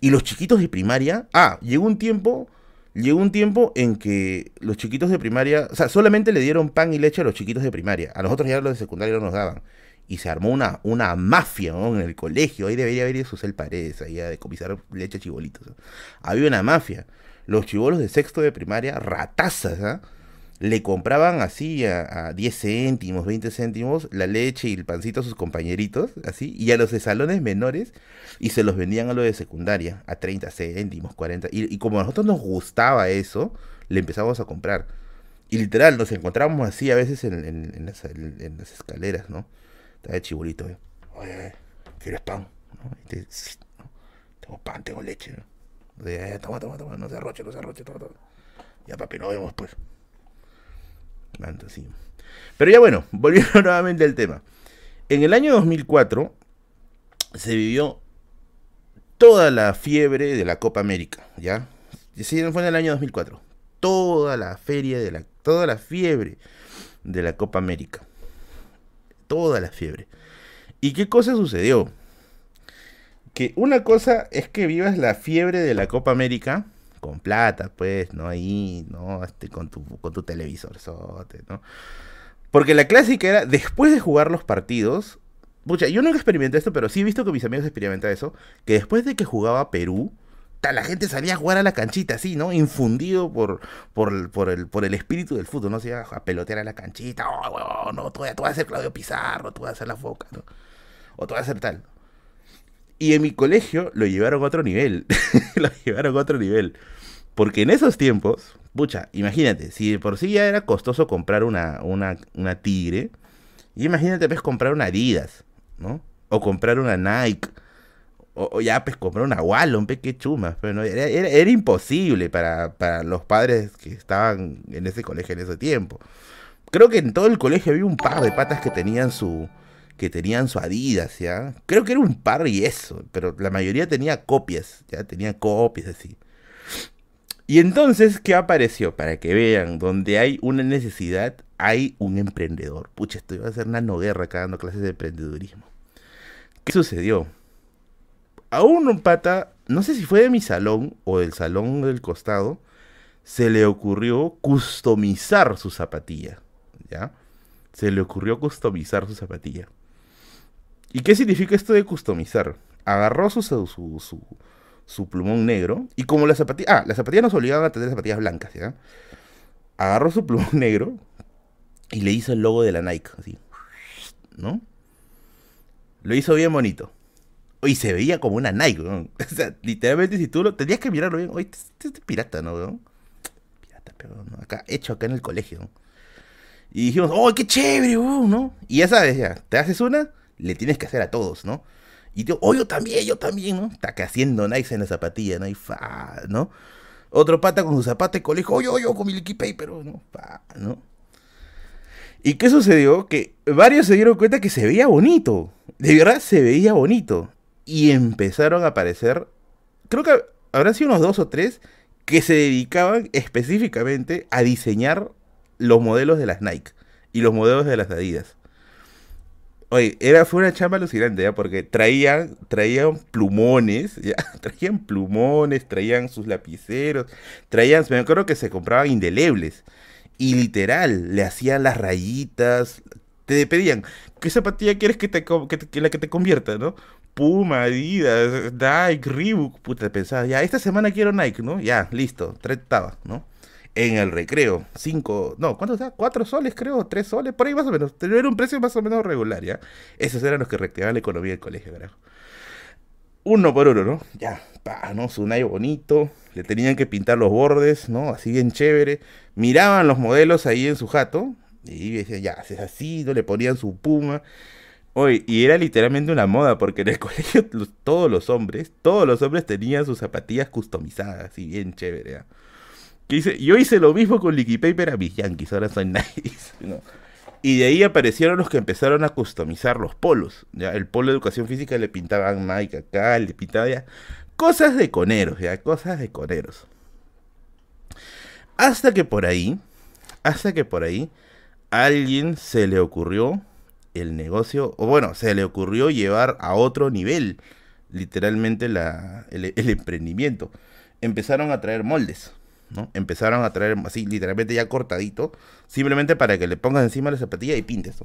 Y los chiquitos de primaria, ah, llegó un tiempo, llegó un tiempo en que los chiquitos de primaria, o sea, solamente le dieron pan y leche a los chiquitos de primaria. A nosotros ya los de secundaria no nos daban. Y se armó una, una mafia en el colegio. Ahí debería haber ido el Paredes, ahí a decomisar leche a chibolitos. Había una mafia. Los chivolos de sexto de primaria, ratazas, ¿ah? Le compraban así a, 10 céntimos, 20 céntimos la leche y el pancito a sus compañeritos, así, y a los de salones menores, y se los vendían a los de secundaria, a 30 céntimos, 40, y, como a nosotros nos gustaba eso, le empezamos a comprar. Y literal, nos encontramos así a veces en, en, las, escaleras, ¿no? Estaba de chibolito, ¿eh? Oye, ¿quieres pan? Tengo pan, tengo leche, ¿no? Toma, toma, toma, no se arroche, no se arroche, toma, toma. Ya, papi, nos vemos, pues. Pero ya bueno, volviendo nuevamente al tema. En el año 2004 se vivió toda la fiebre de la Copa América, ¿ya? Sí, fue en el año 2004. Toda la feria de la... Toda la fiebre de la Copa América. Toda la fiebre. ¿Y qué cosa sucedió? Que una cosa es que vivas la fiebre de la Copa América con plata, pues, ¿no? Ahí, ¿no? Este, con tu, con tu televisor, ¿no? Porque la clásica era, después de jugar los partidos, pucha, yo nunca experimenté esto, pero sí he visto que mis amigos experimentan eso, que después de que jugaba Perú, la gente salía a jugar a la canchita, así, ¿no? Infundido por, por, por, el, por el espíritu del fútbol, ¿no? Se iba a pelotear a la canchita, oh, no, tú, tú vas a ser Claudio Pizarro, tú vas a ser la foca, ¿no? O tú vas a ser tal. Y en mi colegio lo llevaron a otro nivel. lo llevaron a otro nivel. Porque en esos tiempos, pucha, imagínate, si por sí ya era costoso comprar una, una, una Tigre, imagínate pues comprar una Adidas, ¿no? O comprar una Nike, o, ya pues comprar una Wallon, pe, qué chumas, pero pues, era, era, imposible para, para los padres que estaban en ese colegio en ese tiempo. Creo que en todo el colegio había un par de patas que tenían su que tenían su Adidas, ¿ya? Creo que era un par y eso, pero la mayoría tenía copias, ya tenía copias así. Y entonces, ¿qué apareció? Para que vean, donde hay una necesidad, hay un emprendedor. Pucha, esto iba a ser una guerra acá dando clases de emprendedurismo. ¿Qué sucedió? A un pata, no sé si fue de mi salón o del salón del costado, se le ocurrió customizar su zapatilla. ¿Ya? Se le ocurrió customizar su zapatilla. ¿Y qué significa esto de customizar? Agarró su, su plumón negro. Y como las zapatillas. Ah, las zapatillas nos obligaban a tener zapatillas blancas, ¿ya? Agarró su plumón negro y le hizo el logo de la Nike, así. ¿No? Lo hizo bien bonito. Y se veía como una Nike, ¿no? O sea, literalmente, si tú lo. Tenías que mirarlo bien. Oye, este, es pirata, ¿no, weón? Pirata, pero no. Acá, hecho acá en el colegio. Y dijimos, ¡oh, qué chévere, weón! ¿no? Y ya sabes, ya. Te haces una, le tienes que hacer a todos, ¿no? Y yo, oh, yo también, yo también, ¿no? Está que haciendo nice en la zapatilla, ¿no? Fa, ¿no? Otro pata con su zapato de colegio, oh, yo, yo con mi liquid paper, ¿no? ¿no? ¿Y qué sucedió? Que varios se dieron cuenta que se veía bonito. De verdad se veía bonito. Y empezaron a aparecer, creo que habrán sido unos dos o tres, que se dedicaban específicamente a diseñar los modelos de las Nike y los modelos de las Adidas. Oye, era, fue una chamba alucinante, ¿ya? Porque traían, traían plumones, ¿ya? Traían plumones, traían sus lapiceros, traían, me acuerdo que se compraban indelebles. Y literal, le hacían las rayitas, te pedían, ¿qué zapatilla quieres que te, que, la que te convierta, no? Puma, Adidas, Nike, Reebok, puta, pensaba, ya, esta semana quiero Nike, ¿no? Ya, listo, trataba, ¿no? En el recreo. Cinco, no, ¿cuánto está? Cuatro soles, creo, tres soles, por ahí más o menos. Era un precio más o menos regular, ¿ya? Esos eran los que reactivaban la economía del colegio, ¿verdad? Uno por uno, ¿no? Ya, pa, ¿no? Su Nike bonito, le tenían que pintar los bordes, ¿no? Así bien chévere. Miraban los modelos ahí en su jato y decían, ya, es así, ¿no? Le ponían su puma. Oye, y era literalmente una moda, porque en el colegio todos los hombres, todos los hombres tenían sus zapatillas customizadas, así bien chévere, ¿ya? Yo hice lo mismo con Liquid Paper a mis Yankees, ahora soy nice. Y de ahí aparecieron los que empezaron a customizar los polos. ¿ya? El polo de educación física le pintaban Nike acá, le pintaban ya. Cosas de coneros, ya, cosas de coneros. Hasta que por ahí, hasta que por ahí, alguien se le ocurrió el negocio, o bueno, se le ocurrió llevar a otro nivel, literalmente el emprendimiento. Empezaron a traer moldes Empezaron a traer así, literalmente ya cortadito, simplemente para que le pongas encima la zapatilla y pintes,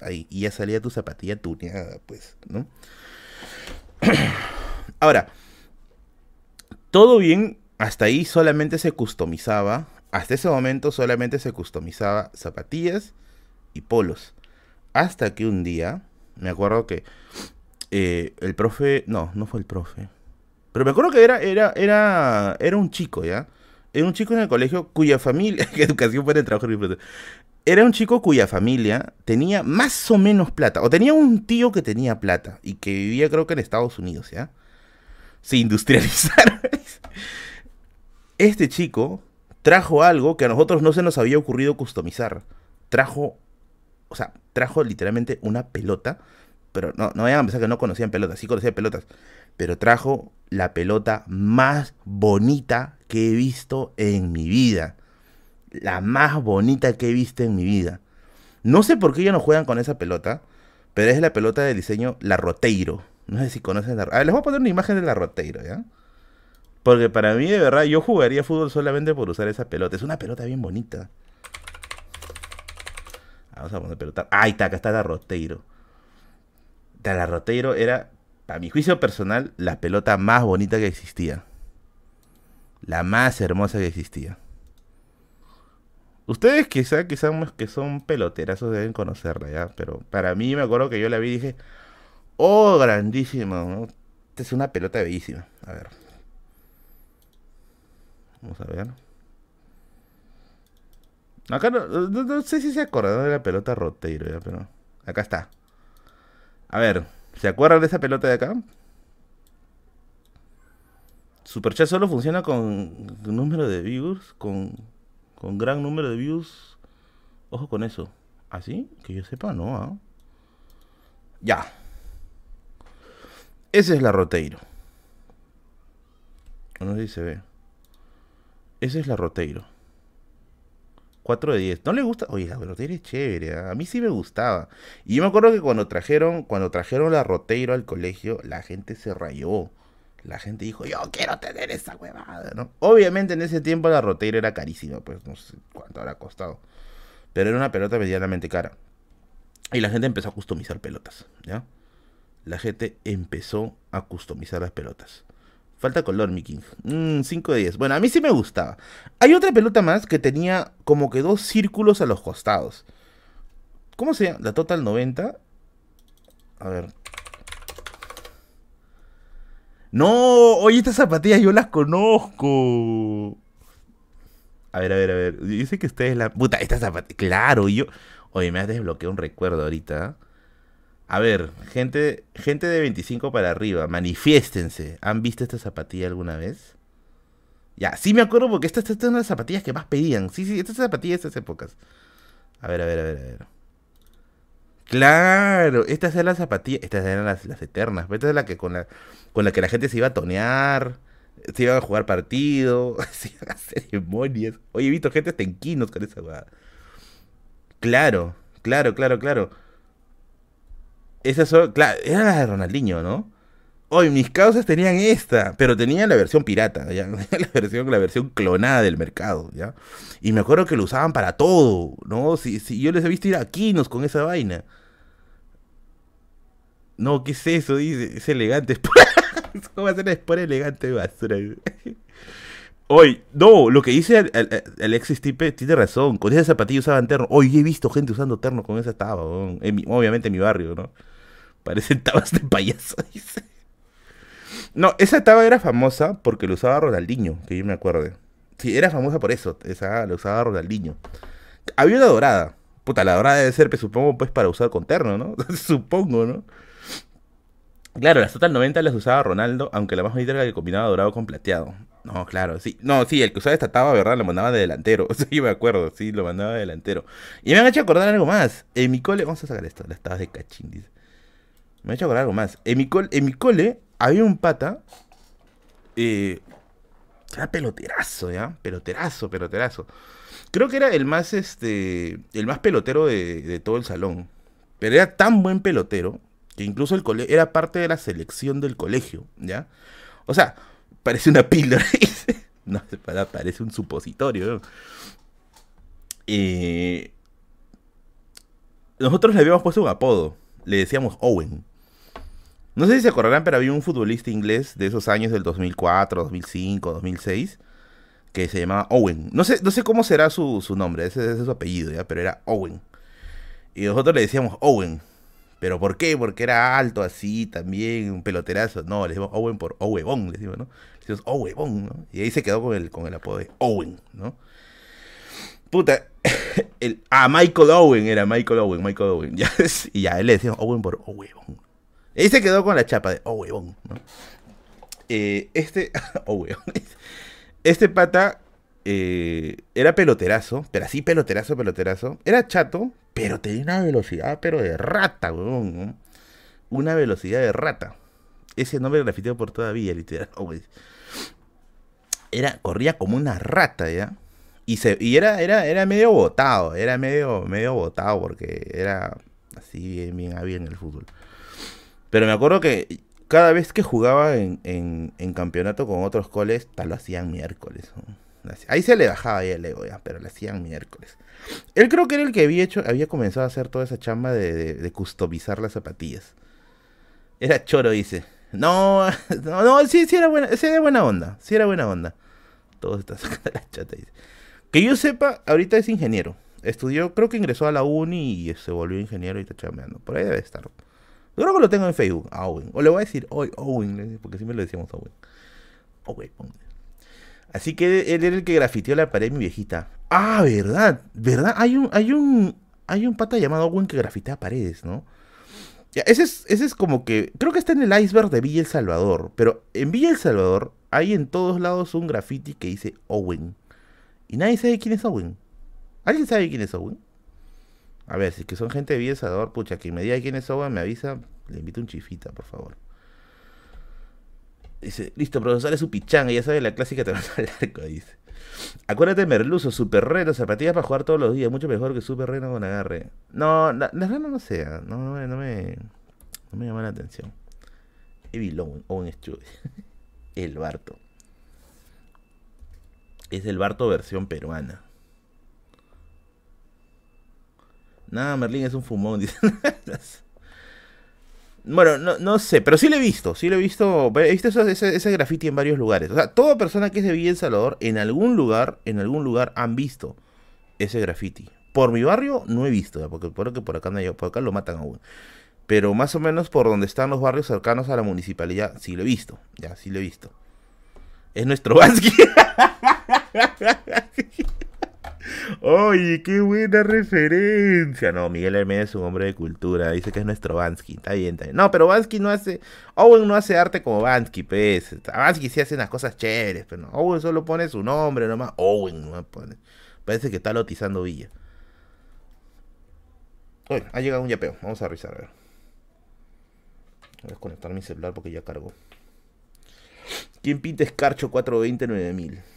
ahí, y ya salía tu zapatilla tuneada, pues, ¿no? Ahora, todo bien, hasta ahí solamente se customizaba, hasta ese momento solamente se customizaba zapatillas y polos. Hasta que un día, me acuerdo que eh, el profe, no, no fue el profe, pero me acuerdo que era, era, era, era un chico, ¿ya? Era un chico en el colegio cuya familia, educación para el era un chico cuya familia tenía más o menos plata, o tenía un tío que tenía plata y que vivía creo que en Estados Unidos, ¿ya? Se industrializaron. Este chico trajo algo que a nosotros no se nos había ocurrido customizar. Trajo, o sea, trajo literalmente una pelota, pero no, no vayan a pensar que no conocían pelotas, sí conocían pelotas, pero trajo la pelota más bonita que he visto en mi vida. La más bonita que he visto en mi vida. No sé por qué ya no juegan con esa pelota, pero es la pelota de diseño La Roteiro. No sé si conocen la... A ver, les voy a poner una imagen de La Roteiro, ¿ya? Porque para mí, de verdad, yo jugaría fútbol solamente por usar esa pelota. Es una pelota bien bonita. Vamos a poner pelota. Ahí está, acá está La Roteiro. La Roteiro era, a mi juicio personal, la pelota más bonita que existía la más hermosa que existía. Ustedes quizá, quizá que son peloterazos deben conocerla ya, pero para mí me acuerdo que yo la vi y dije, oh, grandísima, esta es una pelota bellísima. A ver. Vamos a ver. Acá no, sé si se acuerdan de la pelota Roteiro, ya, pero acá está. A ver, ¿se acuerdan de esa pelota de acá? Superchat solo funciona con número de views, con, con gran número de views. Ojo con eso. ¿Así? ¿Ah, que yo sepa, no. ¿ah? Ya. Esa es la Roteiro. No sé si se. Esa es la Roteiro. 4 de 10. ¿No le gusta? Oye, la Roteiro es chévere. ¿ah? A mí sí me gustaba. Y yo me acuerdo que cuando trajeron, cuando trajeron la Roteiro al colegio, la gente se rayó. La gente dijo, yo quiero tener esa huevada, ¿no? Obviamente en ese tiempo la Roteiro era carísima, pues no sé cuánto habrá costado. Pero era una pelota medianamente cara. Y la gente empezó a customizar pelotas, ¿ya? La gente empezó a customizar las pelotas. Falta color, mi King. 5 de 10. Bueno, a mí sí me gustaba. Hay otra pelota más que tenía como que dos círculos a los costados. ¿Cómo se llama? La Total 90. A ver. No, oye, estas zapatillas yo las conozco. A ver, a ver, a ver. Sé que ustedes la. Puta, estas zapatillas. Claro, yo. Oye, me has desbloqueado un recuerdo ahorita. A ver, gente, gente de 25 para arriba, manifiéstense. ¿Han visto esta zapatilla alguna vez? Ya, sí me acuerdo porque estas esta, son las zapatillas que más pedían. Sí, sí, estas zapatillas de estas épocas. A ver, a ver, a ver, a ver. Claro, estas eran las zapatillas, estas eran las, eternas. Esta es la que con la, con que la gente se iba a tonear, se iba a jugar partido, se iban a ceremonias. Oye, he visto gente tenquinos con esa jugada. Claro, claro, claro, claro. Esas son, claro, eran las de Ronaldinho, ¿no? Hoy mis causas tenían esta, pero tenían la versión pirata, ¿ya? la versión, la versión clonada del mercado, ¿ya? Y me acuerdo que lo usaban para todo, ¿no? Si, si yo les he visto ir a Quinos con esa vaina. No, ¿qué es eso? Es elegante. ¿Cómo va a ser sport elegante basura? Hoy, no, lo que dice Alexis Tipe tiene razón. Con esa zapatilla usaban terno. Hoy he visto gente usando terno con esa taba, obviamente en mi barrio, ¿no? Parecen tabas de payaso, dice. No, esa taba era famosa porque lo usaba Ronaldinho, que yo me acuerde. Sí, era famosa por eso, esa la usaba Ronaldinho. Había una dorada. Puta, la dorada debe ser, pues, supongo, pues para usar con terno, ¿no? supongo, ¿no? Claro, las Total 90 las usaba Ronaldo, aunque la más bonita era la que combinaba dorado con plateado. No, claro, sí. No, sí, el que usaba esta taba, ¿verdad? Lo mandaba de delantero. Sí, me acuerdo, sí, lo mandaba de delantero. Y me han hecho acordar algo más. En mi cole, vamos a sacar esto, las tabas de cachín. Me ha hecho acordar algo más. En mi cole, había un pata. Eh, era peloterazo, ¿ya? Peloterazo, peloterazo. Creo que era el más, este, el más pelotero de, de todo el salón. Pero era tan buen pelotero que incluso el colegio era parte de la selección del colegio, ¿ya? O sea, parece una píldora, no, parece un supositorio. Eh, nosotros le habíamos puesto un apodo, le decíamos Owen. No sé si se acordarán, pero había un futbolista inglés de esos años del 2004, 2005, 2006, que se llamaba Owen. No sé, no sé cómo será su, nombre, ese, es su apellido, ¿ya? pero era Owen. Y nosotros le decíamos Owen. ¿Pero por qué? Porque era alto así también, un peloterazo. No, le decimos Owen por Owebon, le decimos, ¿no? Le decimos Owebon, ¿no? Y ahí se quedó con el, con el apodo de Owen, ¿no? Puta, el, ah, Michael Owen era Michael Owen, Michael Owen. Ya, y ya, él le decíamos Owen por Owebon. Ahí se quedó con la chapa de Owebon, ¿no? Eh, este, Owebon. Este pata eh, era peloterazo, pero así peloterazo, peloterazo. Era chato, pero tenía una velocidad, pero de rata, weón. Una velocidad de rata. Ese nombre grafiteado por todavía, literal. Era, corría como una rata, ¿ya? Y, se, y era, era, era medio botado, era medio, medio botado porque era así bien, bien en el fútbol. Pero me acuerdo que cada vez que jugaba en, en, campeonato con otros coles, tal lo hacían miércoles. Ahí se le bajaba el ego, ya, pero lo hacían miércoles. Él creo que era el que había hecho, había comenzado a hacer toda esa chamba de, de, customizar las zapatillas. Era choro, dice. No, no, no, sí, sí era buena, sí era buena onda, sí era buena onda. Todos están sacando la chata, dice. Que yo sepa, ahorita es ingeniero. Estudió, creo que ingresó a la uni y se volvió ingeniero y está chambeando. Por ahí debe estar. Yo creo que lo tengo en Facebook, Owen. O le voy a decir hoy Owen, porque siempre le decíamos Owen. Owen, Así que él era el que grafiteó la pared mi viejita. Ah, verdad, verdad. Hay un, hay un, hay un pata llamado Owen que grafitea paredes, ¿no? Ese es, ese es como que, creo que está en el iceberg de Villa El Salvador, pero en Villa El Salvador hay en todos lados un graffiti que dice Owen. Y nadie sabe quién es Owen. ¿Alguien sabe quién es Owen? A ver, si que son gente de Villa pucha, quien me diga quién es Owen me avisa, le invito un chifita, por favor. Dice, listo, profesor, es su pichanga, ya sabe la clásica te vas al arco, dice. Acuérdate, Merluzo, Super Reno, zapatillas para jugar todos los días, mucho mejor que Super Reno con agarre. No, la, la no sea, no, no, me, no, me, no me llama la atención. Evil Owen, Owen Studio. El Barto. Es el Barto versión peruana. Nada, Merlín es un fumón. Bueno, no, no, sé, pero sí lo he visto, sí lo he visto, he visto ese, ese, graffiti en varios lugares. O sea, toda persona que es de Villa El Salvador, en algún lugar, en algún lugar han visto ese graffiti. Por mi barrio no he visto, porque por, que por acá no por acá lo matan aún. Pero más o menos por donde están los barrios cercanos a la municipalidad, sí lo he visto, ya, sí lo he visto. Es nuestro Bansky. Oye, qué buena referencia. No, Miguel Hermes es un hombre de cultura. Dice que es nuestro Bansky. Está bien, está bien. No, pero Bansky no hace. Owen no hace arte como Bansky, pues. Bansky sí hace unas cosas chéveres, pero no. Owen solo pone su nombre nomás. Owen no pone. Parece que está lotizando Villa. Oye, ha llegado un yapeo. Vamos a revisar, a ver. Voy a desconectar mi celular porque ya cargó. ¿Quién pinta Escarcho 420 9000?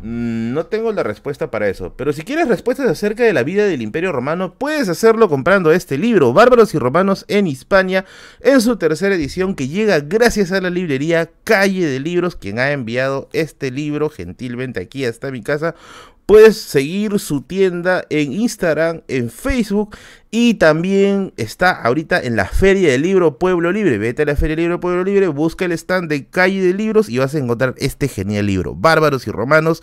Mm, no tengo la respuesta para eso, pero si quieres respuestas acerca de la vida del Imperio Romano, puedes hacerlo comprando este libro, Bárbaros y Romanos en Hispania, en su tercera edición que llega gracias a la librería Calle de Libros, quien ha enviado este libro gentilmente aquí hasta mi casa Puedes seguir su tienda en Instagram, en Facebook y también está ahorita en la Feria del Libro Pueblo Libre. Vete a la Feria del Libro Pueblo Libre, busca el stand de Calle de Libros y vas a encontrar este genial libro, Bárbaros y Romanos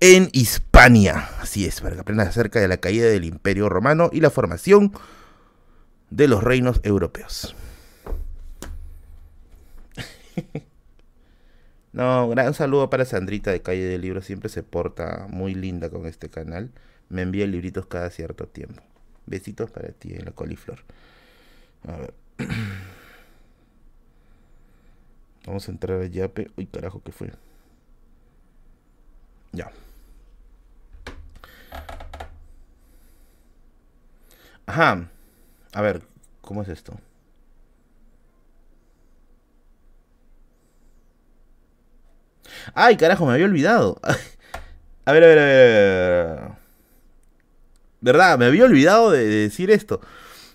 en Hispania. Así es, para que aprendas acerca de la caída del Imperio Romano y la formación de los reinos europeos. No, gran saludo para Sandrita de Calle del Libro, siempre se porta muy linda con este canal. Me envía libritos cada cierto tiempo. Besitos para ti en la coliflor. A ver. Vamos a entrar a Yape. Uy, carajo, ¿qué fue? Ya. Ajá. A ver, ¿cómo es esto? Ay, carajo, me había olvidado. A ver, a ver, a ver. ¿Verdad? Me había olvidado de, decir esto.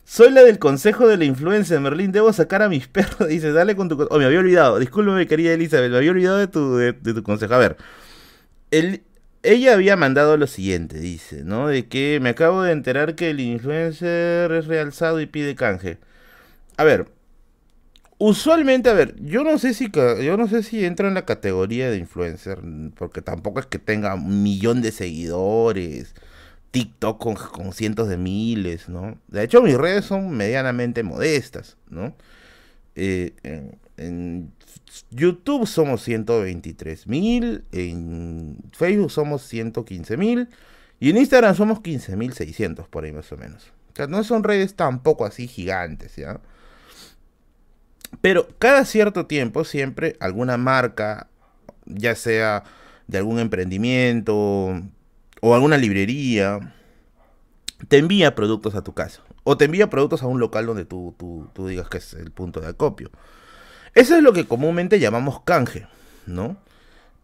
Soy la del consejo de la influencia, Merlín. Debo sacar a mis perros. Dice, dale con tu. Oh, me había olvidado. Discúlpeme, querida Elizabeth. Me había olvidado de tu, de, tu consejo. A ver. ella había mandado lo siguiente, dice, ¿no? De que me acabo de enterar que el influencer es realzado y pide canje. A ver, Usualmente, a ver, yo no sé si yo no sé si entra en la categoría de influencer, porque tampoco es que tenga un millón de seguidores, TikTok con, cientos de miles, ¿no? De hecho, mis redes son medianamente modestas, ¿no? Eh, en, YouTube somos 123 mil, en Facebook somos 115 mil y en Instagram somos 15 mil 600 por ahí más o menos. O sea, no son redes tampoco así gigantes, ¿ya? Pero cada cierto tiempo siempre alguna marca, ya sea de algún emprendimiento o alguna librería, te envía productos a tu casa. O te envía productos a un local donde tú, tú, digas que es el punto de acopio. Eso es lo que comúnmente llamamos canje, ¿no?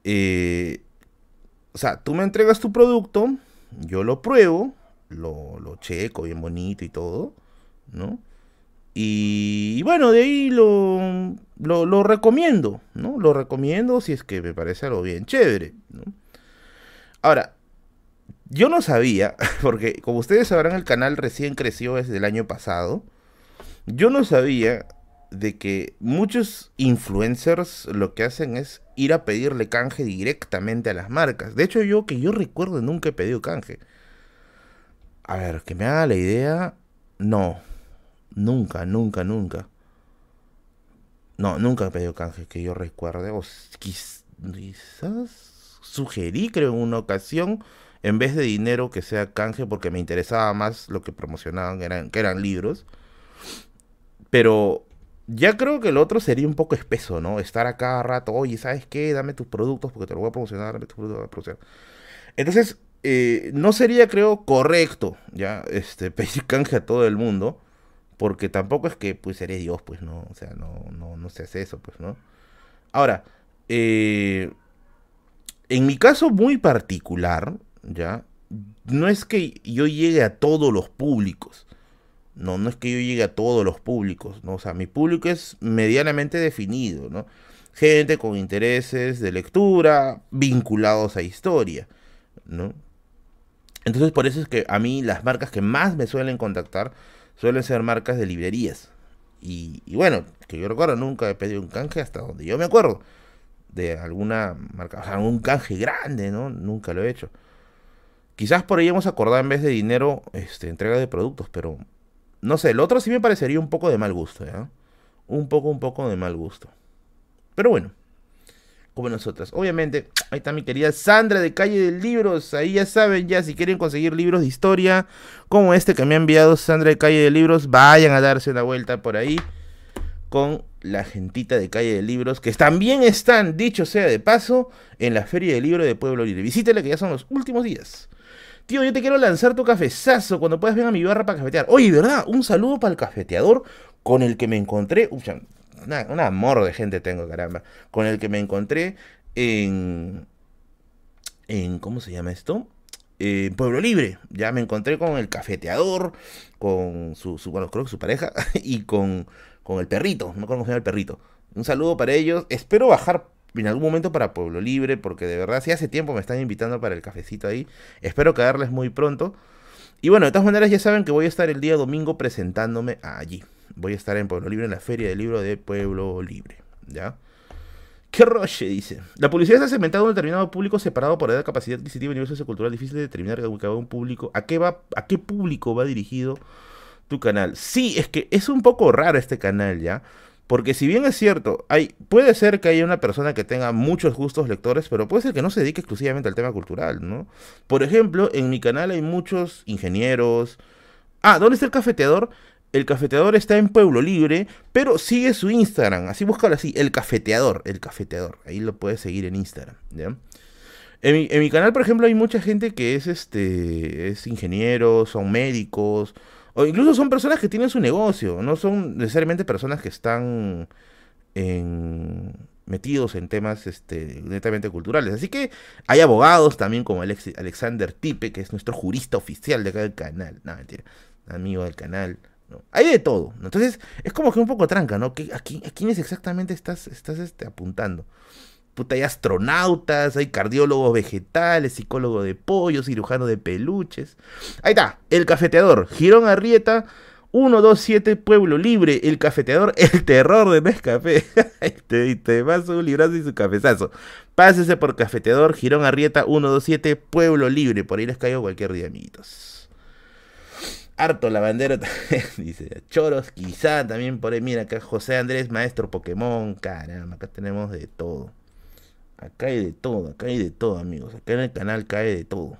Eh, o sea, tú me entregas tu producto, yo lo pruebo, lo, lo checo bien bonito y todo, ¿no? Y, bueno, de ahí lo, lo, recomiendo, ¿no? Lo recomiendo si es que me parece algo bien chévere. Ahora, yo no sabía, porque como ustedes sabrán, el canal recién creció desde el año pasado. Yo no sabía de que muchos influencers lo que hacen es ir a pedirle canje directamente a las marcas. De hecho, yo que yo recuerdo nunca he pedido canje. A ver, que me haga la idea. No, Nunca, nunca, nunca. No, nunca pedido canje que yo recuerde. O quizás sugerí, creo, en una ocasión, en vez de dinero que sea canje, porque me interesaba más lo que promocionaban, eran, que eran libros. Pero ya creo que el otro sería un poco espeso, ¿no? Estar a cada rato, oye, ¿sabes qué? Dame tus productos porque te los voy a promocionar, dame tus productos. Entonces, eh, no sería, creo, correcto, ya, este, pedir canje a todo el mundo, porque tampoco es que, pues, seré Dios, pues, ¿no? O sea, no, no, no se hace eso, pues, ¿no? Ahora, eh, en mi caso muy particular, ya, no es que yo llegue a todos los públicos, no, no es que yo llegue a todos los públicos, ¿no? O sea, mi público es medianamente definido, ¿no? Gente con intereses de lectura vinculados a historia, ¿no? Entonces por eso es que a mí las marcas que más me suelen contactar suelen ser marcas de librerías. Y, bueno, que yo recuerdo, nunca he pedido un canje hasta donde yo me acuerdo de alguna marca, o sea, un canje grande, ¿no? Nunca lo he hecho. Quizás por ahí hemos acordado en vez de dinero, este, entrega de productos, pero no sé, el otro sí me parecería un poco de mal gusto, ¿ya? Un poco, un poco de mal gusto. Pero bueno, como nosotras. Obviamente, ahí está mi querida Sandra de Calle de Libros. Ahí ya saben, ya si quieren conseguir libros de historia, como este que me ha enviado Sandra de Calle de Libros, vayan a darse una vuelta por ahí con la gentita de Calle de Libros, que también están, dicho sea de paso, en la Feria del Libro de Pueblo Libre. Visítela que ya son los últimos días. Tío, yo te quiero lanzar tu cafezazo cuando puedas venir a mi barra para cafetear. Oye, ¿verdad? Un saludo para el cafeteador con el que me encontré. Uy, un amor de gente tengo, caramba. Con el que me encontré en. en ¿Cómo se llama esto? En Pueblo Libre. Ya me encontré con el cafeteador, con su, bueno, creo que su pareja, y con, con el perrito. No llama el perrito. Un saludo para ellos. Espero bajar en algún momento para Pueblo Libre, porque de verdad, si hace tiempo me están invitando para el cafecito ahí. Espero caerles muy pronto. Y bueno, de todas maneras ya saben que voy a estar el día domingo presentándome allí. Voy a estar en Pueblo Libre, en la Feria del Libro de Pueblo Libre. ¿Ya? ¿Qué roche? Dice. La publicidad está segmentada en un determinado público separado por edad, capacidad adquisitiva y nivel sociocultural. Difícil de determinar a un público. ¿A qué, va, ¿A qué público va dirigido tu canal? Sí, es que es un poco raro este canal, ¿ya? Porque si bien es cierto, hay, puede ser que haya una persona que tenga muchos gustos lectores, pero puede ser que no se dedique exclusivamente al tema cultural, ¿no? Por ejemplo, en mi canal hay muchos ingenieros. Ah, ¿dónde está el cafeteador? El cafeteador está en Pueblo Libre, pero sigue su Instagram. Así búscalo así, el cafeteador, el cafeteador. Ahí lo puedes seguir en Instagram. En mi, en canal, por ejemplo, hay mucha gente que es este es ingeniero, son médicos, o incluso son personas que tienen su negocio, no son necesariamente personas que están metidos en temas este, netamente culturales. Así que hay abogados también como Alexander Tipe, que es nuestro jurista oficial de acá del canal. No, mentira, amigo del canal. Hay de todo. Entonces es como que un poco tranca, ¿no? ¿A, quiénes exactamente estás, estás este, apuntando? Puta, hay astronautas, hay cardiólogos vegetales, psicólogo de pollo, cirujano de peluches. Ahí está, el cafeteador, Girón Arrieta, 127 Pueblo Libre, el cafeteador, el terror de Nescafé. te, te vas un librazo y su cafezazo. Pásese por cafeteador, Girón Arrieta, 127 Pueblo Libre. Por ahí les caigo cualquier día, amiguitos. Harto la bandera dice Choros, quizá también por ahí. Mira acá José Andrés, maestro Pokémon. Caramba, acá tenemos de todo. Acá hay de todo, acá hay de todo, amigos. Acá en el canal cae de todo.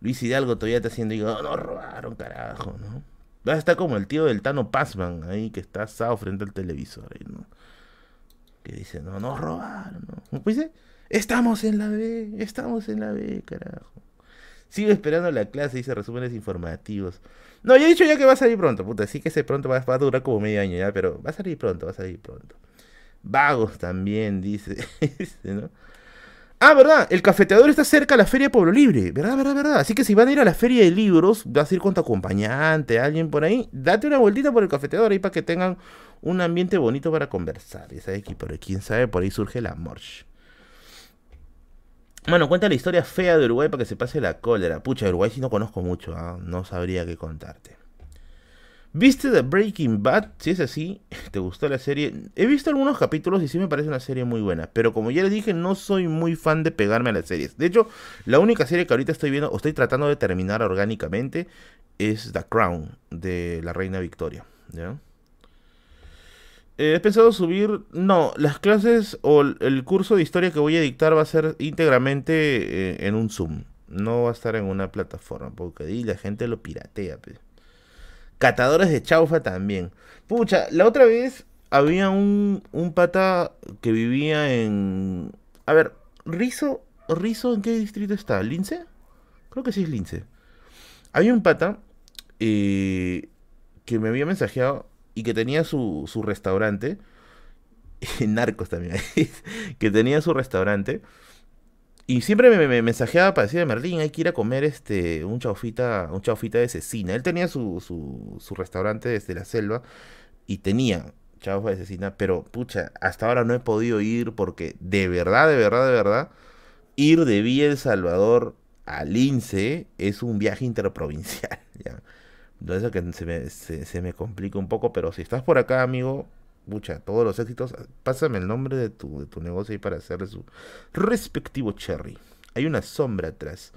Luis Hidalgo todavía está haciendo, digo, no robaron, carajo, ¿no? Va a estar como el tío del Tano Passman, ahí que está asado frente al televisor, ¿no? Que dice, no, no robaron, ¿no? Pues estamos en la B, estamos en la B, carajo. Sigo esperando la clase, dice resúmenes informativos. No, ya he dicho ya que va a salir pronto, puta, sí que ese pronto va, a durar como medio año ya, pero va a salir pronto, va a salir pronto. Vagos también, dice. ¿no? Ah, verdad, el cafeteador está cerca a la Feria de Pueblo Libre, ¿verdad, verdad, verdad? Así que si van a ir a la Feria de Libros, vas a ir con tu acompañante, alguien por ahí, date una vueltita por el cafeteador ahí para que tengan un ambiente bonito para conversar. Y sabes que por quién sabe, por ahí surge la morch. Bueno, cuenta la historia fea de Uruguay para que se pase la cólera. Pucha, Uruguay si no conozco mucho, ¿ah? no sabría qué contarte. ¿Viste The Breaking Bad? Si es así, ¿te gustó la serie? He visto algunos capítulos y sí me parece una serie muy buena. Pero como ya les dije, no soy muy fan de pegarme a las series. De hecho, la única serie que ahorita estoy viendo o estoy tratando de terminar orgánicamente es The Crown de la Reina Victoria. Eh, he pensado subir, no, las clases o el curso de historia que voy a dictar va a ser íntegramente eh, en un Zoom. No va a estar en una plataforma, porque ahí la gente lo piratea. Catadores de chaufa también. Pucha, la otra vez había un, un pata que vivía en... A ver, Rizo, ¿Rizo en qué distrito está? ¿Lince? Creo que sí es Lince. Había un pata eh, que me había mensajeado y que tenía su, su restaurante. Narcos también. que tenía su restaurante. Y siempre me, mensajeaba para decirle, Merlín, hay que ir a comer este, un chaufita, un chaufita de cecina. Él tenía su, su, su restaurante desde la selva y tenía chaufa de cecina, pero pucha, hasta ahora no he podido ir porque de verdad, de verdad, de verdad, ir de Villa El Salvador a Lince es un viaje interprovincial. ¿ya? Entonces que se me, se, me complica un poco, pero si estás por acá, amigo, pucha, todos los éxitos, pásame el nombre de tu, de tu negocio ahí para hacerle su respectivo cherry. Hay una sombra atrás.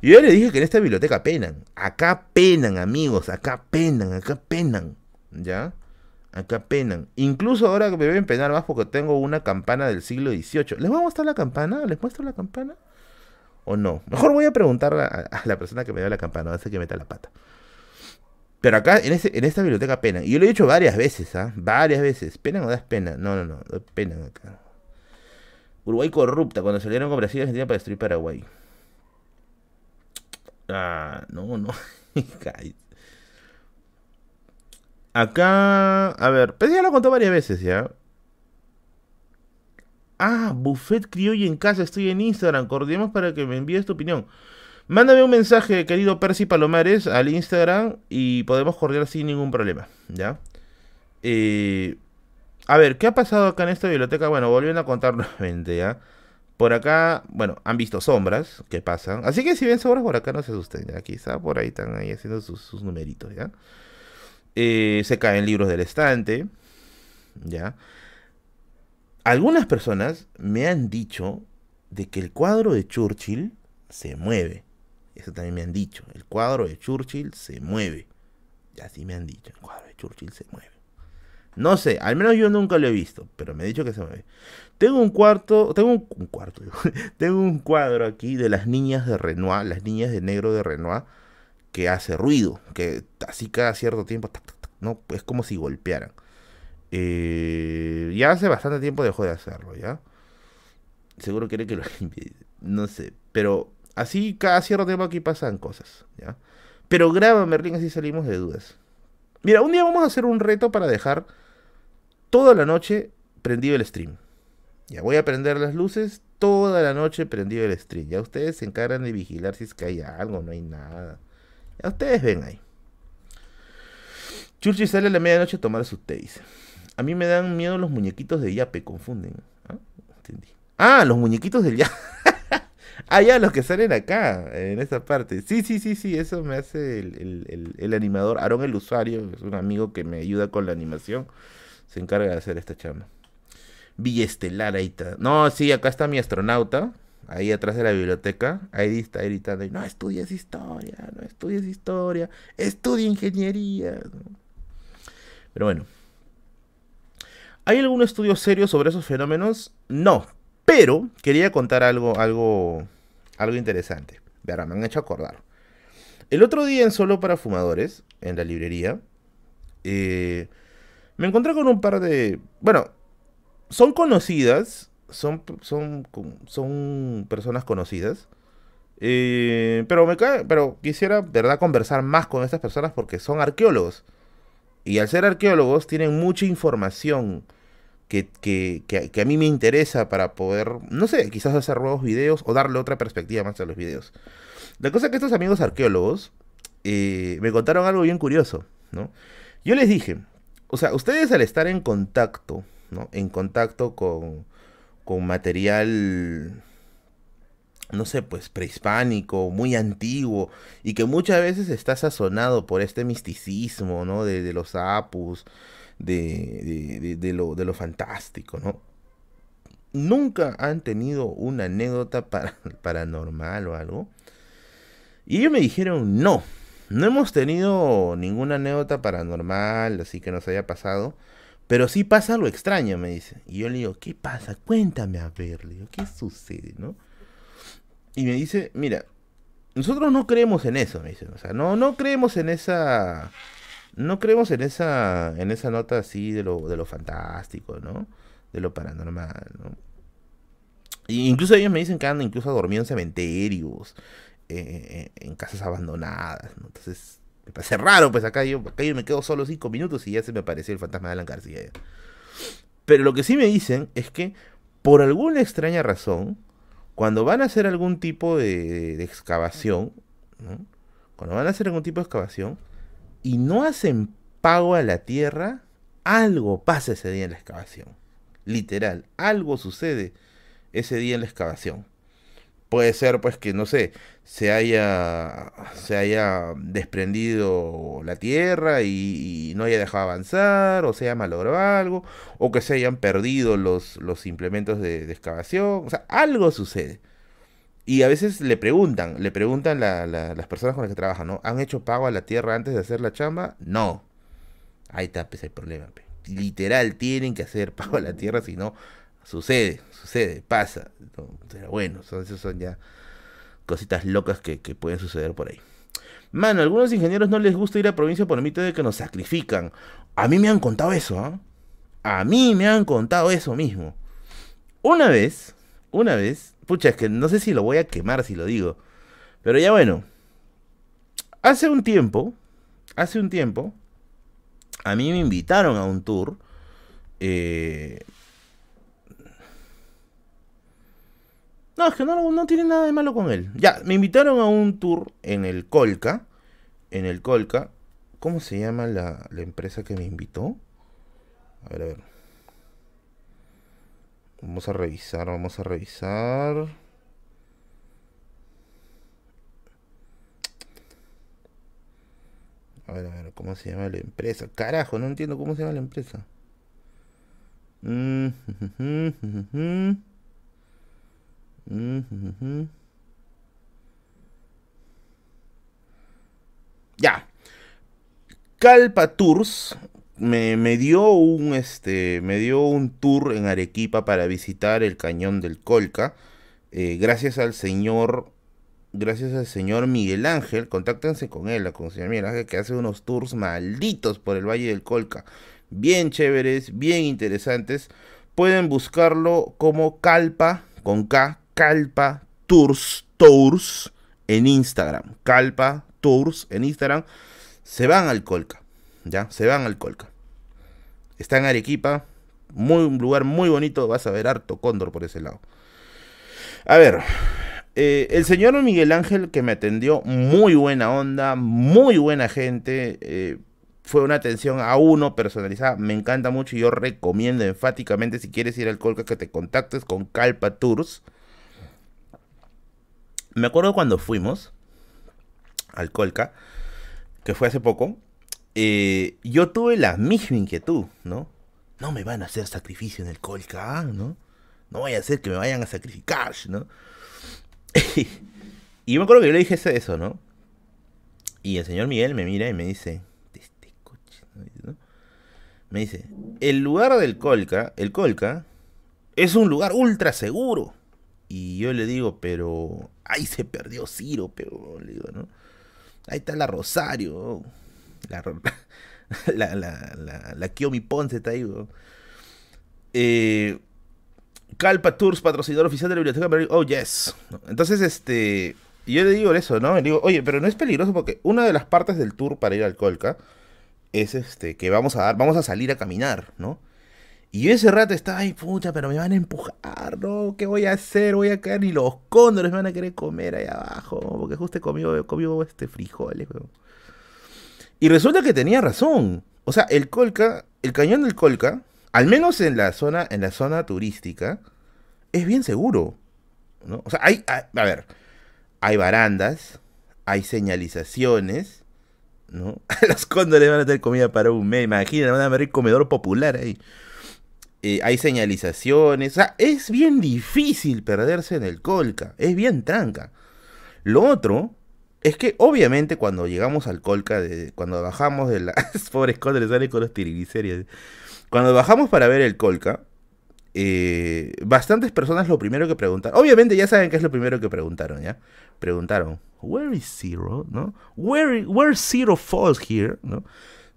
Y yo le dije que en esta biblioteca penan. Acá penan, amigos. Acá penan, acá penan. ¿Ya? Acá penan. Incluso ahora que me deben penar más porque tengo una campana del siglo XVIII. ¿Les voy a mostrar la campana? ¿Les muestro la campana? ¿O no? Mejor voy a preguntar a, la persona que me dio la campana. Sé que meta la pata. Pero acá, en, en esta biblioteca penan. Y yo lo he dicho varias veces, ¿ah? Varias veces. ¿Penan o das pena? No, no, no. Penan acá. Uruguay corrupta cuando salieron con Brasil y Argentina para destruir Paraguay. Ah, no, no. acá, a ver, pues ya lo contó varias veces ya. Ah, Buffet Criollo en casa, estoy en Instagram. Coordinemos para que me envíes tu opinión. Mándame un mensaje, querido Percy Palomares, al Instagram y podemos coordinar sin ningún problema, ¿ya? Eh, a ver, ¿qué ha pasado acá en esta biblioteca? Bueno, volviendo a contar nuevamente, ¿ya? Por acá, bueno, han visto sombras que pasan. Así que si ven sombras por acá, no se asusten, ¿ya? Quizá por ahí están ahí haciendo sus, numeritos, ¿ya? Eh, se caen libros del estante, ¿ya? Algunas personas me han dicho de que el cuadro de Churchill se mueve. Eso también me han dicho. El cuadro de Churchill se mueve. Y así me han dicho. El cuadro de Churchill se mueve. No sé, al menos yo nunca lo he visto, pero me han dicho que se mueve. Tengo un cuarto, tengo un, cuarto, tengo un cuadro aquí de las niñas de Renoir, las niñas de negro de Renoir, que hace ruido, que así cada cierto tiempo, no, es como si golpearan. Eh, ya hace bastante tiempo dejó de hacerlo, ¿ya? Seguro quiere que lo limpie, no sé, pero Así cada cierto tiempo aquí pasan cosas, ¿ya? Pero graba Merlin, así salimos de dudas. Mira, un día vamos a hacer un reto para dejar toda la noche prendido el stream. Ya voy a prender las luces toda la noche prendido el stream. Ya ustedes se encargan de vigilar si es que hay algo, no hay nada. Ya ustedes ven ahí. Churchi sale a la medianoche a tomar su té. A mí me dan miedo los muñequitos de Yape, confunden. ¿Ah? ah, los muñequitos del Yape. Ah, ya, los que salen acá, en esta parte. Sí, sí, sí, sí, eso me hace el, animador. Aarón, el usuario, es un amigo que me ayuda con la animación. Se encarga de hacer esta chamba. Villa Estelar, ahí está. No, sí, acá está mi astronauta. Ahí atrás de la biblioteca. Ahí está gritando. No estudies historia, no estudies historia. Estudia ingeniería. Pero bueno. ¿Hay algún estudio serio sobre esos fenómenos? No, pero quería contar algo, algo, algo interesante. Verá, me han hecho acordar. El otro día en Solo para Fumadores, en la librería, eh, me encontré con un par de... Bueno, son conocidas, son, son, son personas conocidas. Eh, pero, me cae, pero quisiera, ¿verdad?, conversar más con estas personas porque son arqueólogos. Y al ser arqueólogos tienen mucha información que, que, que, a mí me interesa para poder, no sé, quizás hacer nuevos videos o darle otra perspectiva más a los videos. La cosa es que estos amigos arqueólogos eh, me contaron algo bien curioso, ¿no? Yo les dije, o sea, ustedes al estar en contacto, ¿no? En contacto con, con material, no sé, pues prehispánico, muy antiguo, y que muchas veces está sazonado por este misticismo, ¿no? De, de los apus, de, de, lo, de lo fantástico, ¿no? Nunca han tenido una anécdota para, paranormal o algo. Y ellos me dijeron, no, no hemos tenido ninguna anécdota paranormal, así que nos haya pasado. Pero sí pasa algo extraño, me dice. Y yo le digo, ¿qué pasa? Cuéntame a ver, le digo, ¿qué sucede, no? Y me dice, mira, nosotros no creemos en eso, me dice. O sea, no, no creemos en esa. No creemos en esa. en esa nota así de lo, de lo fantástico, ¿no? De lo paranormal, ¿no? Incluso ellos me dicen que andan incluso a dormir en cementerios, eh, en casas abandonadas. Entonces, me parece raro, pues acá yo, acá yo me quedo solo cinco minutos y ya se me apareció el fantasma de Alan García. Pero lo que sí me dicen es que, por alguna extraña razón, cuando van a hacer algún tipo de, excavación, cuando van a hacer algún tipo de excavación y no hacen pago a la tierra, algo pasa ese día en la excavación. Literal, algo sucede ese día en la excavación. Puede ser pues que, no sé, se haya, se haya desprendido la tierra y, no haya dejado avanzar, o se haya malogrado algo, o que se hayan perdido los, los implementos de, excavación. O sea, algo sucede. Y a veces le preguntan, le preguntan las personas con las que trabajan, ¿no? ¿Han hecho pago a la tierra antes de hacer la chamba? No. Ahí está pues, el problema. Literal, tienen que hacer pago a la tierra, si no, sucede, sucede, pasa. pero bueno, son, son ya cositas locas que, pueden suceder por ahí. Mano, algunos ingenieros no les gusta ir a provincia por el mito de que nos sacrifican. A mí me han contado eso, ¿ah? A mí me han contado eso mismo. Una vez, una vez, pucha, es que no sé si lo voy a quemar si lo digo. Pero ya bueno. Hace un tiempo, hace un tiempo, a mí me invitaron a un tour. Eh, No, es que no, tiene nada de malo con él. Ya, me invitaron a un tour en el Colca. En el Colca. ¿Cómo se llama la, empresa que me invitó? A ver, a ver. Vamos a revisar, vamos a revisar. A ver, a ver, ¿cómo se llama la empresa? Carajo, no entiendo cómo se llama la empresa. Mm, ya. Calpa Tours me, dio un este me dio un tour en Arequipa para visitar el cañón del Colca. Eh, gracias al señor gracias al señor Miguel Ángel, contáctense con él, con el señor Miguel Ángel, que hace unos tours malditos por el Valle del Colca. Bien chéveres, bien interesantes. Pueden buscarlo como Calpa con K, Calpa Tours, Tours en Instagram. Calpa Tours en Instagram. Se van al Colca. ¿Ya? Se van al Colca. Está en Arequipa. Muy, un lugar muy bonito. Vas a ver harto cóndor por ese lado. A ver. Eh, el señor Miguel Ángel que me atendió, muy buena onda, muy buena gente. Eh, fue una atención a uno personalizada. Me encanta mucho y yo recomiendo enfáticamente si quieres ir al Colca que te contactes con Calpa Tours. Me acuerdo cuando fuimos al Colca, que fue hace poco, eh, yo tuve la misma inquietud, ¿no? No me van a hacer sacrificio en el Colca, ¿no? No vaya a ser que me vayan a sacrificar, ¿no? y yo me acuerdo que yo le dije eso, ¿no? Y el señor Miguel me mira y me dice, este coche, ¿no? Me dice, el lugar del Colca, el Colca, es un lugar ultra seguro. Y yo le digo, pero ahí se perdió Ciro, pero ¿no? Ahí está la Rosario, la, la, la, la, Kiomi Ponce está ahí, eh, Calpa Tours, patrocinador oficial de la biblioteca. Oh, yes. Entonces, este. Yo le digo eso, ¿no? Le digo, oye, pero no es peligroso porque una de las partes del tour para ir al Colca es este que vamos a dar, vamos a salir a caminar, ¿no? Y ese rato estaba ahí, pucha, pero me van a empujar, ¿no? ¿Qué voy a hacer? Voy a caer y los cóndores me van a querer comer ahí abajo. Porque justo comió, comió este frijoles, Y resulta que tenía razón. O sea, el Colca, el cañón del Colca, al menos en la zona, en la zona turística, es bien seguro. ¿no? O sea, hay, a, ver, hay barandas, hay señalizaciones, ¿no? Los cóndores van a tener comida para un mes, imagínate, van a abrir comedor popular ahí. Eh, hay señalizaciones, o sea, es bien difícil perderse en el Colca, es bien tranca. Lo otro es que obviamente cuando llegamos al Colca, de, cuando bajamos de las pobres le sale con los tiriglicéridos. Cuando bajamos para ver el Colca, eh, bastantes personas lo primero que preguntaron, obviamente ya saben qué es lo primero que preguntaron, ¿ya? Preguntaron, where is Zero, ¿no? Where, where Zero falls here, ¿no?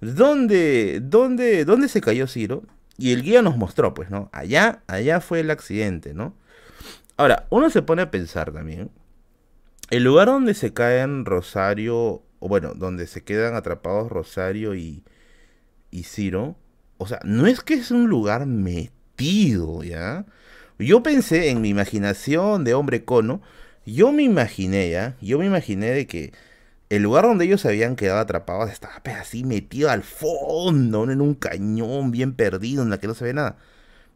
¿Dónde, dónde, ¿Dónde se cayó Zero? Y el guía nos mostró, pues, ¿no? Allá, allá fue el accidente, ¿no? Ahora, uno se pone a pensar también, el lugar donde se caen Rosario, o bueno, donde se quedan atrapados Rosario y, y Ciro, o sea, no es que es un lugar metido, ¿ya? Yo pensé en mi imaginación de hombre cono, yo me imaginé, ¿ya? Yo me imaginé de que el lugar donde ellos se habían quedado atrapados estaba así metido al fondo, en un cañón bien perdido en la que no se ve nada.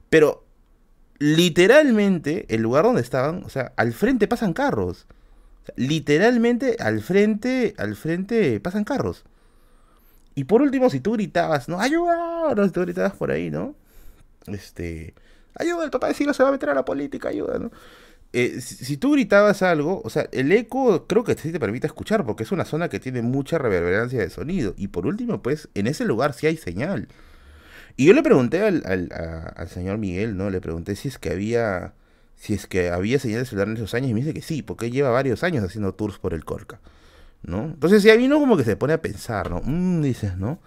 Pero literalmente el lugar donde estaban, o sea, al frente pasan carros. Literalmente al frente, al frente pasan carros. Y por último, si tú gritabas, no, ayuda, no, si tú gritabas por ahí, ¿no? Este, ayuda, el papá de Silo se va a meter a la política, ayuda, ¿no? Eh, si, tú gritabas algo, o sea, el eco creo que sí te permite escuchar, porque es una zona que tiene mucha reverberancia de sonido. Y por último, pues, en ese lugar sí hay señal. Y yo le pregunté al, al, señor Miguel, ¿no? Le pregunté si es que había si es que había señal de celular en esos años y me dice que sí, porque lleva varios años haciendo tours por el Corca, ¿no? Entonces ya vino como que se pone a pensar, ¿no? Mm, dices, ¿no?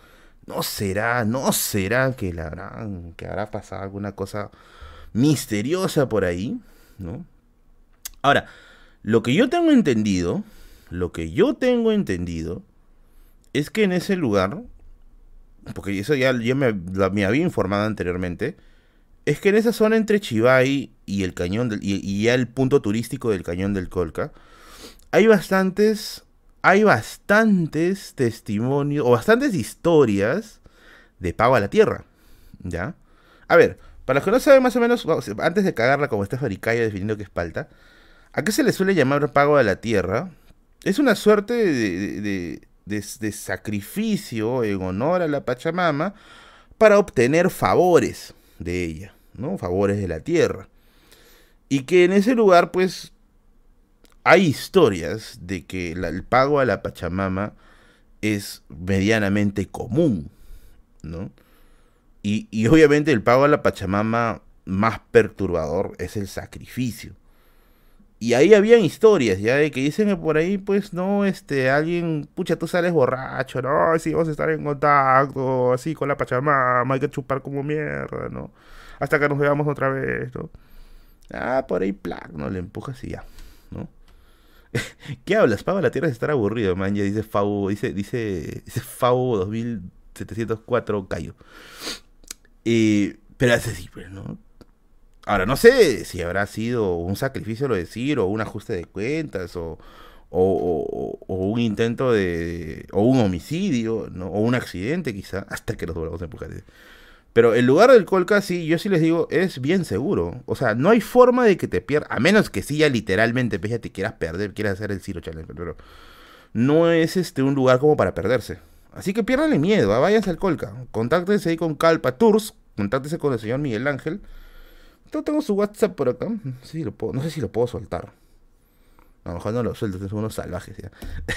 No será, no será que, la, que habrá pasado alguna cosa misteriosa por ahí, ¿no? Ahora, lo que yo tengo entendido, lo que yo tengo entendido, es que en ese lugar, porque eso ya, me, había informado anteriormente, es que en esa zona entre Chivay y el cañón y, ya el punto turístico del cañón del Colca, hay bastantes, hay bastantes testimonios o bastantes historias de pago a la tierra, ¿ya? A ver, para los que no saben más o menos, antes de cagarla como está Faricaya definiendo que es palta, ¿A qué se le suele llamar pago a la tierra? Es una suerte de, sacrificio en honor a la Pachamama para obtener favores de ella, ¿no? Favores de la tierra. Y que en ese lugar, pues, hay historias de que el pago a la Pachamama es medianamente común, ¿no? Y, y obviamente el pago a la Pachamama más perturbador es el sacrificio. Y ahí habían historias, ya de que dicen que por ahí, pues, no, este, alguien, pucha, tú sales borracho, no, sí, vamos a estar en contacto, así, con la Pachamama, hay que chupar como mierda, ¿no? Hasta que nos veamos otra vez, ¿no? Ah, por ahí, plac, no, le empujas y ya, ¿no? ¿Qué hablas? Pago la tierra de estar aburrido, man, ya dice Fau, dice, dice, dice Fau 2704 Cayo. Eh, pero hace así, pues, ¿no? Ahora, no sé si habrá sido un sacrificio lo decir, o un ajuste de cuentas, o, o, un intento de. o un homicidio, ¿no? o un accidente, quizá, hasta que nos volvamos a empujar. Pero el lugar del Colca, sí, yo sí les digo, es bien seguro. O sea, no hay forma de que te pierdas, a menos que sí ya literalmente, pues te quieras perder, quieras hacer el Ciro Challenge, pero no es este un lugar como para perderse. Así que piérdanle miedo, ¿ah? váyanse al Colca, contáctense ahí con Calpa Tours, contáctense con el señor Miguel Ángel. Yo tengo su WhatsApp por acá. No sé si lo puedo soltar. A lo mejor no lo suelto, son unos salvajes ya.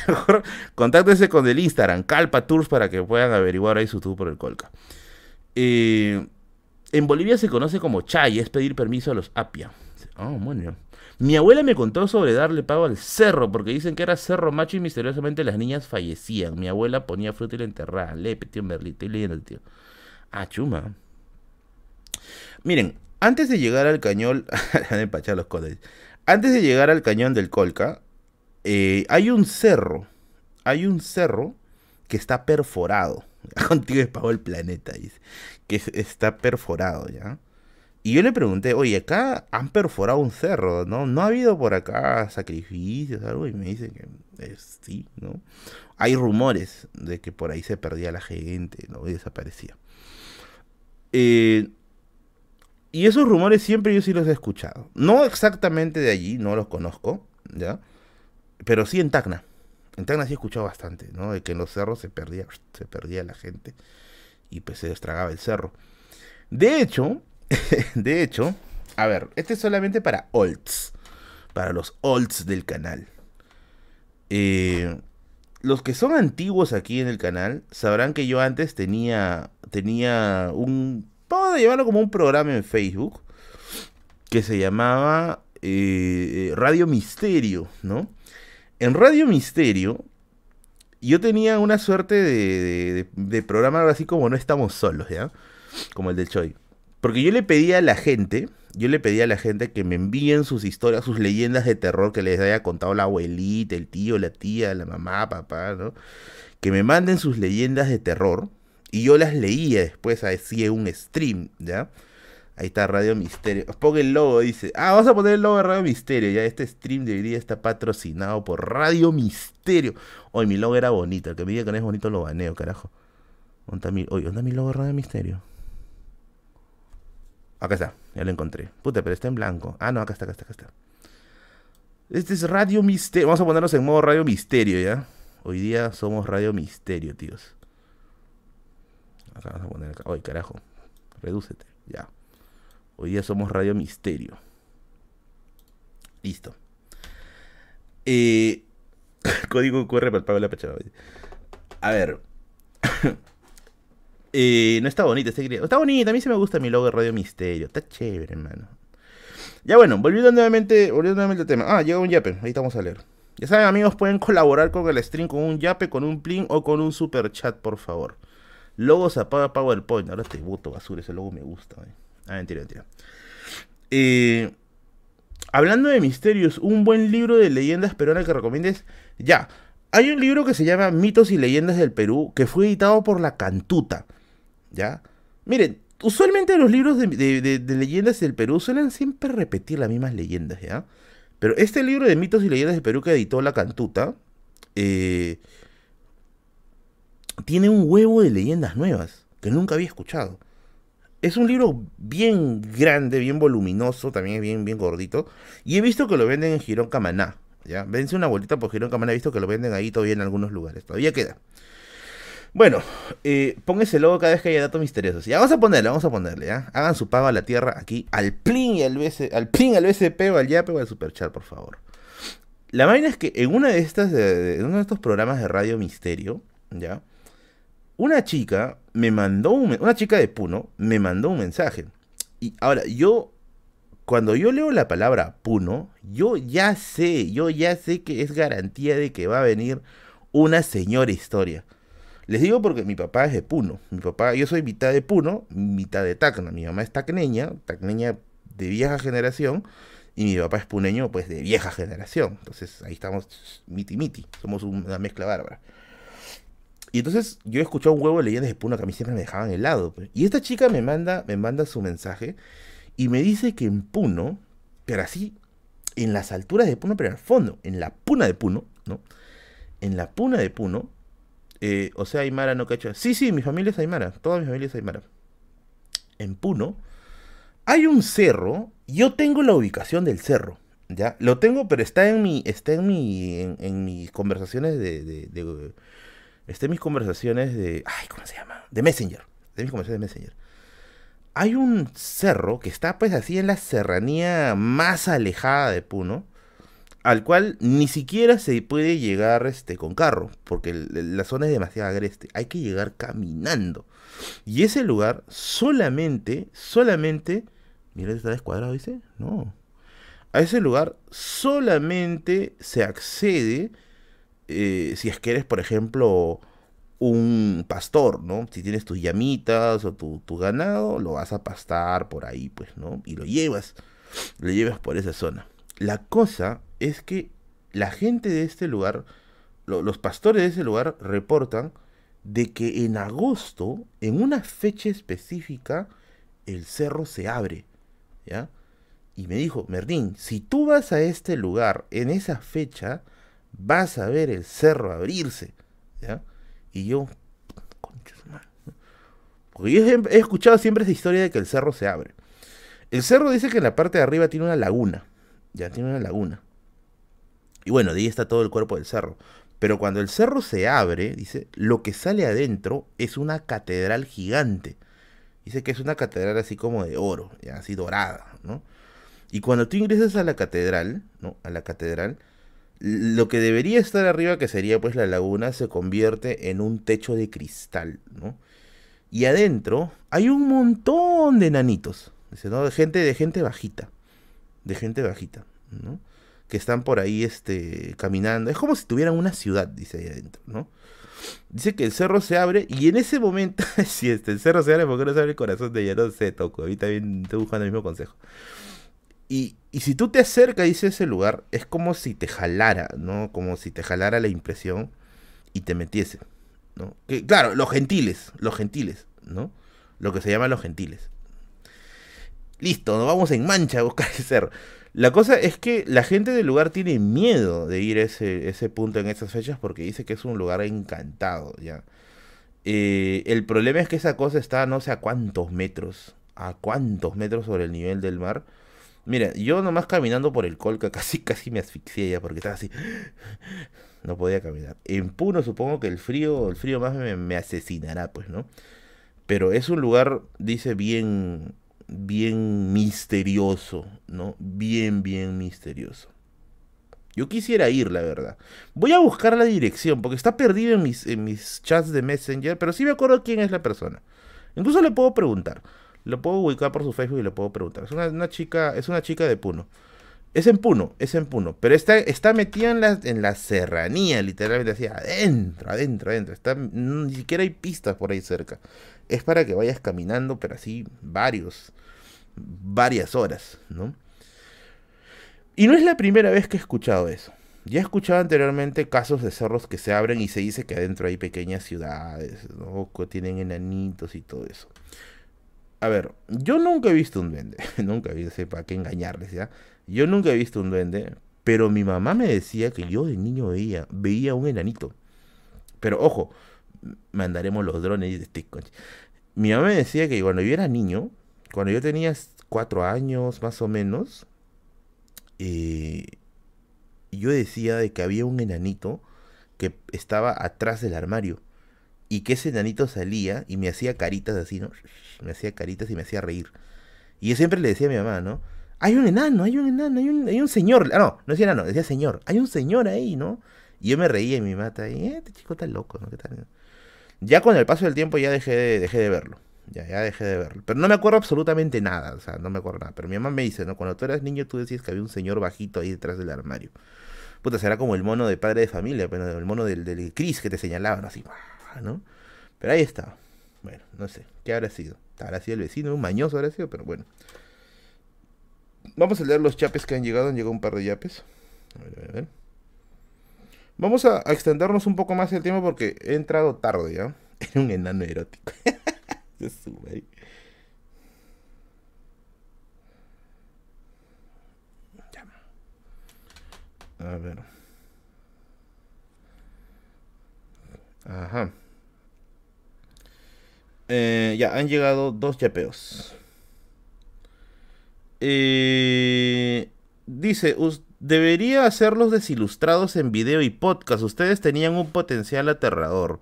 Contáctense con el Instagram, Calpa Tours, para que puedan averiguar ahí su tour por el Colca. Eh, en Bolivia se conoce como chay, es pedir permiso a los apia. Oh, bueno. Mi abuela me contó sobre darle pago al cerro, porque dicen que era cerro macho y misteriosamente las niñas fallecían. Mi abuela ponía fruta y la enterraba. Lee, tío Merlí, estoy leyendo tío. Ah, chuma. Miren, antes de llegar al cañón, los Antes de llegar al cañón del Colca, eh, hay un cerro. Hay un cerro que está perforado. Contigo es pago el planeta, dice. Que está perforado, ¿ya? Y yo le pregunté, oye, acá han perforado un cerro, ¿no? ¿No ha habido por acá sacrificios, algo? Y me dicen que sí, ¿no? Hay rumores de que por ahí se perdía la gente, ¿no? Y desaparecía. Eh, y esos rumores siempre yo sí los he escuchado. No exactamente de allí, no los conozco, ¿ya? Pero sí en Tacna. En Tacna sí he escuchado bastante, ¿no? De que en los cerros se perdía, se perdía la gente y pues se destragaba el cerro. De hecho, de hecho, a ver, este es solamente para olds, para los olds del canal. Eh, los que son antiguos aquí en el canal sabrán que yo antes tenía, tenía un, vamos a llevarlo como un programa en Facebook que se llamaba eh, Radio Misterio, ¿no? En Radio Misterio yo tenía una suerte de, de, programa así como No estamos solos, ¿ya? Como el de Choi. Porque yo le pedía a la gente, yo le pedía a la gente que me envíen sus historias, sus leyendas de terror que les haya contado la abuelita, el tío, la tía, la mamá, papá, ¿no? Que me manden sus leyendas de terror y yo las leía después en un stream, ¿ya? Ahí está Radio Misterio. Ponga el logo, dice. Ah, vamos a poner el logo de Radio Misterio. Ya este stream de hoy día está patrocinado por Radio Misterio. Hoy mi logo era bonito. El que me diga que no es bonito lo baneo, carajo. ¿Dónde mi, oye, ¿dónde mi logo de Radio Misterio? Acá está, ya lo encontré. Puta, pero está en blanco. Ah, no, acá está, acá está, acá está. Este es Radio Misterio. Vamos a ponernos en modo Radio Misterio, ¿ya? Hoy día somos Radio Misterio, tíos. Acá vamos a poner acá. Oye, carajo. Redúcete, ya. Hoy día somos Radio Misterio. Listo. Eh, código QR para el pago de la pechada. A ver. eh, no está bonito este Está bonito, a mí sí me gusta mi logo de Radio Misterio. Está chévere, hermano. Ya bueno, volviendo nuevamente, volviendo nuevamente al tema. Ah, llega un yape, ahí estamos a leer. Ya saben, amigos, pueden colaborar con el stream con un yape, con un plin o con un super chat, por favor. Logos apaga PowerPoint. Ahora te voto basura, ese logo me gusta. Eh. Ah, mentira, mentira. Eh, hablando de misterios, un buen libro de leyendas peruanas que recomiendes. Ya, hay un libro que se llama Mitos y Leyendas del Perú, que fue editado por la Cantuta. ¿Ya? Miren, usualmente los libros de, leyendas del Perú suelen siempre repetir las mismas leyendas, ¿ya? Pero este libro de mitos y leyendas del Perú que editó la Cantuta, eh, tiene un huevo de leyendas nuevas que nunca había escuchado. Es un libro bien grande, bien voluminoso, también es bien, bien gordito. Y he visto que lo venden en Girón Camaná. ¿ya? Vence una vuelta por Girón Camaná, he visto que lo venden ahí todavía en algunos lugares. Todavía queda. Bueno, eh, póngase logo cada vez que haya datos misteriosos. Ya vamos a ponerle, vamos a ponerle, ¿ya? Hagan su pago a la tierra aquí, al plin y al BC, al plin, al o al YAPE o al Superchat, por favor. La vaina es que en una de estas, en uno de estos programas de Radio Misterio, ¿ya? Una chica me mandó un, una chica de Puno me mandó un mensaje. Y ahora, yo, cuando yo leo la palabra Puno, yo ya sé, yo ya sé que es garantía de que va a venir una señora historia. Les digo porque mi papá es de Puno. Mi papá, yo soy mitad de Puno, mitad de Tacna. Mi mamá es tacneña, tacneña de vieja generación. Y mi papá es puneño, pues de vieja generación. Entonces ahí estamos miti miti. Somos una mezcla bárbara. Y entonces yo he escuchado un huevo de leyendas de Puno que a mí siempre me dejaban helado. Pues. Y esta chica me manda, me manda su mensaje y me dice que en Puno, pero así, en las alturas de Puno, pero al fondo, en la puna de Puno, ¿no? En la puna de Puno, eh, o sea, Aymara no cacho. Sí, sí, mi familia es Aymara, toda mi familia es Aymara. En Puno hay un cerro, yo tengo la ubicación del cerro, ¿ya? Lo tengo, pero está en mi, está en mi, en, mis conversaciones de Está en mis conversaciones de. Ay, ¿cómo se llama? De Messenger. De mis conversaciones de Messenger. Hay un cerro que está pues así en la serranía más alejada de Puno, al cual ni siquiera se puede llegar este, con carro, porque la zona es demasiado agreste. Hay que llegar caminando. Y ese lugar solamente, solamente. Mira, está descuadrado, dice. No. A ese lugar solamente se accede eh, si es que eres, por ejemplo, un pastor, ¿no? Si tienes tus llamitas o tu, ganado, lo vas a pastar por ahí, pues, ¿no? Y lo llevas, lo llevas por esa zona. La cosa es que la gente de este lugar, los pastores de ese lugar reportan de que en agosto, en una fecha específica, el cerro se abre, ¿ya? Y me dijo, Merdín, si tú vas a este lugar en esa fecha, vas a ver el cerro abrirse. ¿ya? Y yo, porque yo he escuchado siempre esa historia de que el cerro se abre. El cerro dice que en la parte de arriba tiene una laguna. Ya tiene una laguna. Y bueno, de ahí está todo el cuerpo del cerro. Pero cuando el cerro se abre, dice, lo que sale adentro es una catedral gigante. Dice que es una catedral así como de oro, así dorada, ¿no? Y cuando tú ingresas a la catedral, ¿no? A la catedral, lo que debería estar arriba, que sería pues la laguna, se convierte en un techo de cristal, ¿no? Y adentro hay un montón de enanitos, ¿no? De gente, de gente bajita, de gente bajita, ¿no? Que están por ahí este, caminando. Es como si tuvieran una ciudad, dice ahí adentro, ¿no? Dice que el cerro se abre y en ese momento, si este, el cerro se abre, porque no se abre el corazón de ella? No sé, toco. Ahorita también estoy buscando el mismo consejo. Y, si tú te acercas, dice ese lugar, es como si te jalara, ¿no? Como si te jalara la impresión y te metiese, ¿no? Claro, los gentiles, los gentiles, ¿no? Lo que se llama los gentiles. Listo, nos vamos en mancha a buscar el cerro. La cosa es que la gente del lugar tiene miedo de ir a ese, ese punto en esas fechas porque dice que es un lugar encantado, ¿ya? Eh, el problema es que esa cosa está no sé a cuántos metros, a cuántos metros sobre el nivel del mar Mira, yo nomás caminando por el Colca casi casi me asfixié ya porque estaba así. No podía caminar. En Puno supongo que el frío, el frío más me, asesinará, pues, ¿no? Pero es un lugar, dice, bien, bien misterioso, ¿no? Bien, bien misterioso. Yo quisiera ir, la verdad. Voy a buscar la dirección, porque está perdido en mis, en mis chats de Messenger, pero sí me acuerdo quién es la persona. Incluso le puedo preguntar. Lo puedo ubicar por su Facebook y le puedo preguntar. Es una, chica, es una chica de Puno. Es en Puno, es en Puno. Pero está, está metida en la, en la serranía, literalmente así, adentro, adentro, adentro. Está, ni siquiera hay pistas por ahí cerca. Es para que vayas caminando, pero así varios, varias horas, ¿no? Y no es la primera vez que he escuchado eso. Ya he escuchado anteriormente casos de cerros que se abren y se dice que adentro hay pequeñas ciudades, ¿no? Tienen enanitos y todo eso. A ver, yo nunca he visto un duende. nunca he visto, para qué engañarles, ¿ya? Yo nunca he visto un duende, pero mi mamá me decía que yo de niño veía, veía un enanito. Pero ojo, mandaremos los drones de este Mi mamá me decía que cuando yo era niño, cuando yo tenía cuatro años más o menos, eh, yo decía de que había un enanito que estaba atrás del armario y que ese enanito salía y me hacía caritas así, ¿no? Me hacía caritas y me hacía reír. Y yo siempre le decía a mi mamá, ¿no? Hay un enano, hay un enano, hay un, hay un señor. Ah, no, no decía enano, decía señor. Hay un señor ahí, ¿no? Y yo me reía y mi mata, y este chico está loco, ¿no? ¿Qué tal? Ya con el paso del tiempo ya dejé de, dejé de verlo. Ya, ya dejé de verlo. Pero no me acuerdo absolutamente nada, o sea, no me acuerdo nada. Pero mi mamá me dice, ¿no? Cuando tú eras niño tú decías que había un señor bajito ahí detrás del armario. Puta, será como el mono de padre de familia, pero el mono del, del Cris que te señalaban así, ¿no? Pero ahí está. Bueno, no sé, ¿qué habrá sido? Habrá sido el vecino, un mañoso habrá sido, pero bueno. Vamos a leer los chapes que han llegado. Han llegado un par de yapes. A ver, a ver. Vamos a, extendernos un poco más el tiempo porque he entrado tarde ya. Era un enano erótico. Se sube ahí. A ver. Ajá. Eh, ya, han llegado dos yapeos. Eh, dice, debería hacerlos desilustrados en video y podcast. Ustedes tenían un potencial aterrador.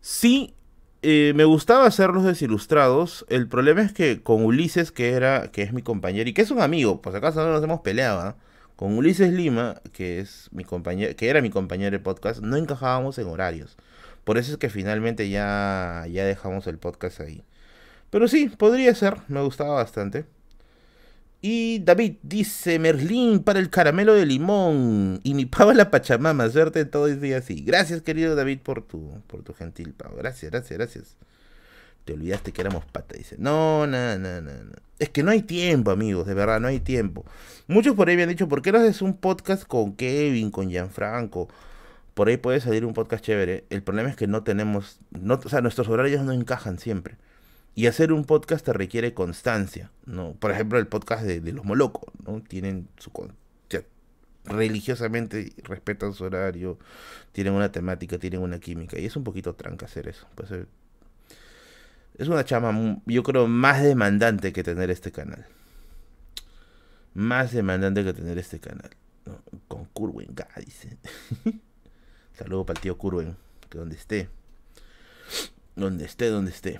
Sí, eh, me gustaba hacerlos desilustrados. El problema es que con Ulises, que era, que es mi compañero y que es un amigo, por si acaso no nos hemos peleado, ¿ah? con Ulises Lima, que es mi compañero, que era mi compañero de podcast, no encajábamos en horarios. Por eso es que finalmente ya, ya dejamos el podcast ahí. Pero sí, podría ser, me gustaba bastante. Y David dice, Merlín para el caramelo de limón y mi pavo la pachamama, suerte todo ese día así. Gracias querido David por tu, por tu gentil pavo. Gracias, gracias, gracias. Te olvidaste que éramos pata, dice. No, no, no, no, no. Es que no hay tiempo, amigos, de verdad, no hay tiempo. Muchos por ahí me han dicho, ¿por qué no haces un podcast con Kevin, con Gianfranco? Por ahí puede salir un podcast chévere. El problema es que no tenemos, no, o sea, nuestros horarios no encajan siempre. Y hacer un podcast te requiere constancia, ¿no? Por ejemplo, el podcast de, los Molocos, ¿no? Tienen su... religiosamente respetan su horario, tienen una temática, tienen una química. Y es un poquito tranca hacer eso. Pues, eh, es una chama, yo creo, más demandante que tener este canal. Más demandante que tener este canal. Con Kurwen dice. Saludo para el tío Curwen, que donde esté. Donde esté, donde esté.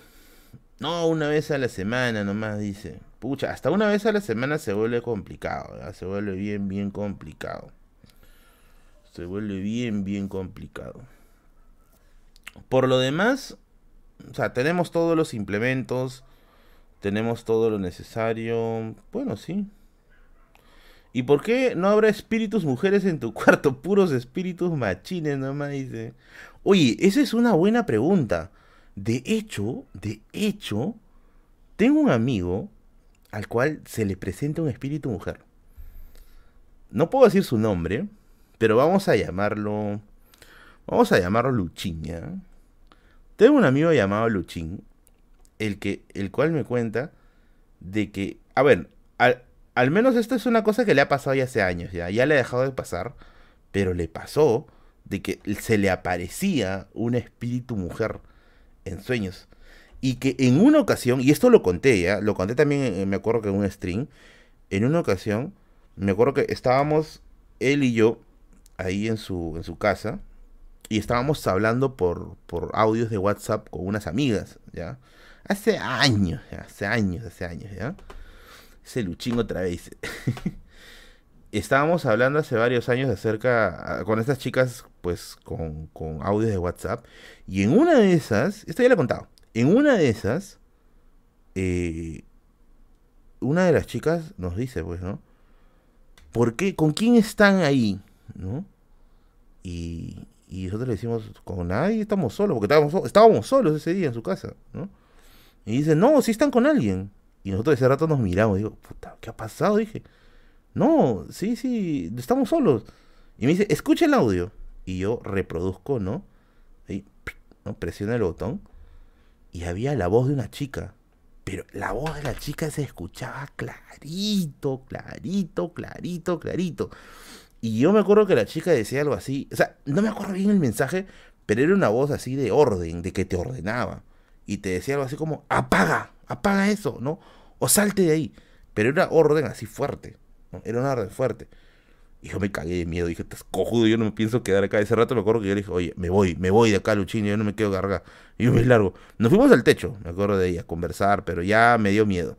No, una vez a la semana nomás, dice. Pucha, hasta una vez a la semana se vuelve complicado, se vuelve bien, bien complicado. Se vuelve bien, bien complicado. Por lo demás, o sea, tenemos todos los implementos, tenemos todo lo necesario. Bueno, sí. ¿Y por qué no habrá espíritus mujeres en tu cuarto? Puros espíritus machines, nomás dice. Oye, esa es una buena pregunta. De hecho, de hecho, tengo un amigo al cual se le presenta un espíritu mujer. No puedo decir su nombre, pero vamos a llamarlo. Vamos a llamarlo Luchín, ¿ya? Tengo un amigo llamado Luchín, el, que, el cual me cuenta de que. A ver, al, al menos esto es una cosa que le ha pasado ya hace años, ya. Ya le ha dejado de pasar, pero le pasó de que se le aparecía un espíritu mujer en sueños. Y que en una ocasión, y esto lo conté ya, lo conté también, eh, me acuerdo que en un stream, en una ocasión, me acuerdo que estábamos él y yo ahí en su, en su casa y estábamos hablando por, por audios de WhatsApp con unas amigas, ¿ya? Hace años, hace años, hace años, ¿ya? Ese luchín otra vez. estábamos hablando hace varios años acerca, con estas chicas, pues, con, con audios de WhatsApp. Y en una de esas, esto ya lo he contado, en una de esas, eh, una de las chicas nos dice, pues, ¿no? ¿Por qué? ¿Con quién están ahí? ¿No? Y, y nosotros le decimos, con nadie estamos solos, porque estábamos, estábamos solos ese día en su casa, ¿no? Y dice, no, sí están con alguien. Y nosotros ese rato nos miramos, digo, puta, ¿qué ha pasado? Dije, no, sí, sí, estamos solos. Y me dice, escucha el audio. Y yo reproduzco, ¿no? Y, ¿no? Presiona el botón. Y había la voz de una chica. Pero la voz de la chica se escuchaba clarito, clarito, clarito, clarito. Y yo me acuerdo que la chica decía algo así. O sea, no me acuerdo bien el mensaje, pero era una voz así de orden, de que te ordenaba. Y te decía algo así como, apaga, apaga eso, ¿no? O salte de ahí. Pero era orden así fuerte. Era una orden fuerte. Y yo me cagué de miedo, dije, estás cojudo, yo no me pienso quedar acá. Ese rato me acuerdo que yo le dije, oye, me voy, me voy de acá, Luchín, yo no me quedo cargado. Y yo me largo. Nos fuimos al techo, me acuerdo de ella, a conversar, pero ya me dio miedo.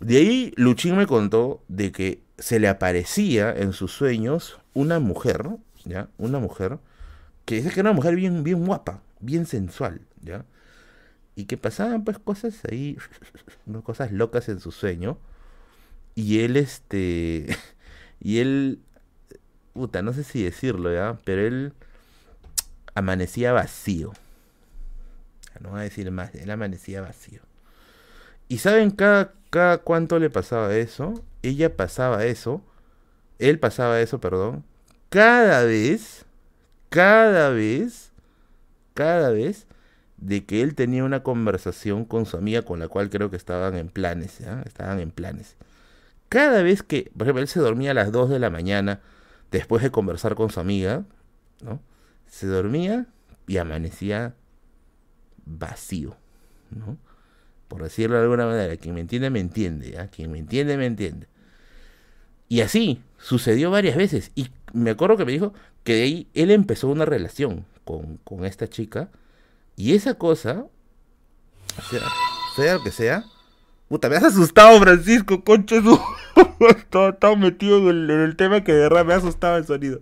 De ahí Luchín me contó de que se le aparecía en sus sueños una mujer, ¿ya? Una mujer que dice que era una mujer bien, bien guapa, bien sensual, ¿ya? Y que pasaban pues cosas ahí, cosas locas en su sueño. Y él, este, y él, puta, no sé si decirlo, ¿ya? Pero él amanecía vacío. No voy a decir más, él amanecía vacío. ¿Y saben cada, cada cuánto le pasaba eso? Ella pasaba eso, él pasaba eso, perdón, cada vez, cada vez, cada vez de que él tenía una conversación con su amiga con la cual creo que estaban en planes, estaban en planes. Cada vez que, por ejemplo, él se dormía a las 2 de la mañana después de conversar con su amiga, ¿no? Se dormía y amanecía vacío, ¿no? Por decirlo de alguna manera, quien me entiende, me entiende, ¿ya? Quien me entiende, me entiende. Y así sucedió varias veces. Y me acuerdo que me dijo que de ahí él empezó una relación con, con esta chica y esa cosa, sea, sea lo que sea, puta, me has asustado, Francisco, concha su. estaba, metido en el, tema que de verdad me ha asustado el sonido.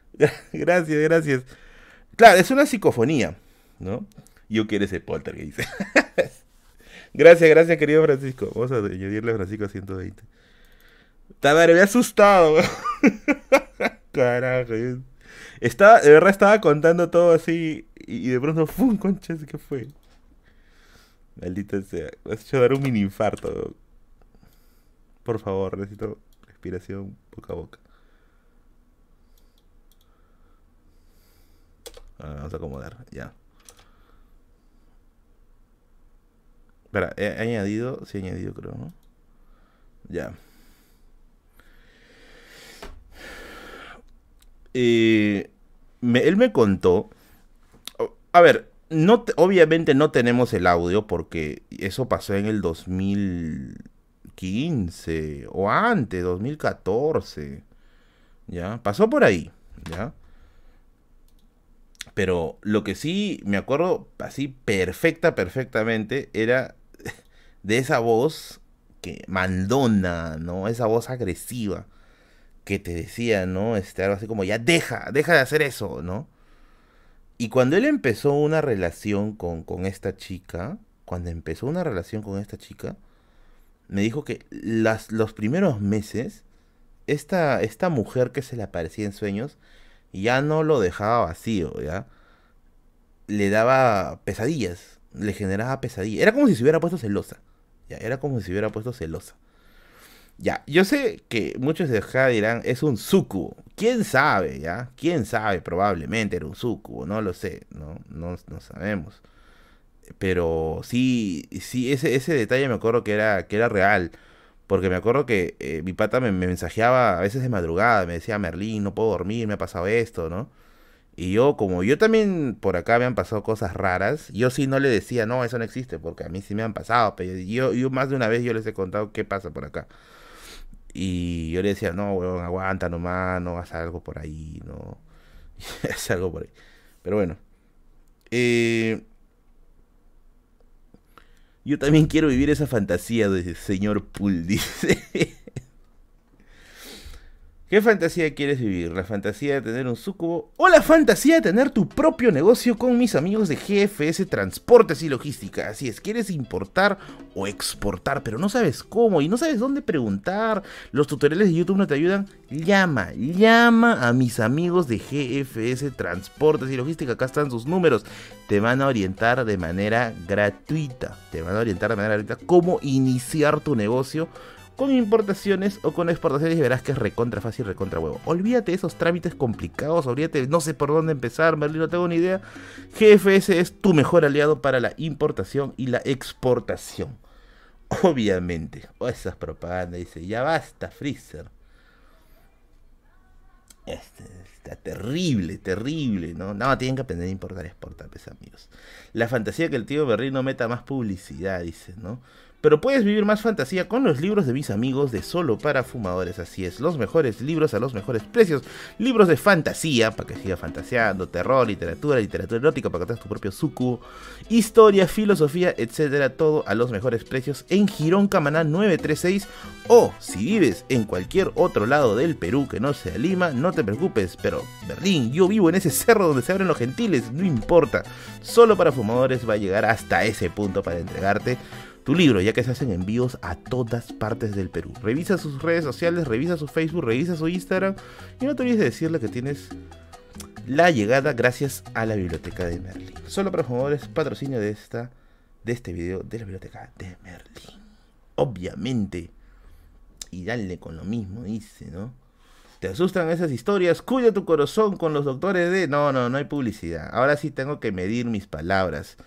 gracias, gracias. Claro, es una psicofonía, ¿no? Yo quiero ese polter que dice. gracias, gracias, querido Francisco. Vamos a añadirle a Francisco a 120. Madre, me ha asustado. Carajo. Estaba, de verdad estaba contando todo así y, de pronto, ¡fum! Conchas, ¿qué fue? Maldita sea. Me has hecho dar un mini infarto. Por favor, necesito respiración boca a boca. Vamos a acomodar, ya. Espera, he añadido, sí he añadido creo, ¿no? Ya. Eh, él me contó, a ver, no, obviamente no tenemos el audio porque eso pasó en el 2015 o antes, 2014, ¿ya? Pasó por ahí, ¿ya? Pero lo que sí me acuerdo así perfecta, perfectamente, era de esa voz que mandona, ¿no? Esa voz agresiva que te decía, ¿no? Este, algo así como, ya deja, deja de hacer eso, ¿no? Y cuando él empezó una relación con, con esta chica, cuando empezó una relación con esta chica, me dijo que las, los primeros meses, esta, esta mujer que se le aparecía en sueños, ya no lo dejaba vacío, ¿ya? Le daba pesadillas, le generaba pesadillas. Era como si se hubiera puesto celosa, ¿ya? Era como si se hubiera puesto celosa. Ya, yo sé que muchos de acá dirán, es un sucubo. ¿Quién sabe, ya? ¿Quién sabe? Probablemente era un sucubo, no lo sé, no, no, no sabemos. Pero sí, sí, ese, ese detalle me acuerdo que era, que era real. Porque me acuerdo que eh, mi pata me, me, mensajeaba a veces de madrugada, me decía, Merlín, no puedo dormir, me ha pasado esto, ¿no? Y yo, como yo también por acá me han pasado cosas raras, yo sí no le decía, no, eso no existe, porque a mí sí me han pasado, pero yo, yo más de una vez yo les he contado qué pasa por acá. Y yo le decía, no, weón, aguanta nomás, no hagas algo por ahí, no. es algo por ahí. Pero bueno. Eh, yo también quiero vivir esa fantasía de señor Pool, dice. ¿Qué fantasía quieres vivir? ¿La fantasía de tener un sucubo o la fantasía de tener tu propio negocio con mis amigos de GFS Transportes y Logística? Así es, quieres importar o exportar, pero no sabes cómo y no sabes dónde preguntar. Los tutoriales de YouTube no te ayudan. Llama, llama a mis amigos de GFS Transportes y Logística. Acá están sus números. Te van a orientar de manera gratuita. Te van a orientar de manera gratuita cómo iniciar tu negocio con importaciones o con exportaciones y verás que es recontra fácil, recontra huevo. Olvídate de esos trámites complicados, olvídate, no sé por dónde empezar, Merlin, no tengo ni idea. GFS es tu mejor aliado para la importación y la exportación. Obviamente. O oh, esas propagandas, dice, ya basta, Freezer. Este, está terrible, terrible, ¿no? No, tienen que aprender a importar y exportar, pues amigos. La fantasía que el tío Berlín no meta más publicidad, dice, ¿no? Pero puedes vivir más fantasía con los libros de mis amigos de Solo para Fumadores. Así es, los mejores libros a los mejores precios. Libros de fantasía, para que sigas fantaseando, terror, literatura, literatura erótica, para que tengas tu propio suku, historia, filosofía, etcétera. Todo a los mejores precios en Girón Camaná 936. O si vives en cualquier otro lado del Perú que no sea Lima, no te preocupes. Pero Berlín, yo vivo en ese cerro donde se abren los gentiles, no importa. Solo para Fumadores va a llegar hasta ese punto para entregarte tu libro, ya que se hacen envíos a todas partes del Perú. Revisa sus redes sociales, revisa su Facebook, revisa su Instagram y no te olvides de decirle que tienes la llegada gracias a la biblioteca de Merlin. Solo para favores, patrocinio de esta de este video de la biblioteca de Merlin. Obviamente. Y dale con lo mismo, dice, ¿no? ¿Te asustan esas historias? Cuida tu corazón con los doctores de... No, no, no hay publicidad. Ahora sí tengo que medir mis palabras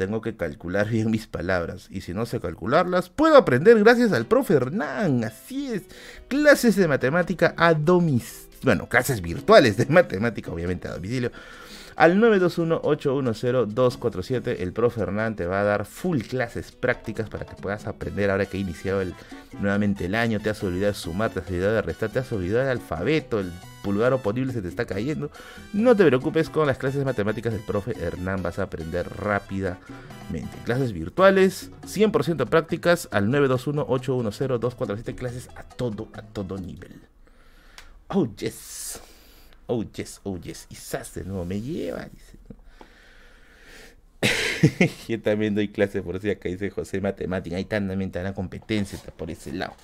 tengo que calcular bien mis palabras. Y si no sé calcularlas, puedo aprender gracias al profe Hernán. Así es. Clases de matemática a domicilio. Bueno, clases virtuales de matemática, obviamente a domicilio. Al 921-810-247, el profe Hernán te va a dar full clases prácticas para que puedas aprender ahora que ha iniciado el, nuevamente el año. Te has olvidado de sumar, te has olvidado de restar, te has olvidado del alfabeto, el pulgar oponible se te está cayendo. No te preocupes, con las clases de matemáticas del profe Hernán vas a aprender rápidamente. Clases virtuales, 100% prácticas, al 921-810-247, clases a todo, a todo nivel. Oh, yes. Oh, yes, oh, yes. Y Sas de nuevo me lleva. Yo también doy clases por si acá dice José Matemática. Ahí también está la competencia, por ese lado.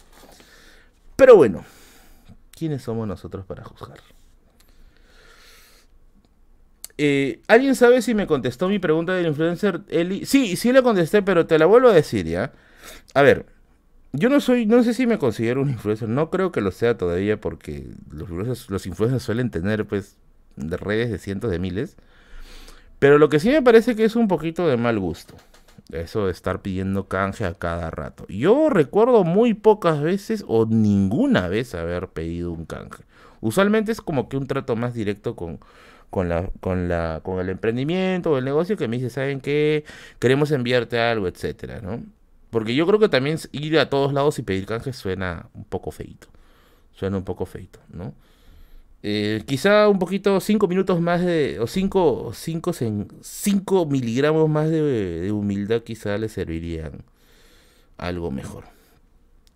Pero bueno, ¿quiénes somos nosotros para juzgar? Eh, ¿Alguien sabe si me contestó mi pregunta del influencer Eli? Sí, sí le contesté, pero te la vuelvo a decir ya. A ver, yo no soy, no sé si me considero un influencer, no creo que lo sea todavía porque los influencers, los influencers suelen tener pues de redes de cientos de miles. Pero lo que sí me parece que es un poquito de mal gusto. Eso de estar pidiendo canje a cada rato. Yo recuerdo muy pocas veces o ninguna vez haber pedido un canje. Usualmente es como que un trato más directo con, con, la, con, la, con el emprendimiento o el negocio que me dice, ¿saben qué? Queremos enviarte algo, etcétera, ¿no? Porque yo creo que también ir a todos lados y pedir canje suena un poco feito. Suena un poco feito, ¿no? Eh, quizá un poquito, 5 minutos más de, o 5 cinco, cinco, miligramos más de, humildad quizá le servirían algo mejor.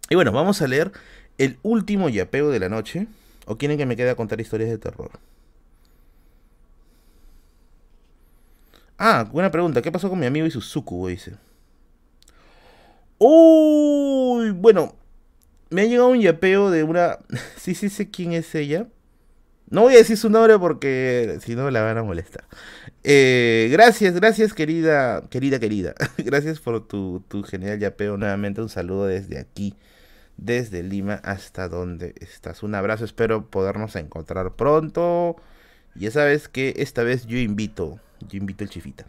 Y bueno, vamos a leer el último yapeo de la noche. ¿O quieren que me quede a contar historias de terror? Ah, buena pregunta. ¿Qué pasó con mi amigo Isuzuku? Dice. Uy, bueno. Me ha llegado un yapeo de una... sí, sí sé quién es ella. No voy a decir su nombre porque si no la van a molestar. Eh, gracias, gracias querida, querida, querida. gracias por tu, tu genial yapeo. Nuevamente un saludo desde aquí, desde Lima hasta donde estás. Un abrazo, espero podernos encontrar pronto. Ya sabes que esta vez yo invito, yo invito el chifita.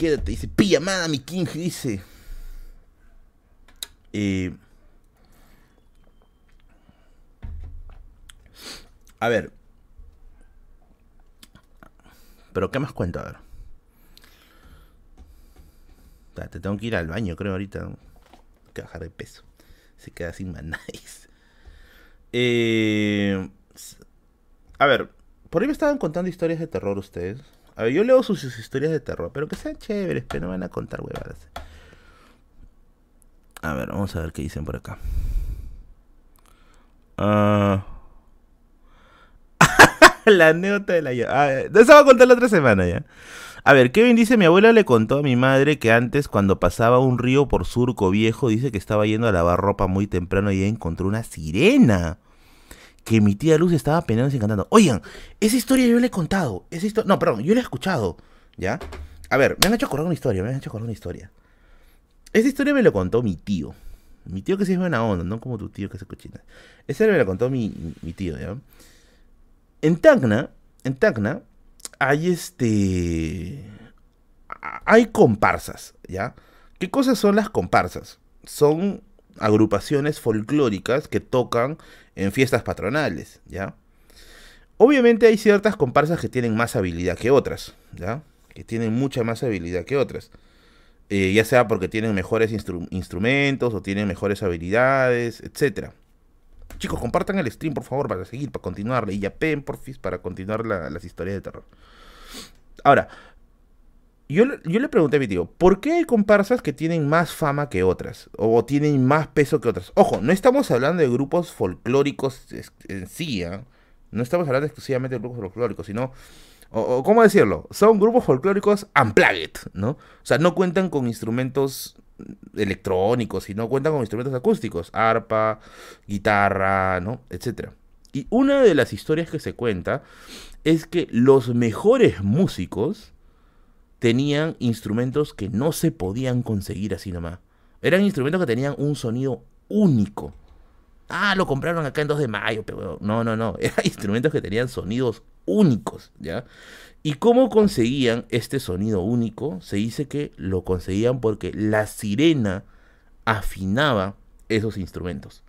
Quédate, dice, pijamada mi king, dice. Eh, A ver. Pero ¿qué más cuento? A ver. Te tengo que ir al baño, creo, ahorita. Tengo que bajar de peso. Se queda sin manáis. Eh, a ver, por ahí me estaban contando historias de terror ustedes. A ver, yo leo sus, historias de terror, pero que sean chéveres, pero no van a contar huevadas. A ver, vamos a ver qué dicen por acá. Ah. la anécdota de la ah, Eso va a contar la otra semana ya. A ver, Kevin dice, mi abuela le contó a mi madre que antes cuando pasaba un río por Surco Viejo, dice que estaba yendo a lavar ropa muy temprano y encontró una sirena. Que mi tía Luz estaba peleando y cantando. Oigan, esa historia yo le he contado. Esa no, perdón, yo la he escuchado. ¿Ya? A ver, me han hecho acordar una historia, me han hecho acordar una historia. Esa historia me lo contó mi tío. Mi tío que sí es buena onda, no como tu tío que se cochina. Esa me la contó mi, mi tío, ¿ya? En Tacna, en Tacna, hay este. Hay comparsas, ¿ya? ¿Qué cosas son las comparsas? Son agrupaciones folclóricas que tocan en fiestas patronales, ¿ya? Obviamente hay ciertas comparsas que tienen más habilidad que otras, ¿ya? Que tienen mucha más habilidad que otras. Eh, ya sea porque tienen mejores instrumentos o tienen mejores habilidades, etcétera. Chicos, compartan el stream, por favor, para seguir, para continuar. Y ya porfis, para continuar las historias de terror. Ahora, yo, yo, le pregunté a mi tío, ¿por qué hay comparsas que tienen más fama que otras? O tienen más peso que otras. Ojo, no estamos hablando de grupos folclóricos en sí, ¿eh? No estamos hablando exclusivamente de grupos folclóricos, sino... O, ¿Cómo decirlo? Son grupos folclóricos unplugged, ¿no? O sea, no cuentan con instrumentos electrónicos, y no cuentan con instrumentos acústicos, arpa, guitarra, ¿no? Etcétera. Y una de las historias que se cuenta es que los mejores músicos tenían instrumentos que no se podían conseguir así nomás. Eran instrumentos que tenían un sonido único. Ah, lo compraron acá en 2 de mayo, pero no, no, no. Eran instrumentos que tenían sonidos únicos, ¿ya? ¿Y cómo conseguían este sonido único? Se dice que lo conseguían porque la sirena afinaba esos instrumentos.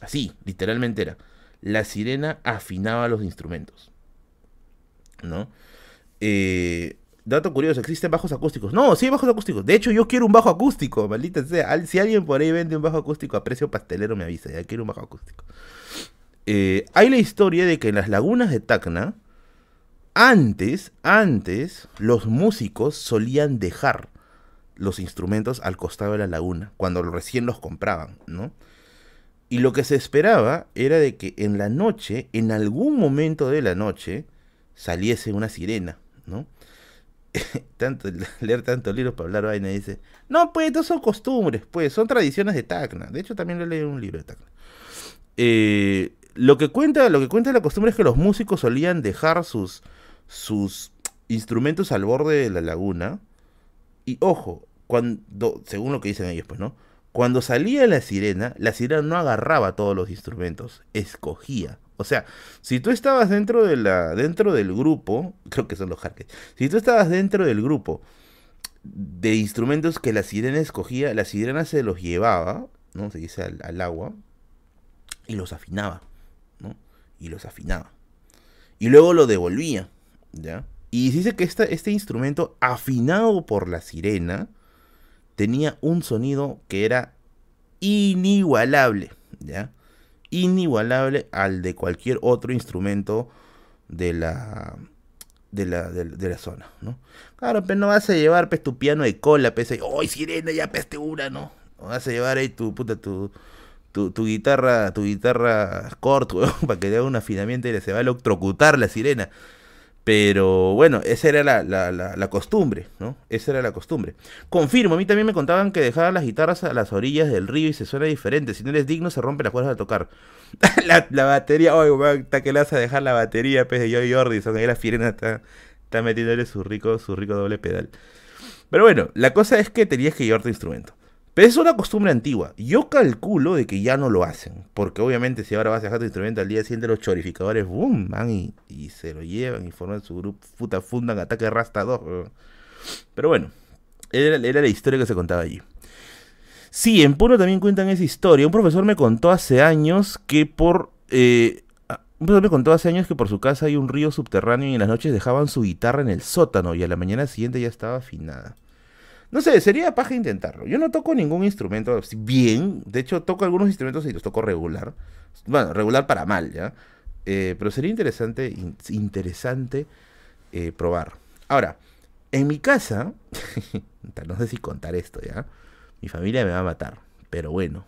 Así, literalmente era. La sirena afinaba los instrumentos. ¿No? Eh, dato curioso, ¿existen bajos acústicos? No, sí hay bajos acústicos. De hecho, yo quiero un bajo acústico, maldita sea. Si alguien por ahí vende un bajo acústico a precio pastelero, me avisa. Ya quiero un bajo acústico. Eh, hay la historia de que en las lagunas de Tacna, antes, antes, los músicos solían dejar los instrumentos al costado de la laguna, cuando recién los compraban, ¿no? Y lo que se esperaba era de que en la noche, en algún momento de la noche, saliese una sirena, ¿no? leer tanto libros para hablar vaina dice, no, pues, no son costumbres, pues, son tradiciones de Tacna. De hecho, también le leí un libro de Tacna. Eh, lo que cuenta, lo que cuenta la costumbre es que los músicos solían dejar sus, sus instrumentos al borde de la laguna. Y ojo, cuando, según lo que dicen ellos, pues, ¿no? Cuando salía la sirena, la sirena no agarraba todos los instrumentos, escogía. O sea, si tú estabas dentro de la dentro del grupo, creo que son los jarques. Si tú estabas dentro del grupo de instrumentos que la sirena escogía, la sirena se los llevaba, ¿no? Se dice al, agua y los afinaba, ¿no? Y los afinaba. Y luego lo devolvía. Y dice que este instrumento, afinado por la sirena, tenía un sonido que era inigualable, ¿ya? Inigualable al de cualquier otro instrumento de la, de la, de, la zona, ¿no? Claro, pero no vas a llevar pues, tu piano de cola, pues, ¡ay, sirena, ya peste una, no! vas a llevar ahí tu, puta, tu, tu, guitarra, tu guitarra corto, para que le haga un afinamiento y se va a electrocutar la sirena. Pero bueno, esa era la, la, la, costumbre, ¿no? Esa era la costumbre. Confirmo, a mí también me contaban que dejaban las guitarras a las orillas del río y se suena diferente. Si no eres digno, se rompe las cuerdas al tocar. la, batería, oye, está que le a dejar la batería, pues de Joy Jordison, ahí la firena está, está metiéndole su rico, su rico doble pedal. Pero bueno, la cosa es que tenías que llevar tu instrumento. Pero es una costumbre antigua. Yo calculo de que ya no lo hacen. Porque obviamente si ahora vas a dejar tu instrumento al día siguiente, los chorificadores, boom, van y, se lo llevan y forman su grupo, puta, fundan ataque rasta 2. Pero bueno, era, la historia que se contaba allí. Sí, en Puno también cuentan esa historia. Un profesor me contó hace años que por... Eh, un profesor me contó hace años que por su casa hay un río subterráneo y en las noches dejaban su guitarra en el sótano y a la mañana siguiente ya estaba afinada. No sé, sería paja intentarlo. Yo no toco ningún instrumento bien. De hecho, toco algunos instrumentos y los toco regular. Bueno, regular para mal, ¿ya? Eh, pero sería interesante, interesante eh, probar. Ahora, en mi casa, no sé si contar esto, ¿ya? Mi familia me va a matar, pero bueno.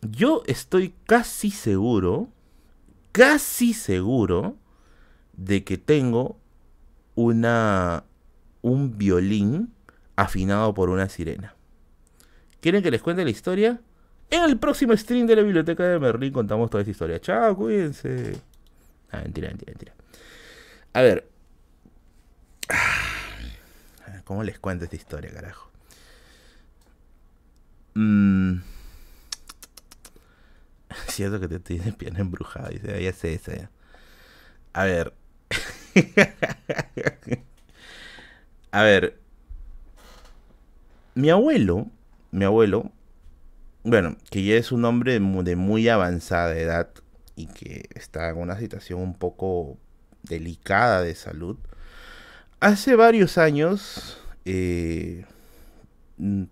Yo estoy casi seguro, casi seguro de que tengo una un violín afinado por una sirena. ¿Quieren que les cuente la historia? En el próximo stream de la biblioteca de Merlín contamos toda esta historia. Chao, cuídense. Ah, mentira, mentira, mentira. A ver. ¿Cómo les cuento esta historia, carajo? Mm. Cierto que te tienes pierna embrujada. Dice, ya sé esa. A ver. A ver, mi abuelo, mi abuelo, bueno, que ya es un hombre de muy avanzada edad y que está en una situación un poco delicada de salud, hace varios años, eh, mm,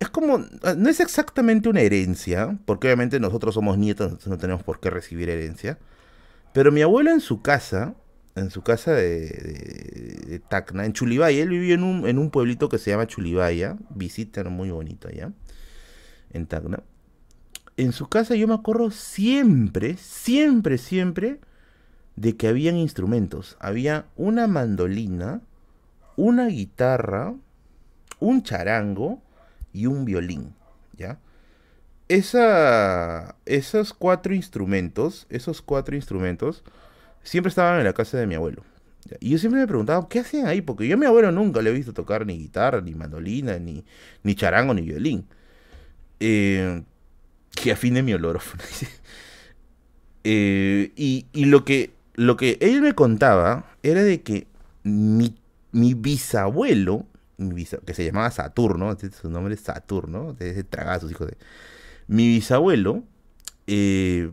es como, no es exactamente una herencia, porque obviamente nosotros somos nietos, no tenemos por qué recibir herencia, pero mi abuelo en su casa en su casa de, Tacna, en Chulibaya. Él vivía en un, en un pueblito que se llama Chulibaya. Visita muy bonito allá, en Tacna. En su casa yo me acuerdo siempre, siempre, siempre de que habían instrumentos. Había una mandolina, una guitarra, un charango y un violín, ¿ya? Esos cuatro instrumentos, esos cuatro instrumentos siempre estaban en la casa de mi abuelo. Y yo siempre me preguntaba, ¿qué hacían ahí? Porque yo a mi abuelo nunca le he visto tocar ni guitarra, ni mandolina, ni, ni charango, ni violín. Eh, que afine mi olorofono. eh, y, lo, que, lo que él me contaba era de que mi, mi bisabuelo, que se llamaba Saturno, su nombre es Saturno, de ese tragazo, hijo de... Mi bisabuelo eh,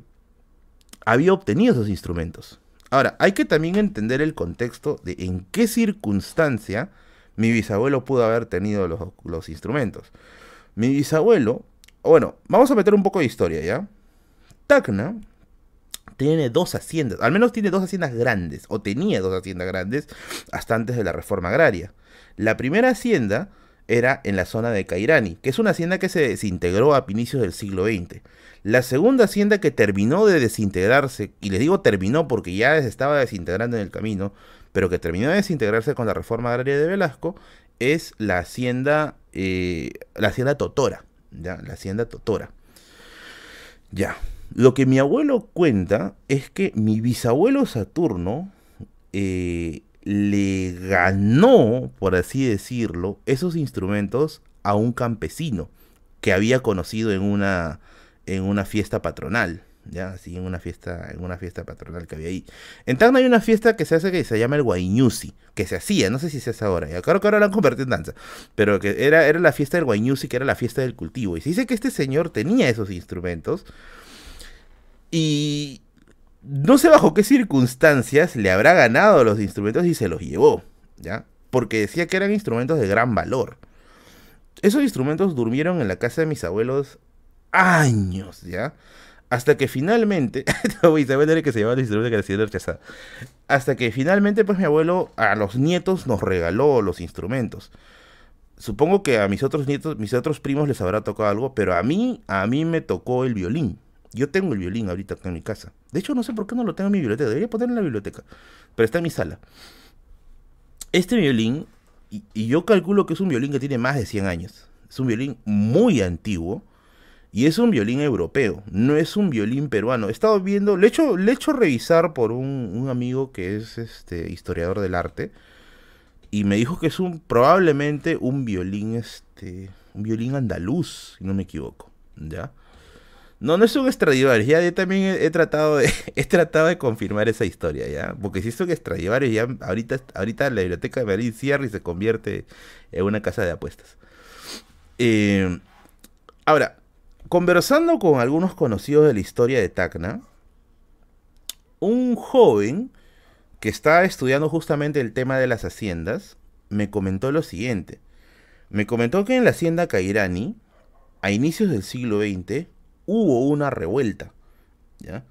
había obtenido esos instrumentos. Ahora, hay que también entender el contexto de en qué circunstancia mi bisabuelo pudo haber tenido los, instrumentos. Mi bisabuelo, bueno, vamos a meter un poco de historia, ¿ya? Tacna tiene dos haciendas, al menos tiene dos haciendas grandes, o tenía dos haciendas grandes hasta antes de la reforma agraria. La primera hacienda era en la zona de Cairani, que es una hacienda que se desintegró a inicios del siglo XX. La segunda hacienda que terminó de desintegrarse, y les digo terminó porque ya se estaba desintegrando en el camino, pero que terminó de desintegrarse con la reforma agraria de Velasco, es la hacienda, eh, la hacienda Totora, ya, la hacienda Totora. Ya, lo que mi abuelo cuenta es que mi bisabuelo Saturno eh, le ganó, por así decirlo, esos instrumentos a un campesino que había conocido en una en una fiesta patronal, ya, así en una fiesta, en una fiesta patronal que había ahí. En Tacna hay una fiesta que se hace que se llama el Guayñusi, que se hacía, no sé si se hace ahora, ya creo que ahora la han convertido en danza, pero que era, era la fiesta del Guayñusi, que era la fiesta del cultivo. Y se dice que este señor tenía esos instrumentos y no sé bajo qué circunstancias le habrá ganado los instrumentos y se los llevó, ¿ya? Porque decía que eran instrumentos de gran valor. Esos instrumentos durmieron en la casa de mis abuelos años, ¿ya? Hasta que finalmente, Isabel que se llevaba el instrumento que. Hasta que finalmente, pues mi abuelo a los nietos nos regaló los instrumentos. supongo que a mis otros nietos, mis otros primos les habrá tocado algo, pero a mí, a mí me tocó el violín. Yo tengo el violín ahorita acá en mi casa. De hecho, no sé por qué no lo tengo en mi biblioteca. Debería ponerlo en la biblioteca. Pero está en mi sala. Este violín, y, yo calculo que es un violín que tiene más de 100 años. Es un violín muy antiguo. Y es un violín europeo, no es un violín peruano. He estado viendo, le he hecho, revisar por un, un amigo que es este historiador del arte y me dijo que es un probablemente un violín este un violín andaluz si no me equivoco ya no no es un Stradivarius ya también he, tratado de he tratado de confirmar esa historia ya porque si es un Stradivarius ya ahorita ahorita la biblioteca de Madrid cierra y se convierte en una casa de apuestas Eh, ahora conversando con algunos conocidos de la historia de Tacna un joven que está estudiando justamente el tema de las haciendas, me comentó lo siguiente. Me comentó que en la hacienda Cairani, a inicios del siglo XX, hubo una revuelta, ¿ya?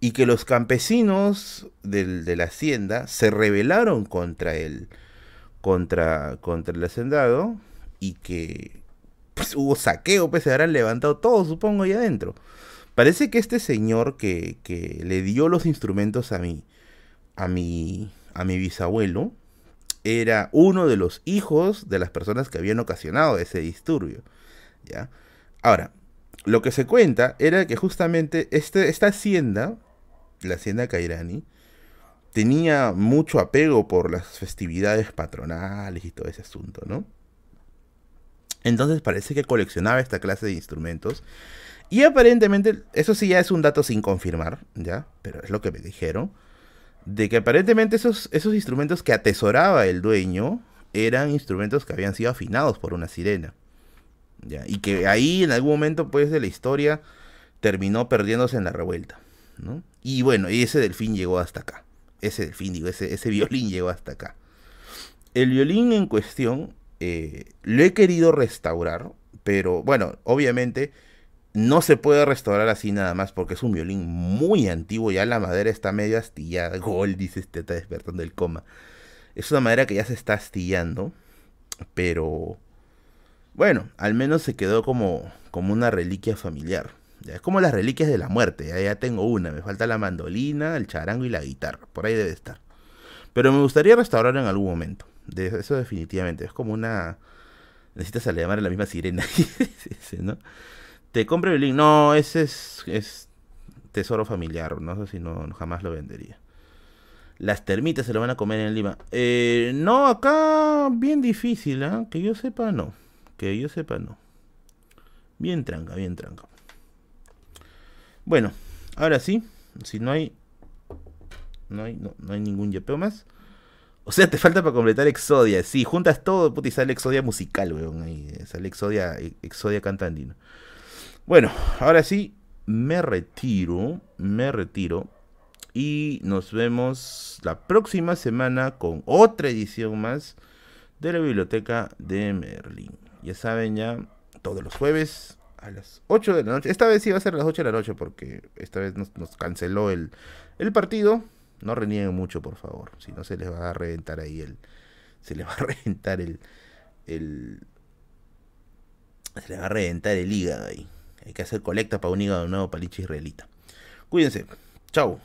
Y que los campesinos del- de la hacienda se rebelaron contra el, contra, contra el hacendado y que pues, hubo saqueo, pues se habrán levantado todos, supongo, ahí adentro. Parece que este señor que, que le dio los instrumentos a mí, a mi, a mi bisabuelo era uno de los hijos de las personas que habían ocasionado ese disturbio. ¿ya? Ahora, lo que se cuenta era que justamente este, esta hacienda, la hacienda Cairani, tenía mucho apego por las festividades patronales y todo ese asunto, ¿no? Entonces parece que coleccionaba esta clase de instrumentos. Y aparentemente, eso sí ya es un dato sin confirmar, ¿ya? Pero es lo que me dijeron de que aparentemente esos, esos instrumentos que atesoraba el dueño eran instrumentos que habían sido afinados por una sirena. Y que ahí en algún momento pues de la historia terminó perdiéndose en la revuelta. ¿no? Y bueno, ese delfín llegó hasta acá. Ese delfín, digo, ese, ese violín llegó hasta acá. El violín en cuestión eh, lo he querido restaurar, pero bueno, obviamente no se puede restaurar así nada más porque es un violín muy antiguo, ya la madera está medio astillada. Gol, dice este, está despertando el coma. Es una madera que ya se está astillando, pero bueno, al menos se quedó como, como una reliquia familiar. Ya, es como las reliquias de la muerte, ya, ya tengo una, me falta la mandolina, el charango y la guitarra, por ahí debe estar. Pero me gustaría restaurar en algún momento, de eso definitivamente, es como una... Necesitas llamar a la misma sirena, ¿no? Te compre el link. No, ese es, es tesoro familiar. No sé si no jamás lo vendería. Las termitas se lo van a comer en Lima. Eh, no, acá bien difícil, ¿ah? Que yo sepa, no. Que yo sepa, no. Bien tranca, bien tranca. Bueno, ahora sí. Si no hay. No hay, no, hay ningún yapeo más. O sea, te falta para completar Exodia. Sí, juntas todo, puta, y sale Exodia musical, weón. Ahí sale Exodia, Exodia cantandino. Bueno, ahora sí, me retiro, me retiro. Y nos vemos la próxima semana con otra edición más de la biblioteca de Merlín. Ya saben, ya todos los jueves a las 8 de la noche. Esta vez sí va a ser a las 8 de la noche porque esta vez nos, canceló el, el partido. No renieguen mucho, por favor. Si no, se les va a reventar ahí el. Se les va a reventar el. el se les va a reventar el hígado ahí. Hay que hacer colecta para un hígado nuevo para el israelita. Cuídense. Chao.